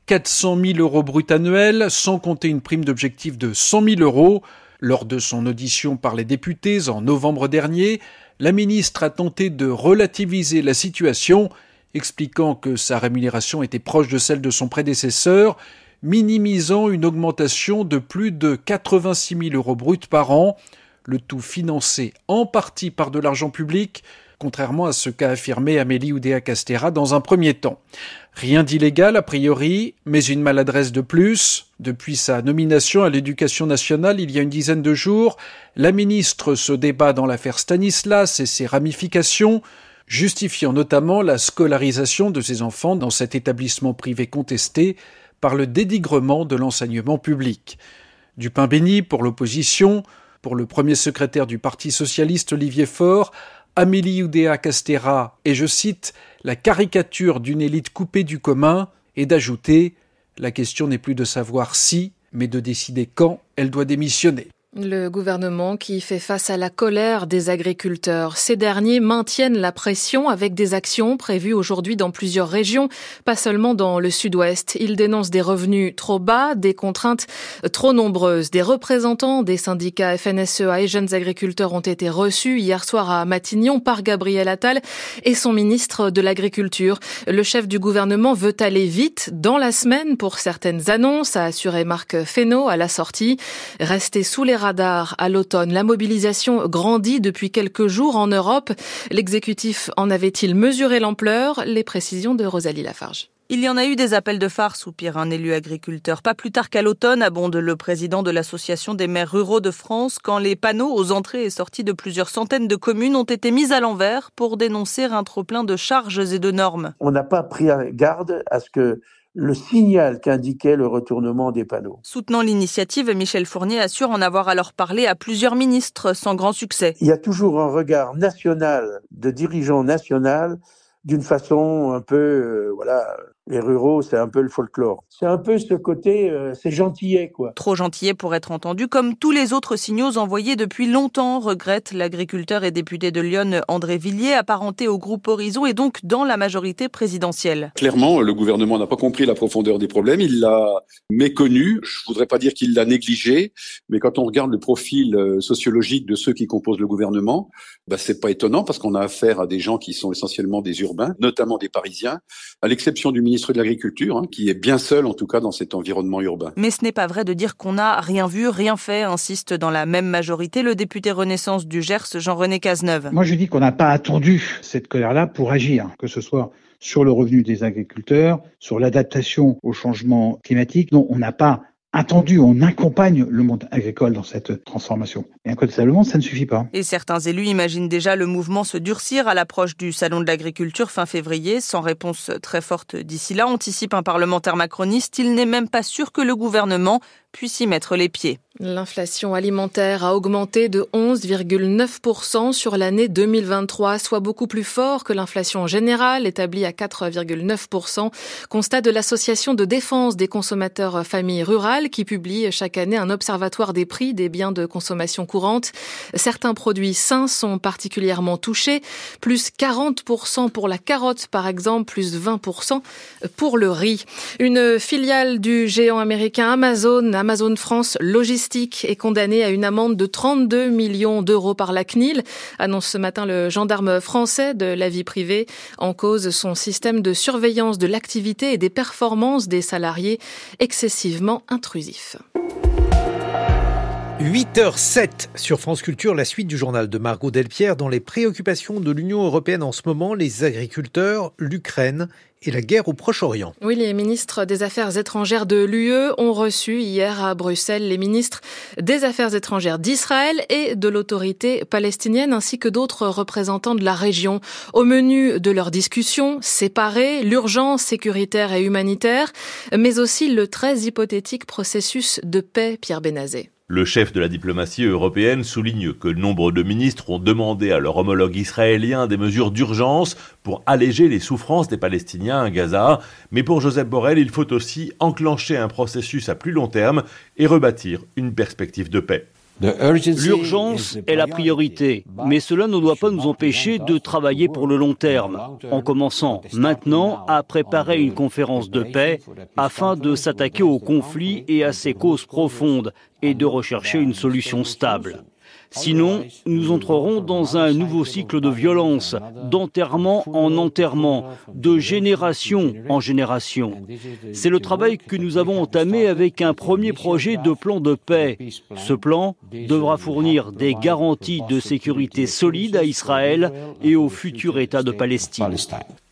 400 000 euros brut annuels, sans compter une prime d'objectif de 100 000 euros. Lors de son audition par les députés en novembre dernier, la ministre a tenté de relativiser la situation, expliquant que sa rémunération était proche de celle de son prédécesseur, minimisant une augmentation de plus de 86 000 euros bruts par an, le tout financé en partie par de l'argent public, contrairement à ce qu'a affirmé Amélie Oudéa Castera dans un premier temps. Rien d'illégal a priori, mais une maladresse de plus. Depuis sa nomination à l'éducation nationale il y a une dizaine de jours, la ministre se débat dans l'affaire Stanislas et ses ramifications, justifiant notamment la scolarisation de ses enfants dans cet établissement privé contesté par le dénigrement de l'enseignement public. Du pain béni pour l'opposition, pour le premier secrétaire du Parti socialiste Olivier Faure, Amélie Oudéa Castera est, je cite, la caricature d'une élite coupée du commun, et d'ajouter la question n'est plus de savoir si, mais de décider quand elle doit démissionner. Le gouvernement qui fait face à la colère des agriculteurs. Ces derniers maintiennent la pression avec des actions prévues aujourd'hui dans plusieurs régions, pas seulement dans le sud-ouest. Ils dénoncent des revenus trop bas, des contraintes trop nombreuses. Des représentants des syndicats FNSEA et jeunes agriculteurs ont été reçus hier soir à Matignon par Gabriel Attal et son ministre de l'Agriculture. Le chef du gouvernement veut aller vite dans la semaine pour certaines annonces, a assuré Marc Fesneau à la sortie. Rester sous les radar à l'automne. La mobilisation grandit depuis quelques jours en Europe. L'exécutif en avait-il mesuré l'ampleur? Les précisions de Rosalie Lafarge. Il y en a eu des appels de phare, soupire un élu agriculteur. Pas plus tard qu'à l'automne, abonde le président de l'Association des maires ruraux de France, quand les panneaux aux entrées et sorties de plusieurs centaines de communes ont été mis à l'envers pour dénoncer un trop-plein de charges et de normes. On n'a pas pris garde à ce que le signal qu'indiquait le retournement des panneaux. Soutenant l'initiative, Michel Fournier assure en avoir alors parlé à plusieurs ministres sans grand succès. Il y a toujours un regard national de dirigeants national d'une façon un peu, euh, voilà, les ruraux, c'est un peu le folklore. C'est un peu ce côté, euh, c'est gentillet, quoi. Trop gentillet pour être entendu, comme tous les autres signaux envoyés depuis longtemps, regrette l'agriculteur et député de Lyon André Villiers, apparenté au groupe Horizon et donc dans la majorité présidentielle. Clairement, le gouvernement n'a pas compris la profondeur des problèmes, il l'a méconnu. Je voudrais pas dire qu'il l'a négligé, mais quand on regarde le profil euh, sociologique de ceux qui composent le gouvernement, bah, c'est pas étonnant parce qu'on a affaire à des gens qui sont essentiellement des urbains, notamment des Parisiens, à l'exception du ministre ministre de l'Agriculture, hein, qui est bien seul en tout cas dans cet environnement urbain. Mais ce n'est pas vrai de dire qu'on n'a rien vu, rien fait, insiste dans la même majorité le député Renaissance du Gers, Jean-René Cazeneuve. Moi je dis qu'on n'a pas attendu cette colère-là pour agir, que ce soit sur le revenu des agriculteurs, sur l'adaptation au changement climatique. Non, on n'a pas attendu, on accompagne le monde agricole dans cette transformation. Et incontestablement, ça ne suffit pas. Et certains élus imaginent déjà le mouvement se durcir à l'approche du Salon de l'agriculture fin février, sans réponse très forte d'ici là, anticipe un parlementaire macroniste. Il n'est même pas sûr que le gouvernement puisse y mettre les pieds. L'inflation alimentaire a augmenté de 11,9% sur l'année 2023, soit beaucoup plus fort que l'inflation générale établie à 4,9%, constat de l'Association de défense des consommateurs familles rurales qui publie chaque année un observatoire des prix des biens de consommation courante. Certains produits sains sont particulièrement touchés, plus 40% pour la carotte par exemple, plus 20% pour le riz. Une filiale du géant américain Amazon, Amazon France Logistique est condamné à une amende de 32 millions d'euros par la CNIL, annonce ce matin le gendarme français de la vie privée, en cause son système de surveillance de l'activité et des performances des salariés excessivement intrusif. 8h07 sur France Culture, la suite du journal de Margot Delpierre dans les préoccupations de l'Union européenne en ce moment, les agriculteurs, l'Ukraine et la guerre au Proche-Orient. Oui, les ministres des Affaires étrangères de l'UE ont reçu hier à Bruxelles les ministres des Affaires étrangères d'Israël et de l'autorité palestinienne ainsi que d'autres représentants de la région. Au menu de leur discussion, séparer l'urgence sécuritaire et humanitaire, mais aussi le très hypothétique processus de paix, Pierre Benazé. Le chef de la diplomatie européenne souligne que nombre de ministres ont demandé à leur homologue israélien des mesures d'urgence pour alléger les souffrances des Palestiniens à Gaza. Mais pour Joseph Borrell, il faut aussi enclencher un processus à plus long terme et rebâtir une perspective de paix. L'urgence est la priorité, mais cela ne doit pas nous empêcher de travailler pour le long terme, en commençant maintenant à préparer une conférence de paix afin de s'attaquer au conflit et à ses causes profondes et de rechercher une solution stable. Sinon, nous entrerons dans un nouveau cycle de violence, d'enterrement en enterrement, de génération en génération. C'est le travail que nous avons entamé avec un premier projet de plan de paix. Ce plan devra fournir des garanties de sécurité solides à Israël et au futur État de Palestine.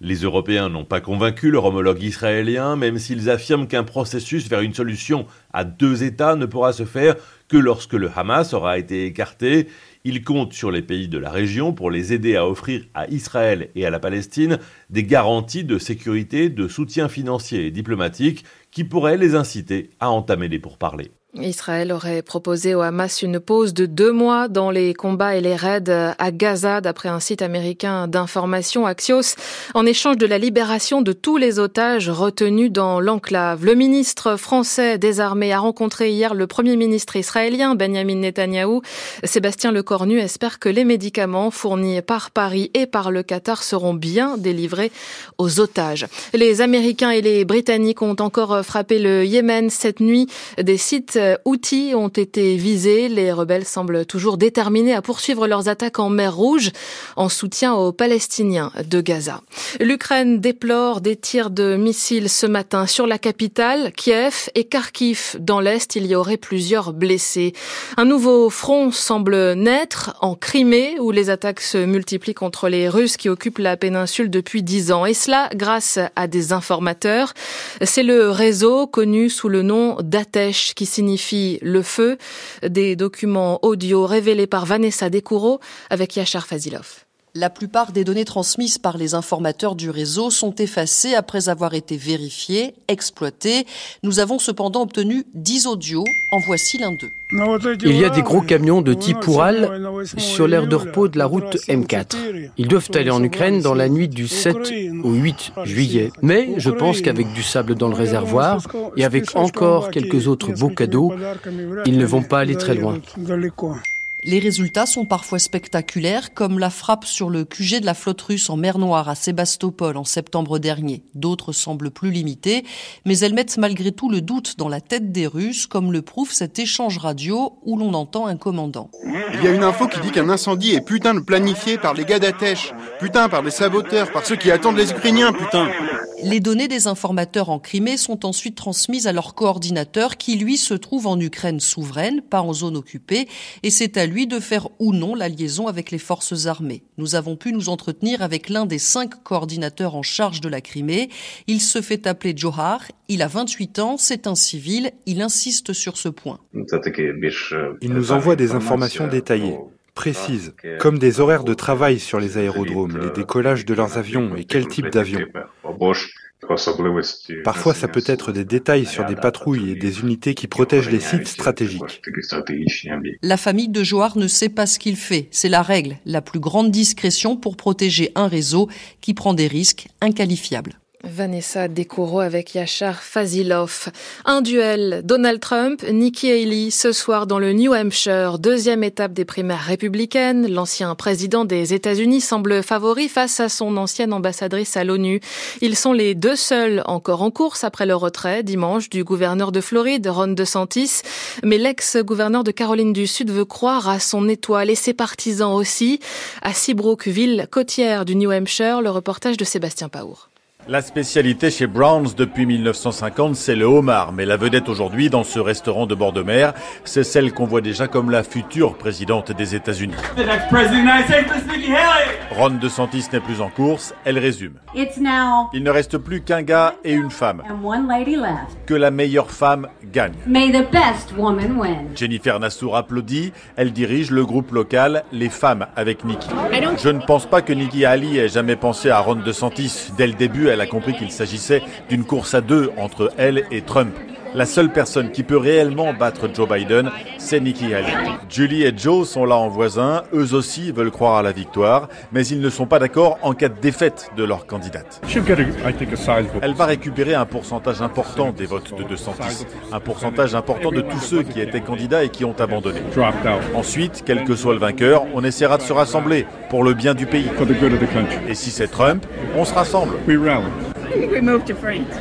Les Européens n'ont pas convaincu leur homologue israélien, même s'ils affirment qu'un processus vers une solution à deux États ne pourra se faire que lorsque le Hamas aura été écarté. Il compte sur les pays de la région pour les aider à offrir à Israël et à la Palestine des garanties de sécurité, de soutien financier et diplomatique qui pourraient les inciter à entamer les pourparlers. Israël aurait proposé au Hamas une pause de deux mois dans les combats et les raids à Gaza, d'après un site américain d'information Axios, en échange de la libération de tous les otages retenus dans l'enclave. Le ministre français des armées a rencontré hier le premier ministre israélien, Benjamin Netanyahou. Sébastien Lecornu espère que les médicaments fournis par Paris et par le Qatar seront bien délivrés aux otages. Les Américains et les Britanniques ont encore frappé le Yémen cette nuit. Des sites Houthis ont été visés. Les rebelles semblent toujours déterminés à poursuivre leurs attaques en mer Rouge en soutien aux Palestiniens de Gaza. L'Ukraine déplore des tirs de missiles ce matin sur la capitale, Kiev et Kharkiv. Dans l'Est, il y aurait plusieurs blessés. Un nouveau front semble naître en Crimée, où les attaques se multiplient contre les Russes qui occupent la péninsule depuis dix ans. Et cela grâce à des informateurs. C'est le réseau connu sous le nom d'Atesh qui signifie le feu. Des documents audio révélés par Vanessa Descoureaux avec Yachar Fazilov. La plupart des données transmises par les informateurs du réseau sont effacées après avoir été vérifiées, exploitées. Nous avons cependant obtenu 10 audios. En voici l'un d'eux. Il y a des gros camions de type Oural sur l'aire de repos de la route M4. Ils doivent aller en Ukraine dans la nuit du 7 au 8 juillet. Mais je pense qu'avec du sable dans le réservoir et avec encore quelques autres beaux cadeaux, ils ne vont pas aller très loin. Les résultats sont parfois spectaculaires, comme la frappe sur le QG de la flotte russe en mer Noire à Sébastopol en septembre dernier. D'autres semblent plus limitées, mais elles mettent malgré tout le doute dans la tête des Russes, comme le prouve cet échange radio où l'on entend un commandant. Il y a une info qui dit qu'un incendie est putain de planifié par les gars d'Atèche, putain par les saboteurs, par ceux qui attendent les Ukrainiens, putain. Les données des informateurs en Crimée sont ensuite transmises à leur coordinateur qui, lui, se trouve en Ukraine souveraine, pas en zone occupée, et c'est à lui de faire ou non la liaison avec les forces armées. Nous avons pu nous entretenir avec l'un des cinq coordinateurs en charge de la Crimée. Il se fait appeler Johar, il a 28 ans, c'est un civil, il insiste sur ce point. Il nous envoie des informations détaillées précises, comme des horaires de travail sur les aérodromes, les décollages de leurs avions et quel type d'avion. Parfois, ça peut être des détails sur des patrouilles et des unités qui protègent les sites stratégiques. La famille de Joar ne sait pas ce qu'il fait. C'est la règle, la plus grande discrétion pour protéger un réseau qui prend des risques inqualifiables. Vanessa Dekoro avec Yachar Fazilov. Un duel Donald Trump, Nikki Haley ce soir dans le New Hampshire, deuxième étape des primaires républicaines. L'ancien président des États-Unis semble favori face à son ancienne ambassadrice à l'ONU. Ils sont les deux seuls encore en course après le retrait dimanche du gouverneur de Floride, Ron DeSantis. Mais l'ex-gouverneur de Caroline du Sud veut croire à son étoile et ses partisans aussi. À Seabrook, ville côtière du New Hampshire, le reportage de Sébastien Paour. La spécialité chez Browns depuis 1950, c'est le homard. Mais la vedette aujourd'hui dans ce restaurant de bord de mer, c'est celle qu'on voit déjà comme la future présidente des États-Unis. Ron DeSantis n'est plus en course, elle résume. Il ne reste plus qu'un gars et une femme. Que la meilleure femme gagne. Jennifer Nassour applaudit. Elle dirige le groupe local Les Femmes avec Nikki. Je ne pense pas que Nikki Ali ait jamais pensé à Ron DeSantis. Dès le début, elle a compris qu'il s'agissait d'une course à deux entre elle et Trump. La seule personne qui peut réellement battre Joe Biden, c'est Nikki Haley. Julie et Joe sont là en voisin, eux aussi veulent croire à la victoire, mais ils ne sont pas d'accord en cas de défaite de leur candidate. Elle va récupérer un pourcentage important des votes de DeSantis, un pourcentage important de tous ceux qui étaient candidats et qui ont abandonné. Ensuite, quel que soit le vainqueur, on essaiera de se rassembler pour le bien du pays. Et si c'est Trump, on se rassemble.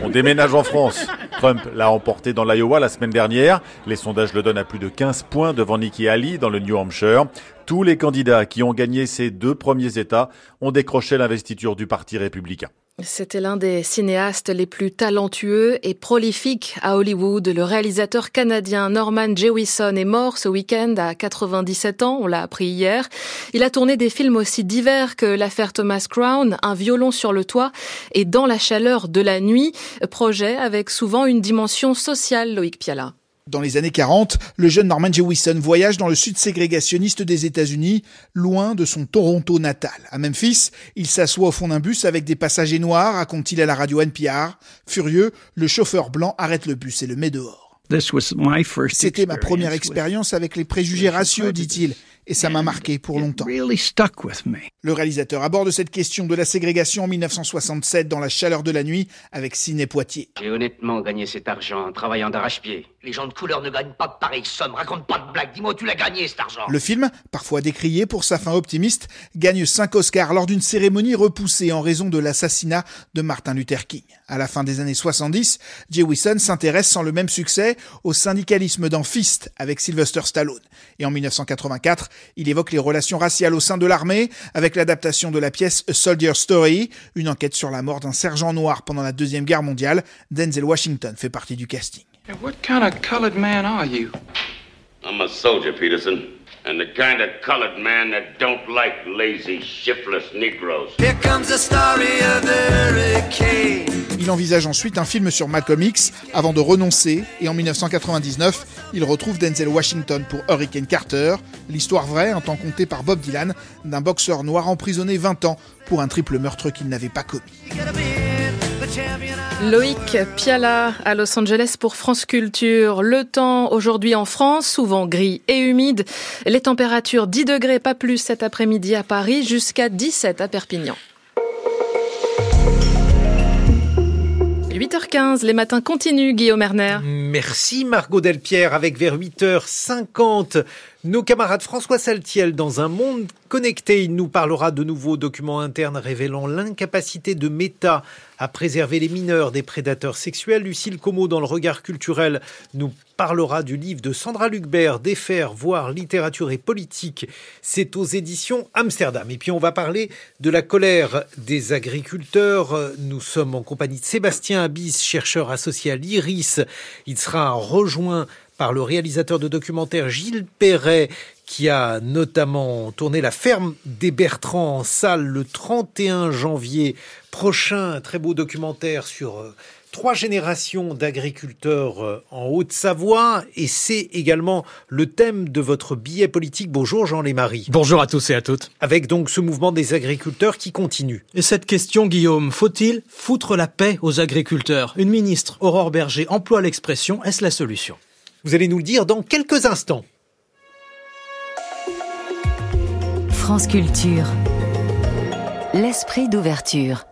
On déménage en France. Trump l'a emporté dans l'Iowa la semaine dernière. Les sondages le donnent à plus de 15 points devant Nikki Haley dans le New Hampshire. Tous les candidats qui ont gagné ces deux premiers États ont décroché l'investiture du Parti républicain. C'était l'un des cinéastes les plus talentueux et prolifiques à Hollywood. Le réalisateur canadien Norman Jewison est mort ce week-end à 97 ans, on l'a appris hier. Il a tourné des films aussi divers que l'affaire Thomas Crown, Un violon sur le toit et Dans la chaleur de la nuit, projet avec souvent une dimension sociale, Loïc Piala. Dans les années 40, le jeune Norman Jewison voyage dans le sud ségrégationniste des États-Unis, loin de son Toronto natal. À Memphis, il s'assoit au fond d'un bus avec des passagers noirs, raconte-t-il à la radio NPR. Furieux, le chauffeur blanc arrête le bus et le met dehors. C'était ma première expérience avec les préjugés raciaux, dit-il. Et ça m'a marqué pour longtemps. Le réalisateur aborde cette question de la ségrégation en 1967 dans La chaleur de la nuit avec Ciné Poitiers. J'ai honnêtement gagné cet argent en travaillant d'arrache-pied. Les gens de couleur ne gagnent pas de pareilles sommes. Raconte pas de blagues. Dis-moi, tu l'as gagné cet argent. Le film, parfois décrié pour sa fin optimiste, gagne 5 Oscars lors d'une cérémonie repoussée en raison de l'assassinat de Martin Luther King. À la fin des années 70, Jay Wilson s'intéresse sans le même succès au syndicalisme dans Fist avec Sylvester Stallone. Et en 1984, il évoque les relations raciales au sein de l'armée avec l'adaptation de la pièce A Soldier Story, une enquête sur la mort d'un sergent noir pendant la Deuxième Guerre mondiale. Denzel Washington fait partie du casting. what kind of colored man are you? I'm a soldier, Peterson. And the kind of colored man that don't like lazy, shiftless Negroes. Here comes the story of the Il envisage ensuite un film sur Malcolm X avant de renoncer et en 1999, il retrouve Denzel Washington pour Hurricane Carter, l'histoire vraie, un temps compté par Bob Dylan, d'un boxeur noir emprisonné 20 ans pour un triple meurtre qu'il n'avait pas commis. Loïc Piala à Los Angeles pour France Culture. Le temps aujourd'hui en France, souvent gris et humide. Les températures 10 degrés, pas plus cet après-midi à Paris, jusqu'à 17 à Perpignan. 8h15, les matins continuent, Guillaume Erner. Merci Margot Delpierre, avec vers 8h50 nos camarades François Saltiel, dans un monde connecté, il nous parlera de nouveaux documents internes révélant l'incapacité de Meta à préserver les mineurs des prédateurs sexuels. Lucille Como, dans le regard culturel, nous parlera du livre de Sandra Lucbert, Défaire, voir littérature et politique. C'est aux éditions Amsterdam. Et puis on va parler de la colère des agriculteurs. Nous sommes en compagnie de Sébastien Abyss, chercheur associé à l'IRIS. Il sera rejoint par le réalisateur de documentaire Gilles Perret, qui a notamment tourné La ferme des Bertrands en salle le 31 janvier prochain. Un très beau documentaire sur euh, trois générations d'agriculteurs euh, en Haute-Savoie et c'est également le thème de votre billet politique. Bonjour Jean Lémarie. Bonjour à tous et à toutes. Avec donc ce mouvement des agriculteurs qui continue. Et cette question, Guillaume, faut-il foutre la paix aux agriculteurs? Une ministre, Aurore Berger, emploie l'expression, est-ce la solution? Vous allez nous le dire dans quelques instants. France Culture. L'esprit d'ouverture.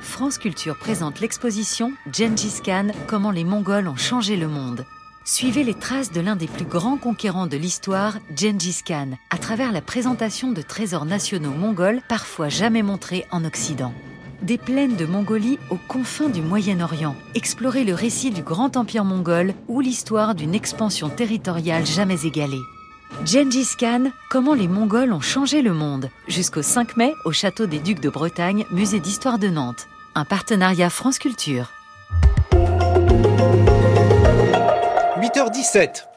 France Culture présente l'exposition Gengis Khan Comment les Mongols ont changé le monde. Suivez les traces de l'un des plus grands conquérants de l'histoire, Gengis Khan, à travers la présentation de trésors nationaux mongols parfois jamais montrés en Occident des plaines de Mongolie aux confins du Moyen-Orient. Explorer le récit du grand empire mongol ou l'histoire d'une expansion territoriale jamais égalée. Gengis Khan, comment les Mongols ont changé le monde? Jusqu'au 5 mai au château des Ducs de Bretagne, musée d'histoire de Nantes. Un partenariat France Culture. 8h17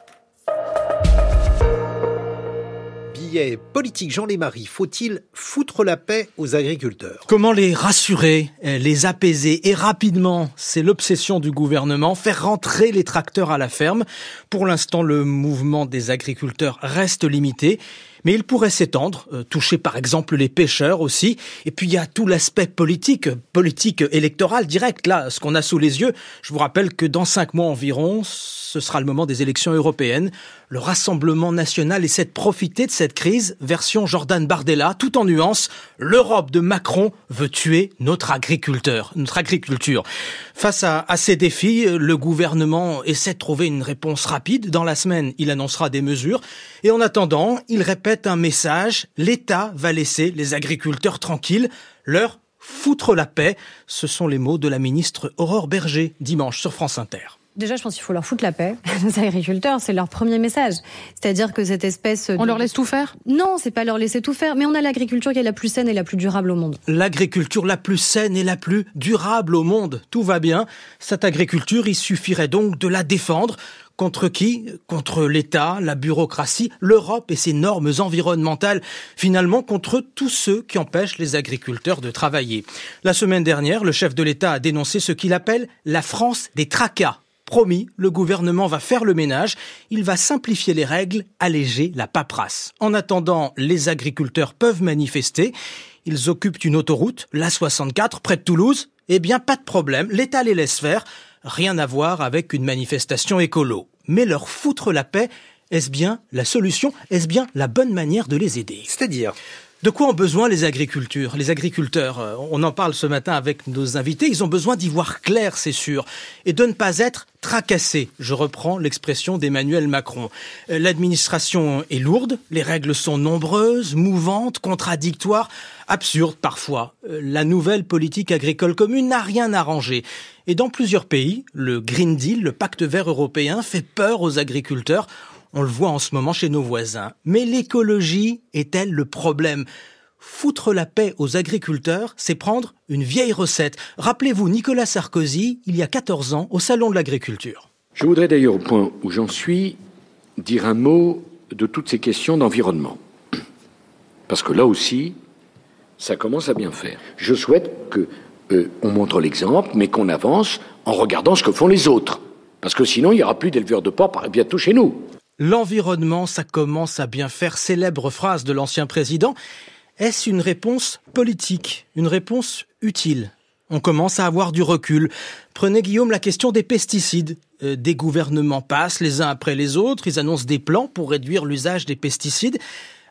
politique Jean Lémarie, faut-il foutre la paix aux agriculteurs? Comment les rassurer, eh, les apaiser et rapidement C'est l'obsession du gouvernement, faire rentrer les tracteurs à la ferme? Pour l'instant, le mouvement des agriculteurs reste limité mais il pourrait s'étendre, euh, toucher par exemple les pêcheurs aussi. Et puis il y a tout l'aspect politique, politique électoral direct, là, ce qu'on a sous les yeux. Je vous rappelle que dans cinq mois environ, ce sera le moment des élections européennes. Le Rassemblement national essaie de profiter de cette crise, version Jordan Bardella, tout en nuance. L'Europe de Macron veut tuer notre agriculteur, notre agriculture. Face à, ces défis, le gouvernement essaie de trouver une réponse rapide. Dans la semaine, il annoncera des mesures. Et en attendant, il répète un message. L'État va laisser les agriculteurs tranquilles. Leur foutre la paix. Ce sont les mots de la ministre Aurore Berger dimanche sur France Inter. Déjà, je pense qu'il faut leur foutre la paix. Nos agriculteurs, c'est leur premier message. C'est-à-dire que cette espèce... On leur laisse tout faire Non, c'est pas leur laisser tout faire, mais on a l'agriculture qui est la plus saine et la plus durable au monde. L'agriculture la plus saine et la plus durable au monde. Tout va bien. Cette agriculture, il suffirait donc de la défendre. Contre qui Contre l'État, la bureaucratie, l'Europe et ses normes environnementales. Finalement, contre tous ceux qui empêchent les agriculteurs de travailler. La semaine dernière, le chef de l'État a dénoncé ce qu'il appelle la France des tracas Promis, le gouvernement va faire le ménage, il va simplifier les règles, alléger la paperasse. En attendant, les agriculteurs peuvent manifester. Ils occupent une autoroute, la 64, près de Toulouse. Eh bien, pas de problème, l'État les laisse faire. Rien à voir avec une manifestation écolo. Mais leur foutre la paix, Est-ce bien la solution? Est-ce bien la bonne manière de les aider? C'est-à-dire? De quoi ont besoin les agriculteurs Les agriculteurs, euh, on en parle ce matin avec nos invités, ils ont besoin d'y voir clair, c'est sûr, et de ne pas être tracassés. Je reprends l'expression d'Emmanuel Macron. Euh, l'administration est lourde, les règles sont nombreuses, mouvantes, contradictoires, absurdes parfois. Euh, la nouvelle politique agricole commune n'a rien arrangé. Et dans plusieurs pays, le Green Deal, le pacte vert européen, fait peur aux agriculteurs. On le voit en ce moment chez nos voisins. Mais l'écologie est-elle le problème? Foutre la paix aux agriculteurs, c'est prendre une vieille recette. Rappelez-vous Nicolas Sarkozy, il y a 14 ans, au Salon de l'agriculture. Je voudrais d'ailleurs, au point où j'en suis, dire un mot de toutes ces questions d'environnement. Parce que là aussi, ça commence à bien faire. Je souhaite que euh, on montre l'exemple, mais qu'on avance en regardant ce que font les autres. Parce que sinon, il n'y aura plus d'éleveurs de porc bientôt chez nous. L'environnement, ça commence à bien faire. Célèbre phrase de l'ancien président. Est-ce une réponse politique, une réponse utile? On commence à avoir du recul. Prenez Guillaume la question des pesticides. Euh, des gouvernements passent les uns après les autres, ils annoncent des plans pour réduire l'usage des pesticides.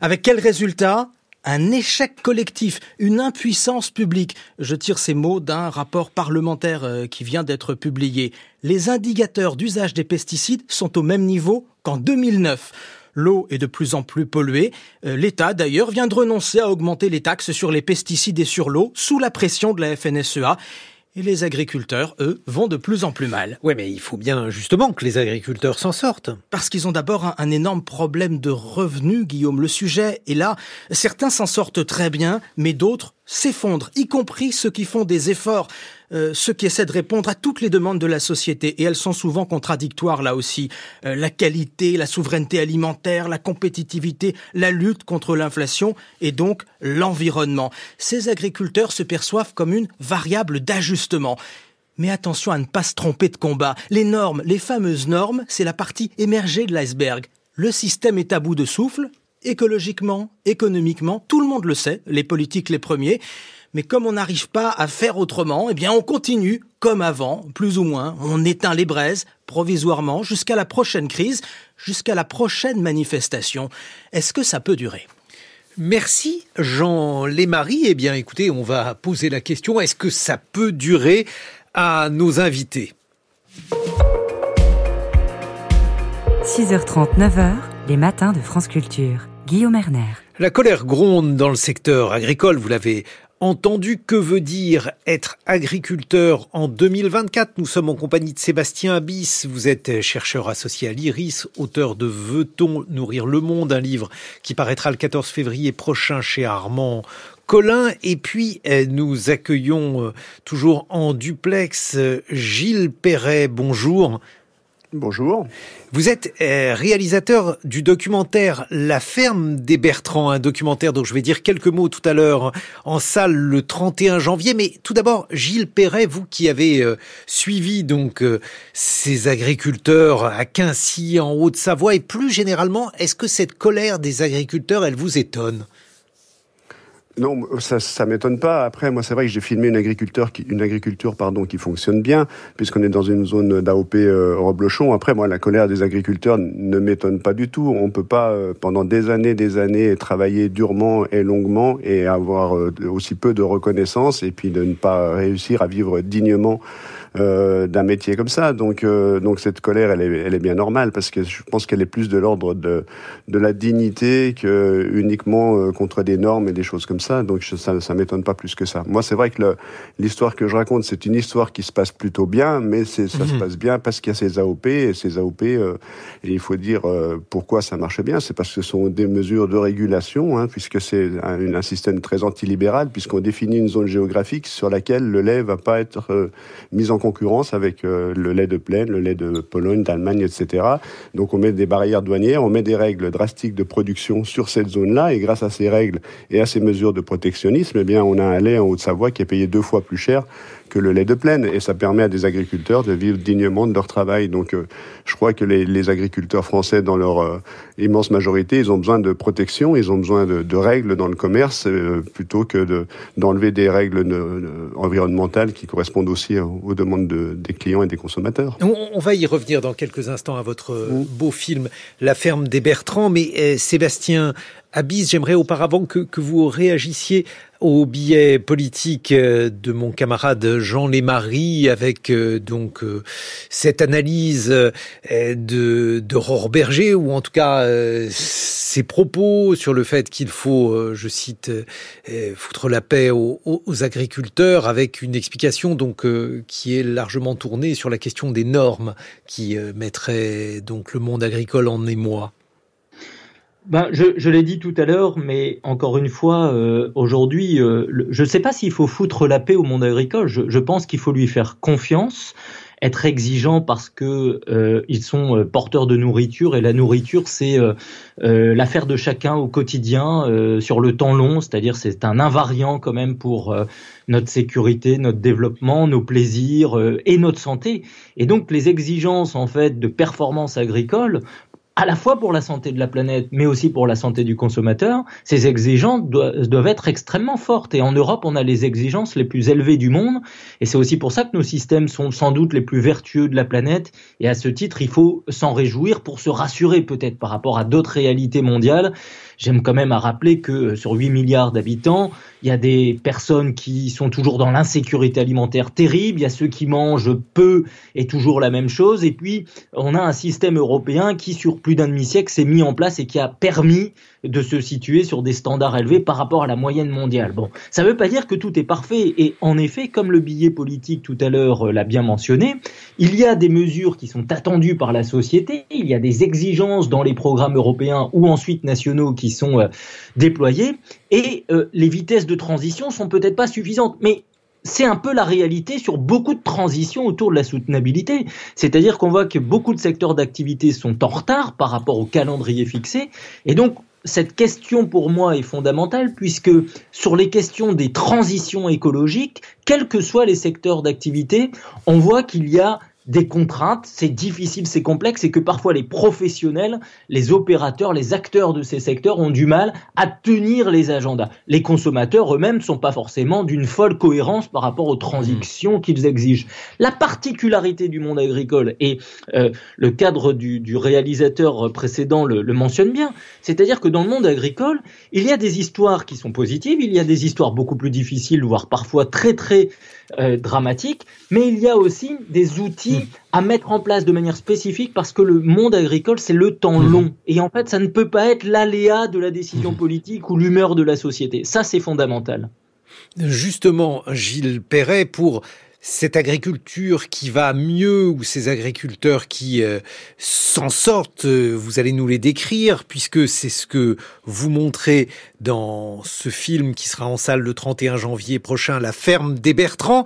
Avec quel résultat? Un échec collectif, une impuissance publique. Je tire ces mots d'un rapport parlementaire euh, qui vient d'être publié. Les indicateurs d'usage des pesticides sont au même niveau qu'en 2009. L'eau est de plus en plus polluée. Euh, L'État, d'ailleurs, vient de renoncer à augmenter les taxes sur les pesticides et sur l'eau sous la pression de la FNSEA. Et les agriculteurs, eux, vont de plus en plus mal. Oui, mais il faut bien justement que les agriculteurs s'en sortent. Parce qu'ils ont d'abord un, énorme problème de revenus, Guillaume. Le sujet est là. Certains s'en sortent très bien, mais d'autres s'effondrent, y compris ceux qui font des efforts. Euh, ceux qui essaient de répondre à toutes les demandes de la société, et elles sont souvent contradictoires là aussi. Euh, la qualité, la souveraineté alimentaire, la compétitivité, la lutte contre l'inflation et donc l'environnement. Ces agriculteurs se perçoivent comme une variable d'ajustement. Mais attention à ne pas se tromper de combat. Les normes, les fameuses normes, c'est la partie émergée de l'iceberg. Le système est à bout de souffle, écologiquement, économiquement, tout le monde le sait, les politiques les premiers. Mais comme on n'arrive pas à faire autrement, eh bien on continue comme avant, plus ou moins. On éteint les braises provisoirement jusqu'à la prochaine crise, jusqu'à la prochaine manifestation. Est-ce que ça peut durer? Merci Jean Lémarie. Eh bien écoutez, on va poser la question, est-ce que ça peut durer? À nos invités 6h30, 9h, les matins de France Culture. Guillaume Erner. La colère gronde dans le secteur agricole, vous l'avez entendu que veut dire être agriculteur en 2024. Nous sommes en compagnie de Sébastien Abyss. Vous êtes chercheur associé à l'IRIS, auteur de Veut-on nourrir le monde, un livre qui paraîtra le 14 février prochain chez Armand Colin. Et puis, euh, nous accueillons euh, toujours en duplex euh, Gilles Perret. Bonjour. Bonjour. Vous êtes euh, réalisateur du documentaire La ferme des Bertrands, un documentaire dont je vais dire quelques mots tout à l'heure en salle le 31 janvier. Mais tout d'abord, Gilles Perret, vous qui avez euh, suivi donc euh, ces agriculteurs à Quincy, en Haute-Savoie, et plus généralement, est-ce que cette colère des agriculteurs, elle vous étonne? Non, ça, ça m'étonne pas. Après, moi, c'est vrai que j'ai filmé une agriculture qui, une agriculture, pardon, qui fonctionne bien, puisqu'on est dans une zone d'AOP euh, Roblochon. Après, moi, la colère des agriculteurs ne m'étonne pas du tout. On peut pas, euh, pendant des années, des années, travailler durement et longuement et avoir euh, aussi peu de reconnaissance et puis de ne pas réussir à vivre dignement euh, d'un métier comme ça. Donc, euh, donc cette colère, elle est, elle est bien normale parce que je pense qu'elle est plus de l'ordre de, de la dignité que uniquement euh, contre des normes et des choses comme ça. Donc ça, ça m'étonne pas plus que ça. Moi, c'est vrai que l'histoire que je raconte, c'est une histoire qui se passe plutôt bien, mais ça se mhm. passe bien parce qu'il y a ces AOP et ces AOP. et il faut dire pourquoi ça marche bien. C'est parce que ce sont des mesures de régulation, hein, puisque c'est un, un, système très antilibéral, puisqu'on définit une zone géographique sur laquelle le lait va pas être mis en concurrence avec euh, le lait de plaine, le lait de Pologne, d'Allemagne, etc. Donc on met des barrières douanières, on met des règles drastiques de production sur cette zone-là, et grâce à ces règles et à ces mesures de protectionnisme, eh bien on a un lait en Haute-Savoie qui est payé deux fois plus cher que le lait de plaine. Et ça permet à des agriculteurs de vivre dignement de leur travail. Donc euh, je crois que les, les, agriculteurs français, dans leur euh, immense majorité, ils ont besoin de protection, ils ont besoin de, de règles dans le commerce, euh, plutôt que d'enlever des règles environnementales qui correspondent aussi aux demandes de, des clients et des consommateurs. On, va y revenir dans quelques instants à votre mmh. beau film La ferme des Bertrands, mais Sébastien Abyss, j'aimerais auparavant que, que, vous réagissiez au billet politique euh, de mon camarade Jean Lémarie avec euh, donc euh, cette analyse de d'Aurore Berger ou en tout cas ses propos sur le fait qu'il faut, je cite, foutre la paix aux, aux, agriculteurs avec une explication donc qui est largement tournée sur la question des normes qui mettraient donc le monde agricole en émoi. Ben, je, je l'ai dit tout à l'heure, mais encore une fois, euh, aujourd'hui, euh, je ne sais pas s'il faut foutre la paix au monde agricole. Je, je pense qu'il faut lui faire confiance, être exigeant parce que euh, ils sont porteurs de nourriture et la nourriture, c'est l'affaire de chacun au quotidien sur le temps long. C'est-à-dire, c'est un invariant quand même pour notre sécurité, notre développement, nos plaisirs et notre santé. Et donc, les exigences en fait de performance agricole à la fois pour la santé de la planète, mais aussi pour la santé du consommateur, ces exigences doivent être extrêmement fortes. Et en Europe, on a les exigences les plus élevées du monde. Et c'est aussi pour ça que nos systèmes sont sans doute les plus vertueux de la planète. Et à ce titre, il faut s'en réjouir pour se rassurer peut-être par rapport à d'autres réalités mondiales. J'aime quand même à rappeler que sur 8 milliards d'habitants, il y a des personnes qui sont toujours dans l'insécurité alimentaire terrible, il y a ceux qui mangent peu et toujours la même chose, et puis on a un système européen qui, sur plus d'un demi-siècle, s'est mis en place et qui a permis de se situer sur des standards élevés par rapport à la moyenne mondiale. Bon, ça ne veut pas dire que tout est parfait, et en effet, comme le billet politique tout à l'heure euh, l'a bien mentionné, il y a des mesures qui sont attendues par la société, il y a des exigences dans les programmes européens ou ensuite nationaux qui sont euh, déployés, et euh, les vitesses de transition sont peut-être pas suffisantes. Mais c'est un peu la réalité sur beaucoup de transitions autour de la soutenabilité. C'est-à-dire qu'on voit que beaucoup de secteurs d'activité sont en retard par rapport au calendrier fixé. Et donc, cette question pour moi est fondamentale puisque sur les questions des transitions écologiques, quels que soient les secteurs d'activité, on voit qu'il y a des contraintes, c'est difficile, c'est complexe et que parfois les professionnels, les opérateurs, les acteurs de ces secteurs ont du mal à tenir les agendas. Les consommateurs eux-mêmes ne sont pas forcément d'une folle cohérence par rapport aux transitions mmh. qu'ils exigent. La particularité du monde agricole, et euh, le cadre du, du réalisateur précédent le, le mentionne bien, c'est-à-dire que dans le monde agricole, il y a des histoires qui sont positives, il y a des histoires beaucoup plus difficiles, voire parfois très très euh, dramatique, mais il y a aussi des outils à mettre en place de manière spécifique parce que le monde agricole, c'est le temps mhm. long. Et en fait, ça ne peut pas être l'aléa de la décision mhm. politique ou l'humeur de la société. Ça, c'est fondamental. Justement, Gilles Perret, pour cette agriculture qui va mieux ou ces agriculteurs qui euh, s'en sortent, euh, vous allez nous les décrire puisque c'est ce que vous montrez dans ce film qui sera en salle le 31 janvier prochain, La ferme des Bertrands.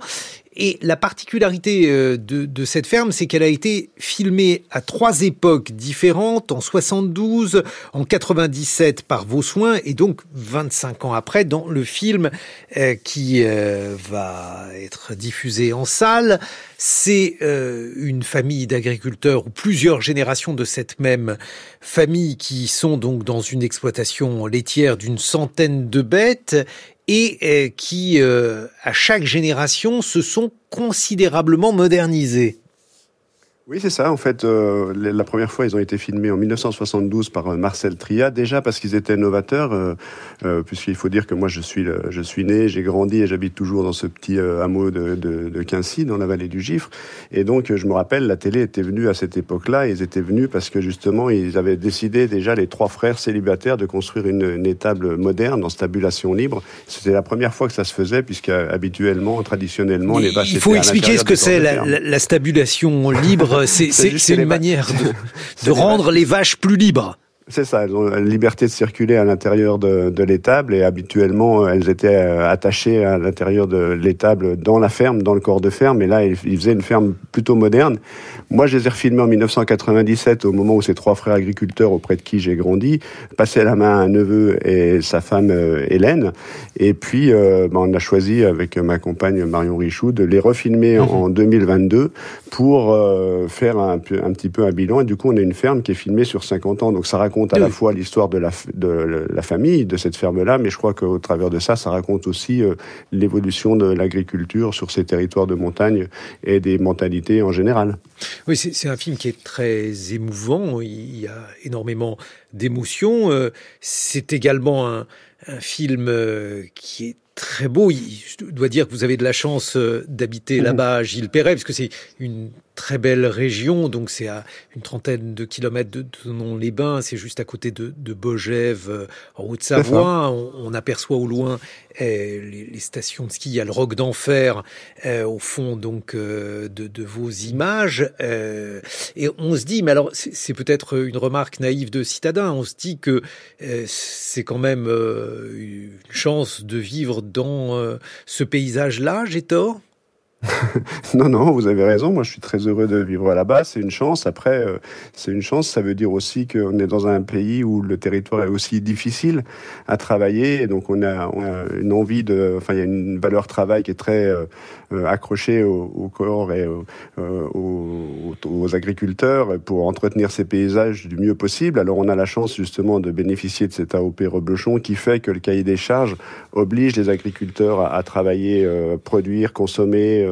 Et la particularité euh, de, de cette ferme, c'est qu'elle a été filmée à trois époques différentes, en 72, en 97 par vos soins, et donc 25 ans après dans le film euh, qui euh, va être diffusé en salle. C'est une famille d'agriculteurs ou plusieurs générations de cette même famille qui sont donc dans une exploitation laitière d'une centaine de bêtes et euh, qui, euh, à chaque génération, se sont considérablement modernisés. Oui, c'est ça. En fait, euh, la première fois, ils ont été filmés en 1972 par euh, Marcel Tria, déjà parce qu'ils étaient novateurs, euh, euh, puisqu'il faut dire que moi, je suis, je suis né, j'ai grandi et j'habite toujours dans ce petit euh, hameau de, de, de, Quincy, dans la vallée du Gifre. Et donc, je me rappelle, la télé était venue à cette époque-là. Ils étaient venus parce que justement, ils avaient décidé déjà, les trois frères célibataires, de construire une, une étable moderne en stabulation libre. C'était la première fois que ça se faisait, puisque habituellement, traditionnellement, les vaches. Il faut expliquer ce que c'est la, la, la stabulation libre c'est une manière de, rendre les vaches plus libres. C'est ça, elles ont la liberté de circuler à l'intérieur de, de l'étable et habituellement elles étaient euh, attachées à l'intérieur de l'étable dans la ferme, dans le corps de ferme et là ils faisaient une ferme plutôt moderne. Moi je les ai refilmés en 1997 au moment où ces trois frères agriculteurs auprès de qui j'ai grandi passaient la main à un neveu et sa femme euh, Hélène et puis euh, ben, on a choisi avec ma compagne Marion Richoud de les refilmer mmh. en 2022 pour faire un, un petit peu un bilan et du coup on a une ferme qui est filmée sur 50 ans donc ça raconte à la fois l'histoire de la, de la famille, de cette ferme-là, mais je crois qu'au travers de ça, ça raconte aussi euh, l'évolution de l'agriculture sur ces territoires de montagne et des mentalités en général. Oui, c'est un film qui est très émouvant. Il y a énormément d'émotions. Euh, c'est également un, un film euh, qui est très beau. Je dois dire que vous avez de la chance d'habiter mmh. là-bas, Gilles Perret, parce que c'est une très belle région, donc c'est à une trentaine de kilomètres de, de les bains c'est juste à côté de, de Bogève, euh, en Haute-Savoie. On, aperçoit au loin eh, les, stations de ski, il y a le Roc d'Enfer eh, au fond donc euh, de, de, vos images. Euh, et on se dit, mais alors c'est peut-être une remarque naïve de citadin, on se dit que c'est quand même une chance de vivre dans ce paysage-là, j'ai tort? non, non, vous avez raison. Moi, je suis très heureux de vivre là-bas. C'est une chance. Après, euh, c'est une chance. Ça veut dire aussi qu'on est dans un pays où le territoire est aussi difficile à travailler. Et donc, on a, une envie de. Enfin, il y a une valeur travail qui est très euh, euh, accrochée au, corps et aux, agriculteurs pour entretenir ces paysages du mieux possible. Alors, on a la chance justement de bénéficier de cet AOP Reblochon qui fait que le cahier des charges oblige les agriculteurs à, travailler, produire, consommer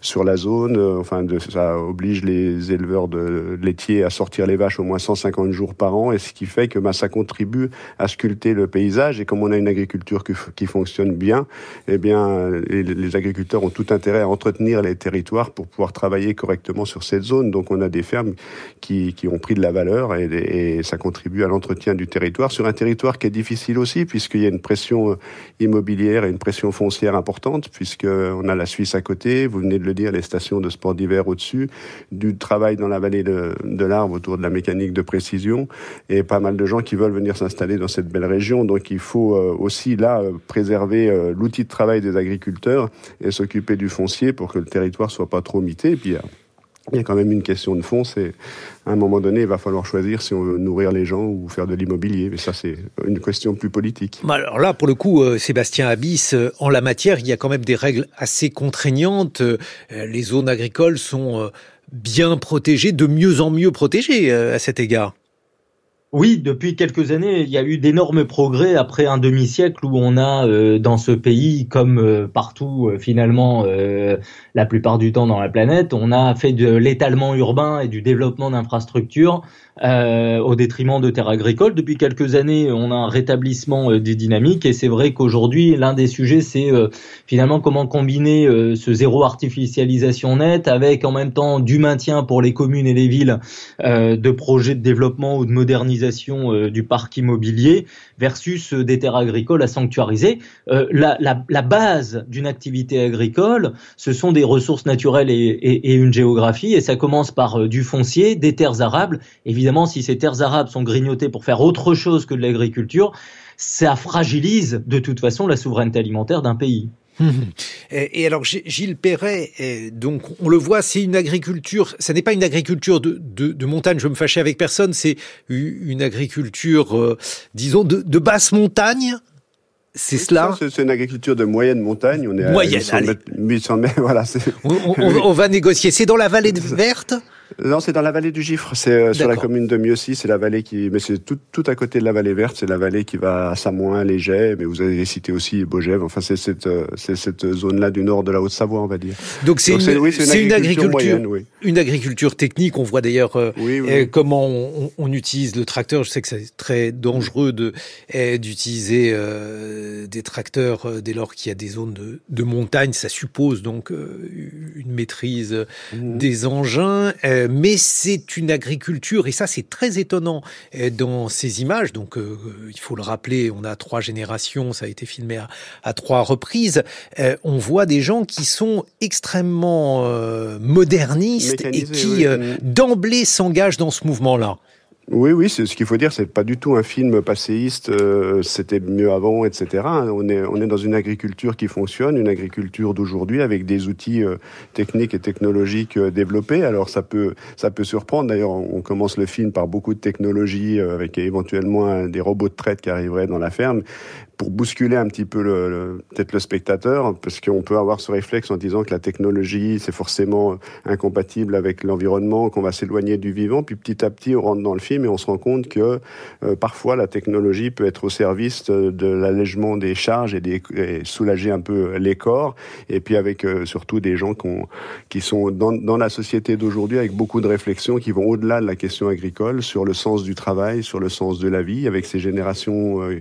sur la zone. Euh, enfin, ça oblige les éleveurs de laitiers à sortir les vaches au moins 150 jours par an, et ce qui fait que bah, ça contribue à sculpter le paysage. Et comme on a une agriculture qui, fonctionne bien, eh bien, les, agriculteurs ont tout intérêt à entretenir les territoires pour pouvoir travailler correctement sur cette zone. Donc, on a des fermes qui, qui ont pris de la valeur et, et ça contribue à l'entretien du territoire sur un territoire qui est difficile aussi, puisqu'il y a une pression euh, immobilière et une pression foncière importante, puisqu'on a la Suisse à côté vous venez de le dire, les stations de sport d'hiver au-dessus, du travail dans la vallée de, l'Arbre autour de la mécanique de précision, et pas mal de gens qui veulent venir s'installer dans cette belle région. Donc il faut euh, aussi là préserver euh, l'outil de travail des agriculteurs et s'occuper du foncier pour que le territoire soit pas trop mité. Il y a quand même une question de fond, c'est à un moment donné, il va falloir choisir si on veut nourrir les gens ou faire de l'immobilier. Mais ça, c'est une question plus politique. Alors là, pour le coup, euh, Sébastien Abyss, euh, en la matière, il y a quand même des règles assez contraignantes. Euh, les zones agricoles sont bien protégées, de mieux en mieux protégées à cet égard. Oui, depuis quelques années, il y a eu d'énormes progrès après un demi-siècle où on a euh, dans ce pays, comme euh, partout euh, finalement la plupart du temps dans la planète, on a fait de l'étalement urbain et du développement d'infrastructures au détriment de terres agricoles. Depuis quelques années, on a un rétablissement des dynamiques et c'est vrai qu'aujourd'hui, l'un des sujets, c'est finalement comment combiner ce zéro artificialisation nette avec en même temps du maintien pour les communes et les villes de projets de développement ou de modernisation euh, du parc immobilier versus euh, des terres agricoles à sanctuariser. Euh, la, base d'une activité agricole, ce sont des ressources naturelles et, une géographie, et ça commence par du foncier, des terres arables. Évidemment, si ces terres arabes sont grignotées pour faire autre chose que de l'agriculture, ça fragilise de toute façon la souveraineté alimentaire d'un pays. Et, alors Gilles Perret, donc on le voit, c'est une agriculture, ça n'est pas une agriculture de, de, montagne, je veux me fâcher avec personne, c'est une agriculture, euh, disons, de, de basse montagne, c'est cela? C'est une agriculture de moyenne montagne. On est moyenne, à 800 mètres, voilà. On, on, va négocier. C'est dans la vallée verte non, c'est dans la vallée du Gifre. C'est euh, sur la commune de Mieuxy. C'est la vallée qui, mais c'est tout, tout à côté de la vallée verte. C'est la vallée qui va à Samoin, Léger, mais vous avez cité aussi Bogève. Enfin, c'est cette, euh, c'est cette zone-là du nord de la Haute-Savoie, on va dire. Donc c'est une, une, agriculture, oui. une agriculture technique. On voit d'ailleurs euh, comment on, on, utilise le tracteur. Je sais que c'est très dangereux de d'utiliser des tracteurs dès lors qu'il y a des zones de, de montagne. Ça suppose donc une maîtrise mmh. des engins. Euh, mais c'est une agriculture, et ça c'est très étonnant euh, dans ces images, donc euh, il faut le rappeler, on a trois générations, ça a été filmé à, trois reprises, on voit des gens qui sont extrêmement modernistes et qui d'emblée s'engagent dans ce mouvement-là. Oui, oui, ce qu'il faut dire. C'est pas du tout un film passéiste. Euh, c'était mieux avant, etc. On est, on est dans une agriculture qui fonctionne, une agriculture d'aujourd'hui avec des outils euh, techniques et technologiques euh, développés. Alors ça peut, ça peut surprendre. D'ailleurs, on commence le film par beaucoup de technologies, avec éventuellement des robots de traite qui arriveraient dans la ferme pour bousculer un petit peu le, peut-être le spectateur, parce qu'on peut avoir ce réflexe en disant que la technologie, c'est forcément incompatible avec l'environnement, qu'on va s'éloigner du vivant, puis petit à petit, on rentre dans le film et on se rend compte que euh, parfois la technologie peut être au service de, l'allègement des charges et, des, soulager un peu les corps, et puis avec euh, surtout des gens qui sont dans, dans la société d'aujourd'hui avec beaucoup de réflexions qui vont au-delà de la question agricole, sur le sens du travail, sur le sens de la vie, avec ces générations euh,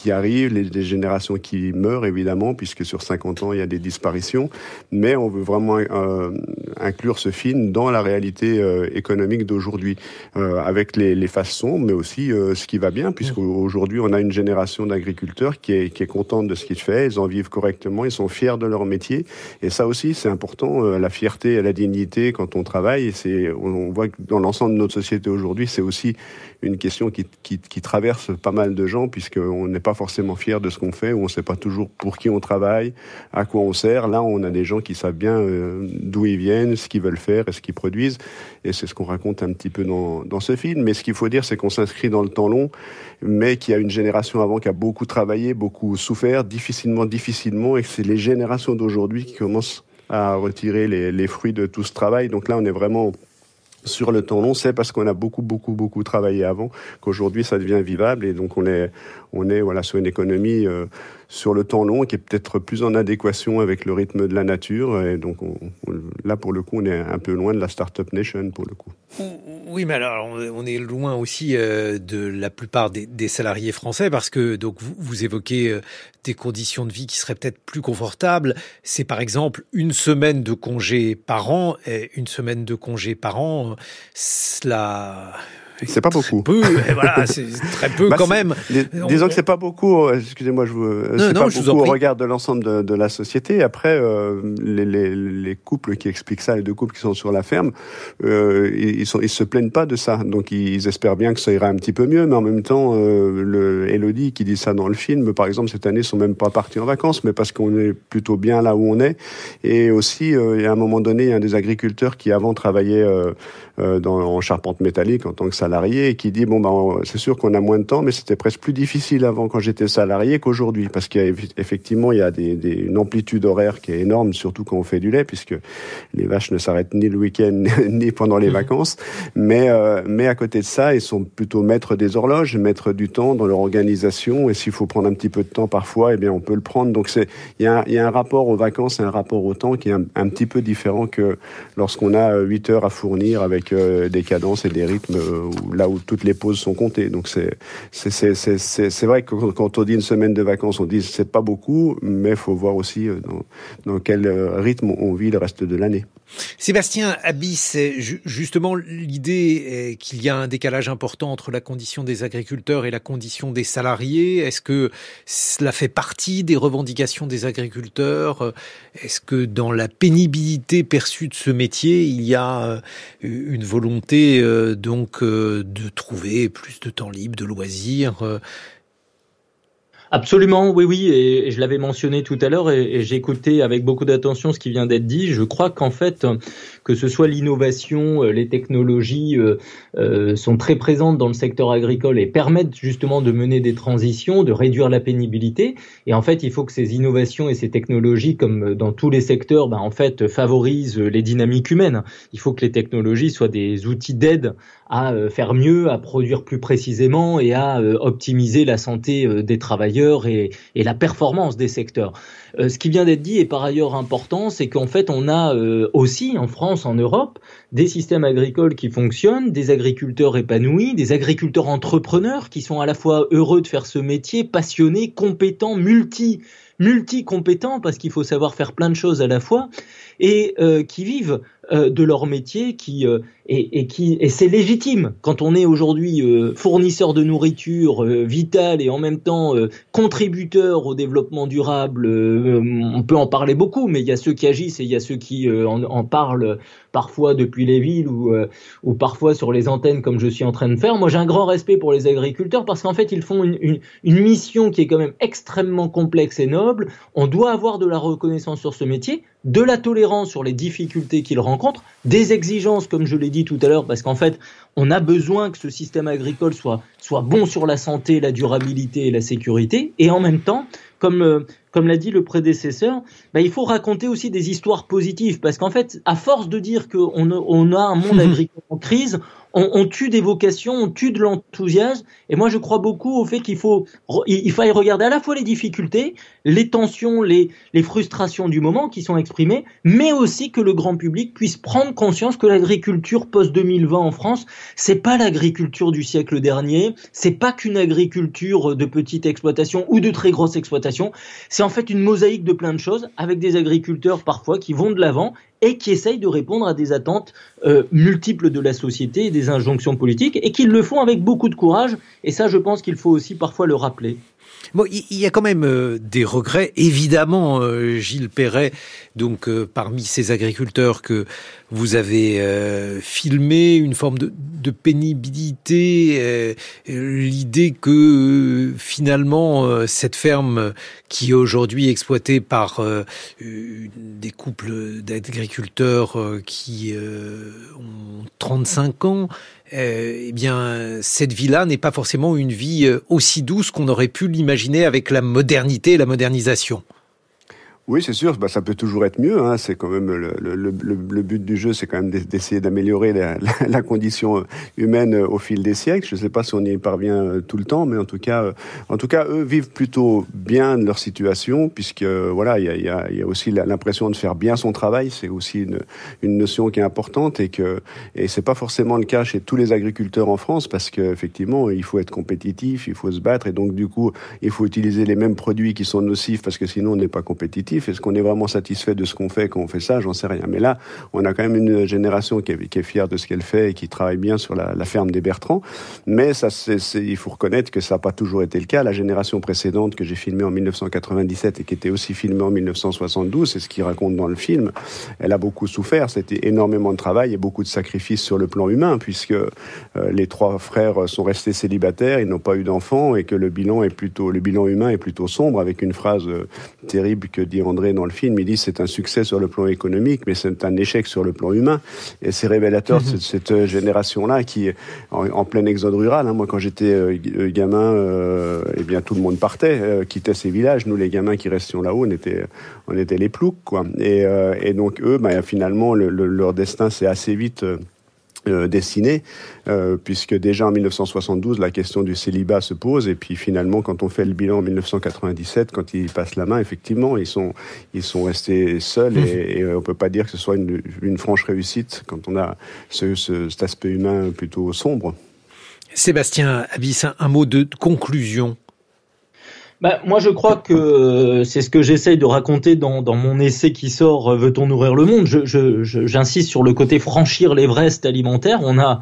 qui arrivent, les, générations qui meurent évidemment, puisque sur 50 ans il y a des disparitions. Mais on veut vraiment euh, inclure ce film dans la réalité euh, économique d'aujourd'hui, euh, avec les, les façons, mais aussi euh, ce qui va bien, puisqu'aujourd'hui on a une génération d'agriculteurs qui est, qui est contente de ce qu'ils font, ils en vivent correctement, ils sont fiers de leur métier. Et ça aussi c'est important, la fierté et la dignité quand on travaille. C'est, on voit que dans l'ensemble de notre société aujourd'hui, c'est aussi une question qui, traverse pas mal de gens, puisqu'on n'est pas forcément fier de ce qu'on fait, ou on ne sait pas toujours pour qui on travaille, à quoi on sert. Là, on a des gens qui savent bien euh, d'où ils viennent, ce qu'ils veulent faire et ce qu'ils produisent. Et c'est ce qu'on raconte un petit peu dans, dans ce film. Mais ce qu'il faut dire, c'est qu'on s'inscrit dans le temps long, mais qu'il y a une génération avant qui a beaucoup travaillé, beaucoup souffert, difficilement, difficilement, et que c'est les générations d'aujourd'hui qui commencent à retirer les fruits de tout ce travail. Donc là, on est vraiment sur le temps long, c'est parce qu'on a beaucoup, beaucoup, beaucoup travaillé avant qu'aujourd'hui ça devient vivable et donc on est, on est voilà sur une économie euh, sur le temps long qui est peut-être plus en adéquation avec le rythme de la nature. Et donc là, pour le coup, on est un peu loin de la Startup Nation, pour le coup. Oui, mais alors on est loin aussi euh, de la plupart des, salariés français parce que donc vous, évoquez euh, des conditions de vie qui seraient peut-être plus confortables. C'est par exemple une semaine de congé par an. Et une semaine de congé par an, cela c'est pas beaucoup. Peu, voilà, c'est très peu bah, quand même. disons que c'est pas beaucoup. Euh, excusez-moi, je vous. Euh, c'est pas beaucoup au regard de l'ensemble de, de, la société. Après, euh, les, les, les, couples qui expliquent ça, les deux couples qui sont sur la ferme, euh, ils, sont, ils se plaignent pas de ça. Donc ils espèrent bien que ça ira un petit peu mieux. Mais en même temps, euh, le Elodie qui dit ça dans le film, par exemple, cette année, ils sont même pas partis en vacances, mais parce qu'on est plutôt bien là où on est. Et aussi, il y a un moment donné, il y a un des agriculteurs qui avant travaillait dans, en charpente métallique en tant que salarié salarié et qui dit bon ben c'est sûr qu'on a moins de temps, mais c'était presque plus difficile avant quand j'étais salarié qu'aujourd'hui parce qu'effectivement il y a des, des, une amplitude horaire qui est énorme, surtout quand on fait du lait, puisque les vaches ne s'arrêtent ni le week-end ni pendant les mmh. vacances. Mais euh, mais à côté de ça, ils sont plutôt maîtres des horloges, maîtres du temps dans leur organisation. Et s'il faut prendre un petit peu de temps parfois, eh bien on peut le prendre. Donc c'est il y a, y a un rapport aux vacances et un rapport au temps qui est un, petit peu différent que lorsqu'on a 8 heures à fournir avec euh, des cadences et des rythmes euh, là où toutes les pauses sont comptées. Donc c'est c'est vrai que quand on dit une semaine de vacances, on dit c'est pas beaucoup, mais faut voir aussi euh, dans, quel euh, rythme on vit le reste de l'année. Sébastien Abyss, justement l'idée qu'il y a un décalage important entre la condition des agriculteurs et la condition des salariés. Est-ce que cela fait partie des revendications des agriculteurs? Est-ce que dans la pénibilité perçue de ce métier, il y a euh, une volonté donc de trouver plus de temps libre, de loisirs euh, Absolument, oui, oui, et, je l'avais mentionné tout à l'heure, et, j'ai écouté avec beaucoup d'attention ce qui vient d'être dit. Je crois qu'en fait, que ce soit l'innovation, euh, les technologies euh, sont très présentes dans le secteur agricole et permettent justement de mener des transitions, de réduire la pénibilité. Et en fait, il faut que ces innovations et ces technologies, comme dans tous les secteurs, ben, en fait, favorisent les dynamiques humaines. Il faut que les technologies soient des outils d'aide à faire mieux, à produire plus précisément et à optimiser la santé des travailleurs et, et la performance des secteurs. ce qui vient d'être dit est par ailleurs important, c'est qu'en fait, on a aussi en France en Europe, des systèmes agricoles qui fonctionnent, des agriculteurs épanouis, des agriculteurs entrepreneurs qui sont à la fois heureux de faire ce métier, passionnés, compétents, multi multi-compétents parce qu'il faut savoir faire plein de choses à la fois et euh, qui vivent de leur métier qui et, qui et c'est légitime quand on est aujourd'hui fournisseur de nourriture vitale et en même temps contributeur au développement durable. on peut en parler beaucoup, mais il y a ceux qui agissent et il y a ceux qui en, en parlent parfois depuis les villes ou, euh, ou parfois sur les antennes comme je suis en train de faire. Moi, j'ai un grand respect pour les agriculteurs parce qu'en fait, ils font une, une, mission qui est quand même extrêmement complexe et noble. On doit avoir de la reconnaissance sur ce métier, de la tolérance sur les difficultés qu'ils rencontrent, des exigences, comme je l'ai dit tout à l'heure, parce qu'en fait, on a besoin que ce système agricole soit, soit bon sur la santé, la durabilité et la sécurité, et en même temps, comme, euh, comme l'a dit le prédécesseur, bah, il faut raconter aussi des histoires positives, parce qu'en fait, à force de dire qu'on on a un monde agricole en crise, on, tue des vocations, on tue de l'enthousiasme. Et moi, je crois beaucoup au fait qu'il faut, il, faille regarder à la fois les difficultés, les tensions, les, les frustrations du moment qui sont exprimées, mais aussi que le grand public puisse prendre conscience que l'agriculture post 2020 en France, c'est pas l'agriculture du siècle dernier, c'est pas qu'une agriculture de petite exploitation ou de très grosse exploitation. C'est en fait une mosaïque de plein de choses avec des agriculteurs parfois qui vont de l'avant et qui essayent de répondre à des attentes euh, multiples de la société et des injonctions politiques, et qu'ils le font avec beaucoup de courage, et ça je pense qu'il faut aussi parfois le rappeler. Bon, il y a quand même euh, des regrets. Évidemment, euh, Gilles Perret, donc euh, parmi ces agriculteurs que vous avez filmé, une forme de, de pénibilité, l'idée que finalement cette ferme qui est aujourd'hui exploitée par des couples d'agriculteurs qui ont 35 ans, euh, eh bien, cette vie-là n'est pas forcément une vie euh, aussi douce qu'on aurait pu l'imaginer avec la modernité et la modernisation. Oui, c'est sûr, bah, ça peut toujours être mieux. Hein. C'est quand même le, but du jeu, c'est quand même d'essayer d'améliorer la, condition humaine au fil des siècles. Je ne sais pas si on y parvient euh, tout le temps, mais en tout cas, euh, en tout cas, eux vivent plutôt bien de leur situation, puisque voilà, il y a, aussi l'impression de faire bien son travail. C'est aussi une, une, notion qui est importante et que et c'est pas forcément le cas chez tous les agriculteurs en France, parce qu'effectivement, il faut être compétitif, il faut se battre, et donc du coup, il faut utiliser les mêmes produits qui sont nocifs, parce que sinon, on n'est pas compétitif. Est-ce qu'on est vraiment satisfait de ce qu'on fait quand on fait ça J'en sais rien. Mais là, on a quand même une génération qui est, fière de ce qu'elle fait et qui travaille bien sur la, ferme des Bertrands. Mais ça, il faut reconnaître que ça n'a pas toujours été le cas. La génération précédente que j'ai filmée en 1997 et qui était aussi filmée en 1972, c'est ce qu'il raconte dans le film, elle a beaucoup souffert. C'était énormément de travail et beaucoup de sacrifices sur le plan humain, puisque euh, les trois frères sont restés célibataires, ils n'ont pas eu d'enfants et que le bilan est plutôt, le bilan humain est plutôt sombre, avec une phrase euh, terrible que dit André dans le film, il dit c'est un succès sur le plan économique, mais c'est un échec sur le plan humain. Et c'est révélateur de cette euh, génération-là qui est en, plein exode rural. Hein. Moi, quand j'étais euh, euh, gamin, eh bien tout le monde partait, quittait ses villages. Nous, les gamins qui restions là-haut, on était, on était les ploucs, quoi. Et, donc eux, bah, finalement, leur destin s'est assez vite euh, dessiné, euh, puisque déjà en 1972, la question du célibat se pose, et puis finalement, quand on fait le bilan en 1997, quand ils passent la main, effectivement, ils sont, ils sont restés seuls, et, et on peut pas dire que ce soit une, une franche réussite quand on a ce, ce, cet aspect humain plutôt sombre. Sébastien Abyss, un mot de conclusion bah, moi, je crois que euh, c'est ce que j'essaye de raconter dans, dans, mon essai qui sort euh, Veut-on nourrir le monde? J'insiste sur le côté franchir l'Everest alimentaire. On a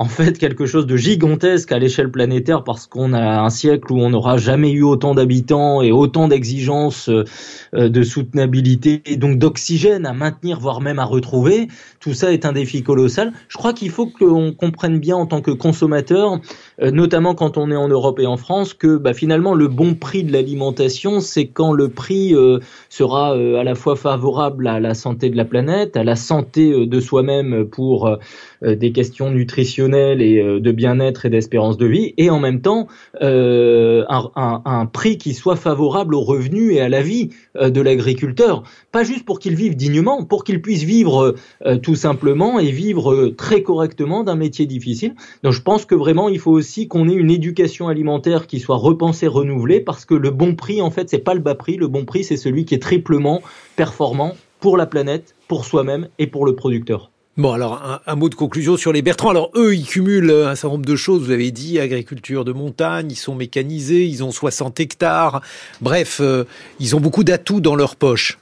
en fait quelque chose de gigantesque à l'échelle planétaire parce qu'on a un siècle où on n'aura jamais eu autant d'habitants et autant d'exigences euh, de soutenabilité et donc d'oxygène à maintenir, voire même à retrouver. Tout ça est un défi colossal. Je crois qu'il faut qu'on comprenne bien en tant que consommateur, notamment quand on est en Europe et en France, que bah, finalement le bon prix de l'alimentation, c'est quand le prix euh, sera à la fois favorable à la santé de la planète, à la santé de soi-même pour des questions nutritionnelles et euh, de bien-être et d'espérance de vie, et en même temps euh, un, prix qui soit favorable aux revenus et à la vie. euh, de l'agriculteur. Pas juste pour qu'il vive dignement, pour qu'il puisse vivre tout simplement et vivre très correctement d'un métier difficile. Donc je pense que vraiment il faut aussi qu'on ait une éducation alimentaire qui soit repensée, renouvelée, parce que le bon prix en fait c'est pas le bas prix, le bon prix c'est celui qui est triplement performant pour la planète, pour soi-même et pour le producteur. Bon, alors un, mot de conclusion sur les Bertrands. Alors eux, ils cumulent un certain nombre de choses. Vous avez dit agriculture de montagne, ils sont mécanisés, ils ont 60 hectares. Bref, euh, ils ont beaucoup d'atouts dans leur poche.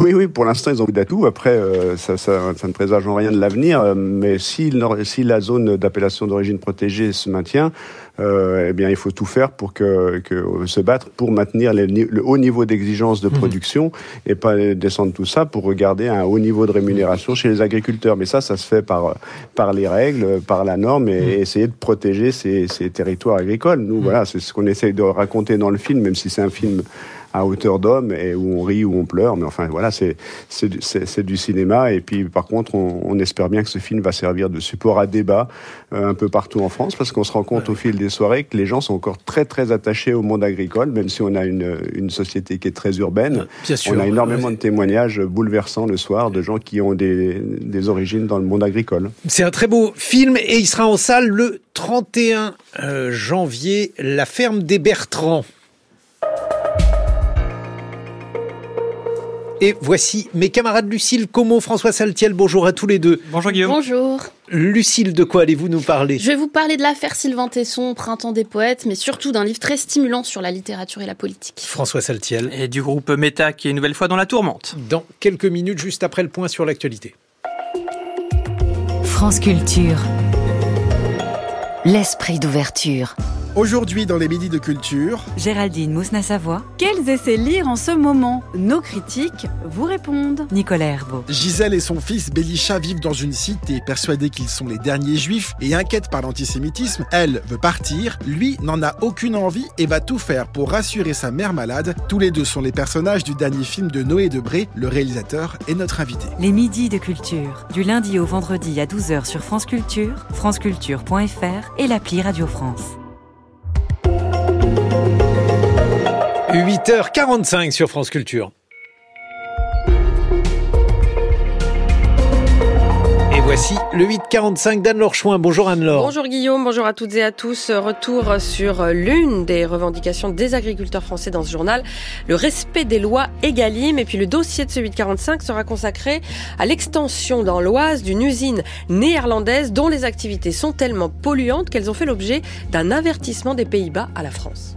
Oui, oui, pour l'instant, ils ont beaucoup d'atouts. Après, euh, ça, ça, ça, ne présage en rien de l'avenir. Mais si, si la zone d'appellation d'origine protégée se maintient, euh, eh bien, il faut tout faire pour que, que se battre pour maintenir le haut niveau d'exigence de mhm. production et pas descendre tout ça pour regarder un haut niveau de rémunération chez les agriculteurs. Mais ça, ça se fait par par les règles, par la norme et mhm. essayer de protéger ces, ces territoires agricoles. Nous, mhm. voilà, c'est ce qu'on essaye de raconter dans le film, même si c'est un film à hauteur d'homme et où on rit, où on pleure. Mais enfin, voilà, c'est c'est du cinéma. Et puis, par contre, on, on, espère bien que ce film va servir de support à débat euh, un peu partout en France, parce qu'on se rend compte au fil des soirées que les gens sont encore très très attachés au monde agricole, même si on a une, une société qui est très urbaine. Bien sûr, on a énormément de témoignages bouleversants le soir de gens qui ont des, des origines dans le monde agricole. C'est un très beau film et il sera en salle le 31 euh, janvier. La ferme des Bertrands. Et voici mes camarades Lucille Como, François Saltiel. Bonjour à tous les deux. Bonjour Guillaume. Bonjour. Lucille, de quoi allez-vous nous parler? Je vais vous parler de l'affaire Sylvain Tesson, Printemps des poètes, mais surtout d'un livre très stimulant sur la littérature et la politique. François Saltiel. Et du groupe Meta qui est une nouvelle fois dans la tourmente. Dans quelques minutes, juste après le point sur l'actualité. France Culture. L'esprit d'ouverture. Aujourd'hui dans les Midis de Culture, Géraldine Mousna-Savoie. Quels essais lire en ce moment? Nos critiques vous répondent. Nicolas Herbeau. Gisèle et son fils Belisha vivent dans une cité persuadés qu'ils sont les derniers juifs et inquiète par l'antisémitisme. Elle veut partir, lui n'en a aucune envie et va tout faire pour rassurer sa mère malade. Tous les deux sont les personnages du dernier film de Noé Debré, le réalisateur et notre invité. Les Midis de Culture, du lundi au vendredi à 12h sur France Culture, franceculture.fr et l'appli Radio France. 8h45 sur France Culture. Et voici le 845 d'Anne-Laure Chouin. Bonjour Anne-Laure. Bonjour Guillaume, bonjour à toutes et à tous. Retour sur l'une des revendications des agriculteurs français dans ce journal, le respect des lois Egalim. Et puis le dossier de ce 845 sera consacré à l'extension dans l'Oise d'une usine néerlandaise dont les activités sont tellement polluantes qu'elles ont fait l'objet d'un avertissement des Pays-Bas à la France.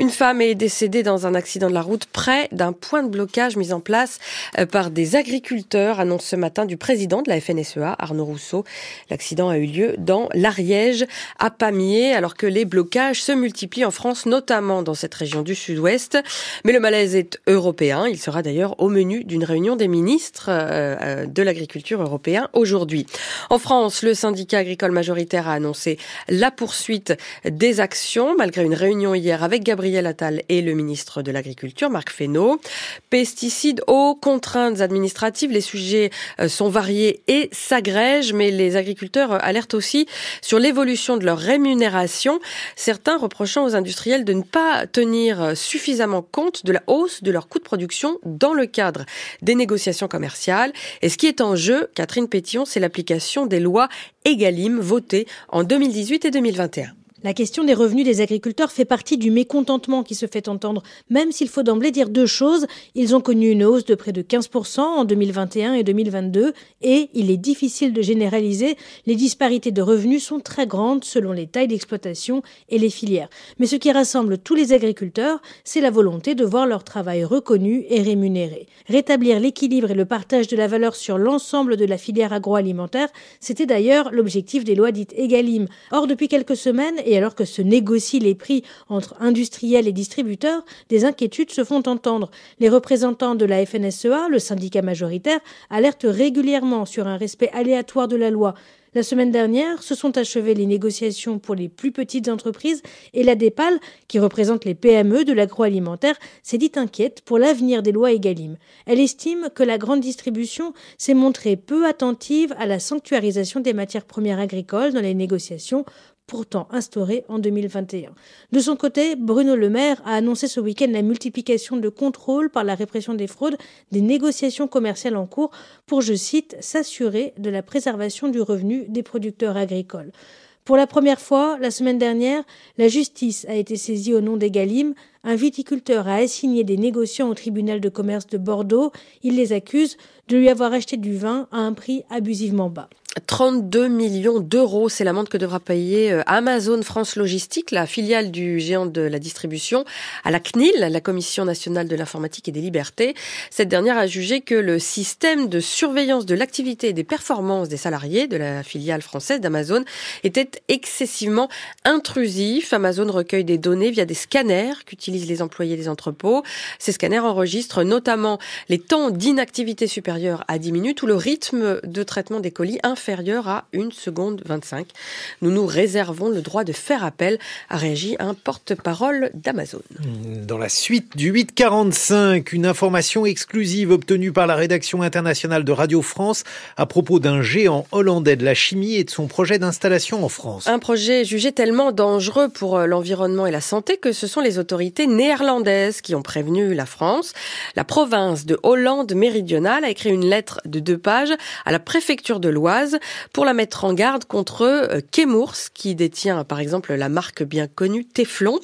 Une femme est décédée dans un accident de la route près d'un point de blocage mis en place euh, par des agriculteurs, annonce ce matin du président de la FNSEA, Arnaud Rousseau. L'accident a eu lieu dans l'Ariège, à Pamiers, alors que les blocages se multiplient en France, notamment dans cette région du sud-ouest. Mais le malaise est européen. Il sera d'ailleurs au menu d'une réunion des ministres euh, euh, de l'agriculture européen aujourd'hui. En France, le syndicat agricole majoritaire a annoncé la poursuite des actions, malgré une réunion hier avec Gabriel Gabriel Attal et le ministre de l'Agriculture, Marc Fesneau. Pesticides, eau, contraintes administratives, les sujets euh, sont variés et s'agrègent, mais les agriculteurs euh, alertent aussi sur l'évolution de leur rémunération, certains reprochant aux industriels de ne pas tenir euh, suffisamment compte de la hausse de leurs coûts de production dans le cadre des négociations commerciales. Et ce qui est en jeu, Catherine Pétillon, c'est l'application des lois EGalim votées en 2018 et 2021. La question des revenus des agriculteurs fait partie du mécontentement qui se fait entendre, même s'il faut d'emblée dire deux choses. Ils ont connu une hausse de près de 15% en 2021 et 2022 et il est difficile de généraliser. Les disparités de revenus sont très grandes selon les tailles d'exploitation et les filières. Mais ce qui rassemble tous les agriculteurs, c'est la volonté de voir leur travail reconnu et rémunéré. Rétablir l'équilibre et le partage de la valeur sur l'ensemble de la filière agroalimentaire, c'était d'ailleurs l'objectif des lois dites EGalim. Or, depuis quelques semaines, et alors que se négocient les prix entre industriels et distributeurs, des inquiétudes se font entendre. Les représentants de la FNSEA, le syndicat majoritaire, alertent régulièrement sur un respect aléatoire de la loi. La semaine dernière, se sont achevées les négociations pour les plus petites entreprises et la DEPAL, qui représente les PME de l'agroalimentaire, s'est dit inquiète pour l'avenir des lois Egalim. Elle estime que la grande distribution s'est montrée peu attentive à la sanctuarisation des matières premières agricoles dans les négociations pourtant instauré en 2021. De son côté, Bruno Le Maire a annoncé ce week-end la multiplication de contrôles par la répression des fraudes des négociations commerciales en cours pour, je cite, s'assurer de la préservation du revenu des producteurs agricoles. Pour la première fois, la semaine dernière, la justice a été saisie au nom des Galim un viticulteur a assigné des négociants au tribunal de commerce de Bordeaux. Il les accuse de lui avoir acheté du vin à un prix abusivement bas. 32 millions d'euros, c'est l'amende que devra payer euh, Amazon France Logistique, la filiale du géant de la distribution, à la CNIL, la Commission nationale de l'informatique et des libertés. Cette dernière a jugé que le système de surveillance de l'activité et des performances des salariés de la filiale française d'Amazon était excessivement intrusif. Amazon recueille des données via des scanners qu'utilisent les employés des entrepôts. Ces scanners enregistrent notamment les temps d'inactivité à 10 minutes ou le rythme de traitement des colis inférieure à 1 seconde 25. Nous nous réservons le droit de faire appel, a réagi un porte-parole d'Amazon. Dans la suite du 845, une information exclusive obtenue par la rédaction internationale de Radio France à propos d'un géant hollandais de la chimie et de son projet d'installation en France. Un projet jugé tellement dangereux pour euh, l'environnement et la santé que ce sont les autorités néerlandaises qui ont prévenu la France. La province de Hollande méridionale a écrit une lettre de deux pages à la préfecture de l'Oise pour la mettre en garde contre euh, Chemours, qui détient par exemple la marque bien connue Teflon.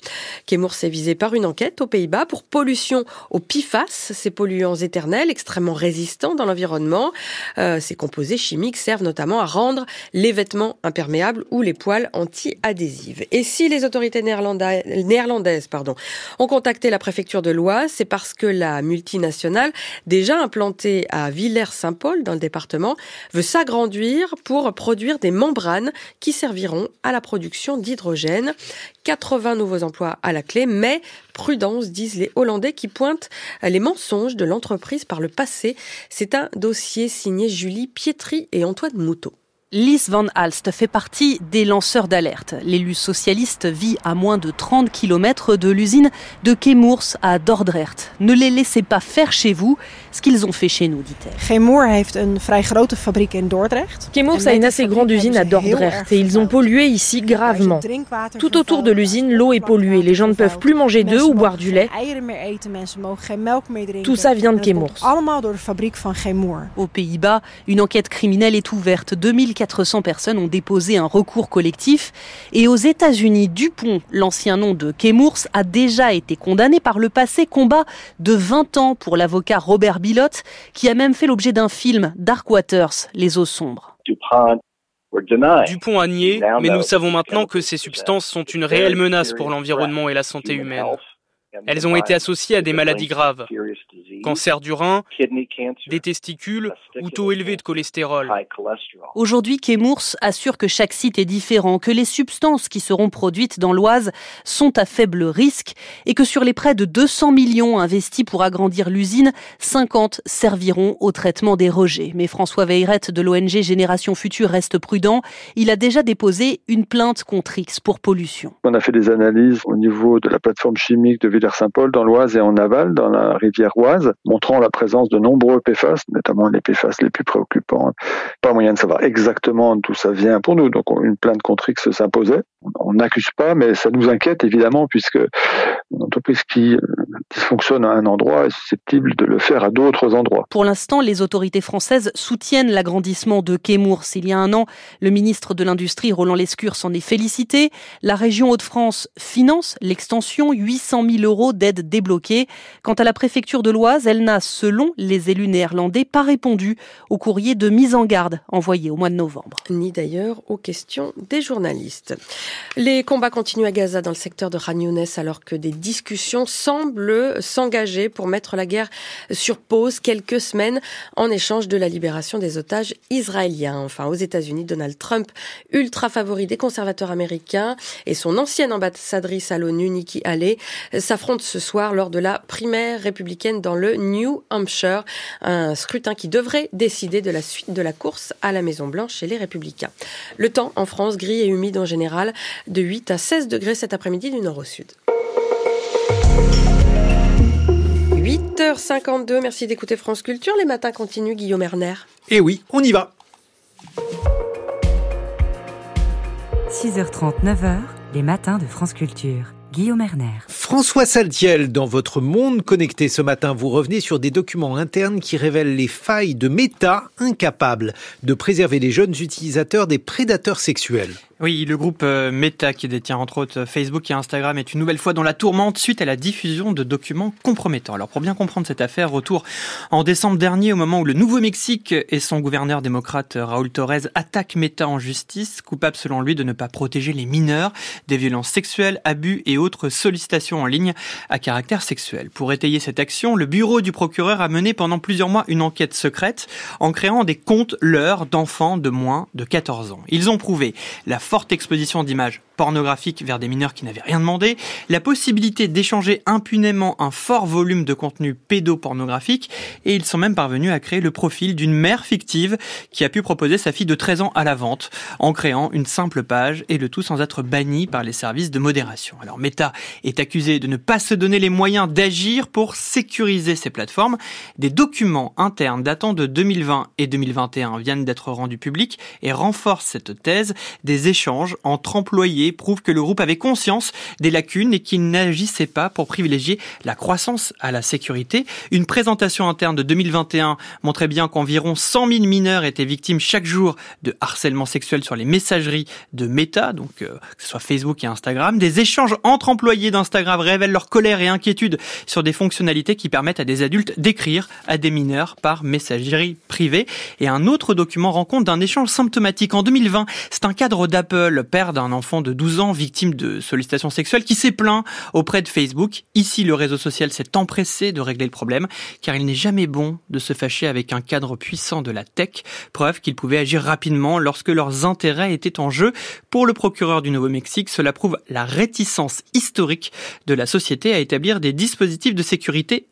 Chemours est visé par une enquête aux Pays-Bas pour pollution au PFAS, ces polluants éternels extrêmement résistants dans l'environnement. Euh, ces composés chimiques servent notamment à rendre les vêtements imperméables ou les poils anti-adhésives. Et si les autorités néerlandaises, pardon, ont contacté la préfecture de l'Oise, c'est parce que la multinationale, déjà implantée à Villers-Saint-Paul dans le département, veut s'agrandir pour produire des membranes qui serviront à la production d'hydrogène. 80 nouveaux emplois à la clé, mais prudence, disent les Hollandais qui pointent les mensonges de l'entreprise par le passé. C'est un dossier signé Julie Pietri et Antoine Moutot. Lise Van Alst fait partie des lanceurs d'alerte. L'élu socialiste vit à moins de 30 km de l'usine de Chemours à Dordrecht. Ne les laissez pas faire chez vous ce qu'ils ont fait chez nous, dit-elle. Chemours a une assez grande usine à Dordrecht et ils ont pollué ici gravement. Tout autour de l'usine, l'eau est polluée. Les gens ne peuvent plus manger d'œufs ou boire du lait. Tout ça vient de Chemours. Aux Pays-Bas, une enquête criminelle est ouverte. 2004 400 personnes ont déposé un recours collectif. Et aux États-Unis, Dupont, l'ancien nom de Chemours, a déjà été condamné par le passé combat de 20 ans pour l'avocat Robert Bilotte, qui a même fait l'objet d'un film, Dark Waters, Les eaux sombres. Dupont a nié, mais nous savons maintenant que ces substances sont une réelle menace pour l'environnement et la santé humaine. Elles ont été associées à des maladies graves, cancer du rein, des testicules ou taux élevés de cholestérol. Aujourd'hui, Chemours assure que chaque site est différent, que les substances qui seront produites dans l'Oise sont à faible risque et que sur les près de 200 millions investis pour agrandir l'usine, 50 serviront au traitement des rejets. Mais François Veyrette de l'ONG Génération Future reste prudent. Il a déjà déposé une plainte contre X pour pollution. On a fait des analyses au niveau de la plateforme chimique de Villers-Saint-Paul dans l'Oise et en aval, dans la rivière Oise, montrant la présence de nombreux PFAS, notamment les PFAS les plus préoccupants. Pas moyen de savoir exactement d'où ça vient pour nous, donc une plainte contre X s'imposait. On n'accuse pas, mais ça nous inquiète évidemment, puisque une entreprise qui euh, dysfonctionne à un endroit est susceptible de le faire à d'autres endroits. Pour l'instant, les autorités françaises soutiennent l'agrandissement de Chemours. Il y a un an, le ministre de l'Industrie, Roland Lescure, s'en est félicité. La région Hauts-de-France finance l'extension, 800 000 euros d'aide débloquée. Quant à la préfecture de l'Oise, elle n'a, selon les élus néerlandais, pas répondu au courrier de mise en garde envoyé au mois de novembre. Ni d'ailleurs aux questions des journalistes. Les combats continuent à Gaza dans le secteur de Khan alors que des discussions semblent s'engager pour mettre la guerre sur pause quelques semaines en échange de la libération des otages israéliens. Enfin, aux États-Unis, Donald Trump, ultra favori des conservateurs américains, et son ancienne ambassadrice à l'ONU, Nikki Haley, s'affrontent ce soir lors de la primaire républicaine dans le New Hampshire, un scrutin qui devrait décider de la suite de la course à la Maison-Blanche chez les républicains. Le temps en France, gris et humide en général, de 8 à 16 degrés cet après-midi du nord au sud. 8h52, merci d'écouter France Culture. Les matins continuent, Guillaume Erner. Et eh oui, on y va. 6h30, 9h, les matins de France Culture. Guillaume Erner. François Saltiel, dans votre monde connecté ce matin, vous revenez sur des documents internes qui révèlent les failles de Meta, incapable de préserver les jeunes utilisateurs des prédateurs sexuels. Oui, le groupe euh, Meta, qui détient entre autres Facebook et Instagram, est une nouvelle fois dans la tourmente suite à la diffusion de documents compromettants. Alors pour bien comprendre cette affaire, retour en décembre dernier, au moment où le Nouveau-Mexique et son gouverneur démocrate Raúl Torres attaquent Meta en justice, coupable selon lui de ne pas protéger les mineurs des violences sexuelles, abus et autres sollicitations en ligne à caractère sexuel. Pour étayer cette action, le bureau du procureur a mené pendant plusieurs mois une enquête secrète en créant des comptes leurs d'enfants de moins de 14 ans. Ils ont prouvé la forte exposition d'images pornographiques vers des mineurs qui n'avaient rien demandé, la possibilité d'échanger impunément un fort volume de contenu pédopornographique, et ils sont même parvenus à créer le profil d'une mère fictive qui a pu proposer sa fille de 13 ans à la vente en créant une simple page et le tout sans être banni par les services de modération. Alors Meta est accusé de ne pas se donner les moyens d'agir pour sécuriser ces plateformes. Des documents internes datant de 2020 et 2021 viennent d'être rendus publics et renforcent cette thèse des échanges entre employés prouvent que le groupe avait conscience des lacunes et qu'il n'agissait pas pour privilégier la croissance à la sécurité. Une présentation interne de 2021 montrait bien qu'environ 100 000 mineurs étaient victimes chaque jour de harcèlement sexuel sur les messageries de Meta, donc euh, que ce soit Facebook et Instagram. Des échanges entre employés d'Instagram révèlent leur colère et inquiétude sur des fonctionnalités qui permettent à des adultes d'écrire à des mineurs par messagerie privée. Et un autre document rend compte d'un échange symptomatique. En 2020, c'est un cadre d'Apple, père d'un enfant de 12 ans victime de sollicitations sexuelles, qui s'est plaint auprès de Facebook. Ici, le réseau social s'est empressé de régler le problème, car il n'est jamais bon de se fâcher avec un cadre puissant de la tech, preuve qu'il pouvait agir rapidement lorsque leurs intérêts étaient en jeu. Pour le procureur du Nouveau-Mexique, cela prouve la réticence historique de la société à établir des dispositifs de sécurité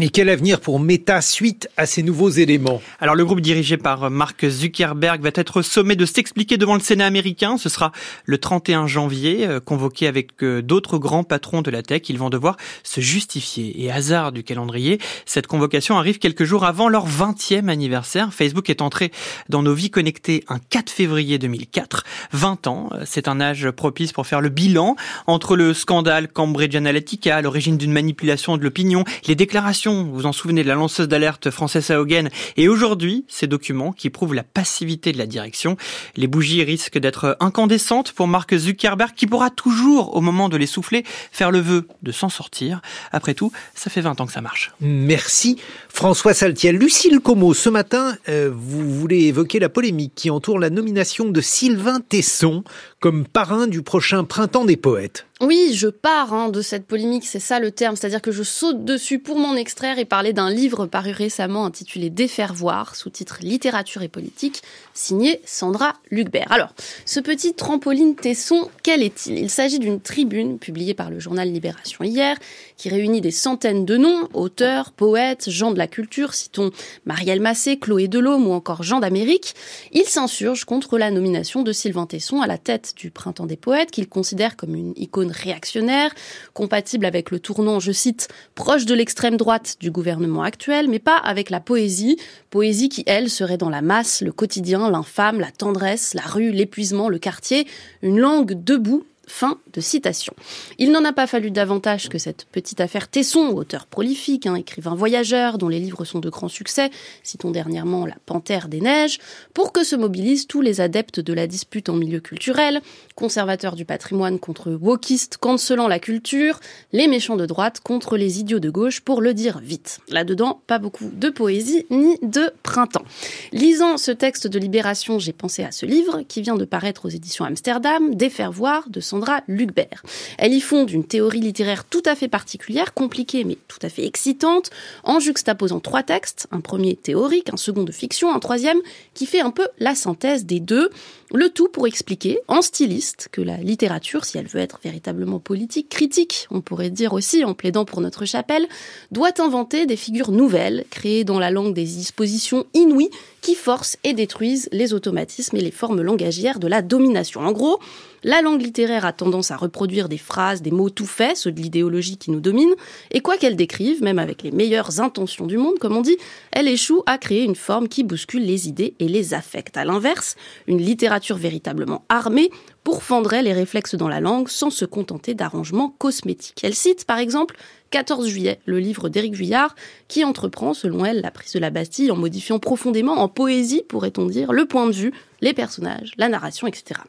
Et quel avenir pour Meta suite à ces nouveaux éléments? Alors le groupe dirigé par Mark Zuckerberg va être sommé de s'expliquer devant le Sénat américain. Ce sera le 31 janvier, euh, convoqué avec euh, d'autres grands patrons de la tech. Ils vont devoir se justifier. Et hasard du calendrier, cette convocation arrive quelques jours avant leur 20e anniversaire. Facebook est entré dans nos vies connectées un 4 février 2004. 20 ans, euh, c'est un âge propice pour faire le bilan entre le scandale Cambridge Analytica, l'origine d'une manipulation de l'opinion, les déclarations, vous vous en souvenez, de la lanceuse d'alerte française Haugen, et aujourd'hui, ces documents qui prouvent la passivité de la direction. Les bougies risquent d'être incandescentes pour Mark Zuckerberg, qui pourra toujours, au moment de les souffler, faire le vœu de s'en sortir. Après tout, ça fait 20 ans que ça marche. Merci François Saltiel. Lucille Como, ce matin, euh, vous voulez évoquer la polémique qui entoure la nomination de Sylvain Tesson comme parrain du prochain Printemps des Poètes. Oui, je pars hein, de cette polémique, c'est ça le terme, c'est-à-dire que je saute dessus pour m'en extraire et parler d'un livre paru récemment intitulé Défaire voir, sous-titre Littérature et politique, signé Sandra Lucbert. Alors, ce petit trampoline Tesson, quel est-il? Il, s'agit d'une tribune publiée par le journal Libération hier, qui réunit des centaines de noms, auteurs, poètes, gens de la culture, citons Marielle Massé, Chloé Delhomme ou encore Jean d'Amérique. Il s'insurge contre la nomination de Sylvain Tesson à la tête du Printemps des Poètes, qu'il considère comme une icône réactionnaire, compatible avec le tournant, je cite, proche de l'extrême droite du gouvernement actuel, mais pas avec la poésie, poésie qui, elle, serait dans la masse, le quotidien, l'infâme, la tendresse, la rue, l'épuisement, le quartier, une langue debout Fin de citation. Il n'en a pas fallu davantage que cette petite affaire Tesson, auteur prolifique, hein, écrivain voyageur, dont les livres sont de grands succès, citons dernièrement La Panthère des Neiges, pour que se mobilisent tous les adeptes de la dispute en milieu culturel, conservateurs du patrimoine contre wokistes cancelant la culture, les méchants de droite contre les idiots de gauche, pour le dire vite. Là-dedans, pas beaucoup de poésie ni de printemps. Lisant ce texte de Libération, j'ai pensé à ce livre qui vient de paraître aux éditions Amsterdam, voir de Sandra Lucbert. Elle y fonde une théorie littéraire tout à fait particulière, compliquée mais tout à fait excitante, en juxtaposant trois textes, un premier théorique, un second de fiction, un troisième qui fait un peu la synthèse des deux, le tout pour expliquer, en styliste, que la littérature, si elle veut être véritablement politique, critique, on pourrait dire aussi en plaidant pour notre chapelle, doit inventer des figures nouvelles, créées dans la langue des dispositions inouïes qui forcent et détruisent les automatismes et les formes langagières de la domination. En gros, la langue littéraire a tendance à reproduire des phrases, des mots tout faits, ceux de l'idéologie qui nous domine, et quoi qu'elle décrive, même avec les meilleures intentions du monde, comme on dit, elle échoue à créer une forme qui bouscule les idées et les affects. À l'inverse, une littérature véritablement armée pourfendrait les réflexes dans la langue sans se contenter d'arrangements cosmétiques. Elle cite par exemple 14 juillet, le livre d'Éric Vuillard, qui entreprend, selon elle, la prise de la Bastille en modifiant profondément, en poésie, pourrait-on dire, le point de vue, les personnages, la narration, etc.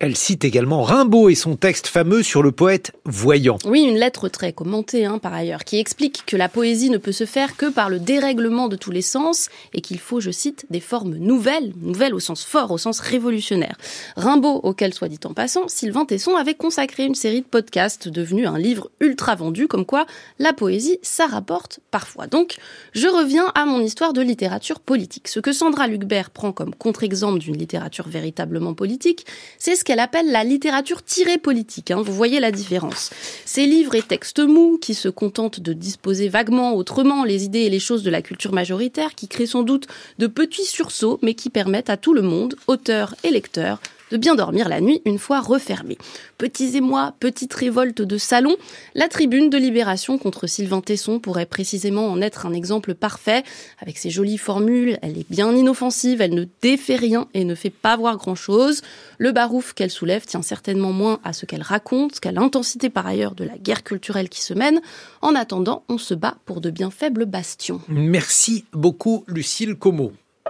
Elle cite également Rimbaud et son texte fameux sur le poète voyant. Oui, une lettre très commentée hein, par ailleurs, qui explique que la poésie ne peut se faire que par le dérèglement de tous les sens et qu'il faut, je cite, des formes nouvelles, nouvelles au sens fort, au sens révolutionnaire. Rimbaud, auquel soit dit en passant, Sylvain Tesson avait consacré une série de podcasts devenus un livre ultra vendu, comme quoi la poésie, ça rapporte parfois. Donc, je reviens à mon histoire de littérature politique. Ce que Sandra Lucbert prend comme contre-exemple d'une littérature véritablement politique, c'est ce qu'elle appelle la littérature tirée politique. Hein. Vous voyez la différence. Ces livres et textes mous qui se contentent de disposer vaguement, autrement, les idées et les choses de la culture majoritaire, qui créent sans doute de petits sursauts, mais qui permettent à tout le monde, auteurs et lecteurs, de bien dormir la nuit une fois refermé. Petits émois, petite révolte de salon, la tribune de libération contre Sylvain Tesson pourrait précisément en être un exemple parfait. Avec ses jolies formules, elle est bien inoffensive, elle ne défait rien et ne fait pas voir grand-chose. Le barouf qu'elle soulève tient certainement moins à ce qu'elle raconte qu'à l'intensité par ailleurs de la guerre culturelle qui se mène. En attendant, on se bat pour de bien faibles bastions. Merci beaucoup Lucille Como.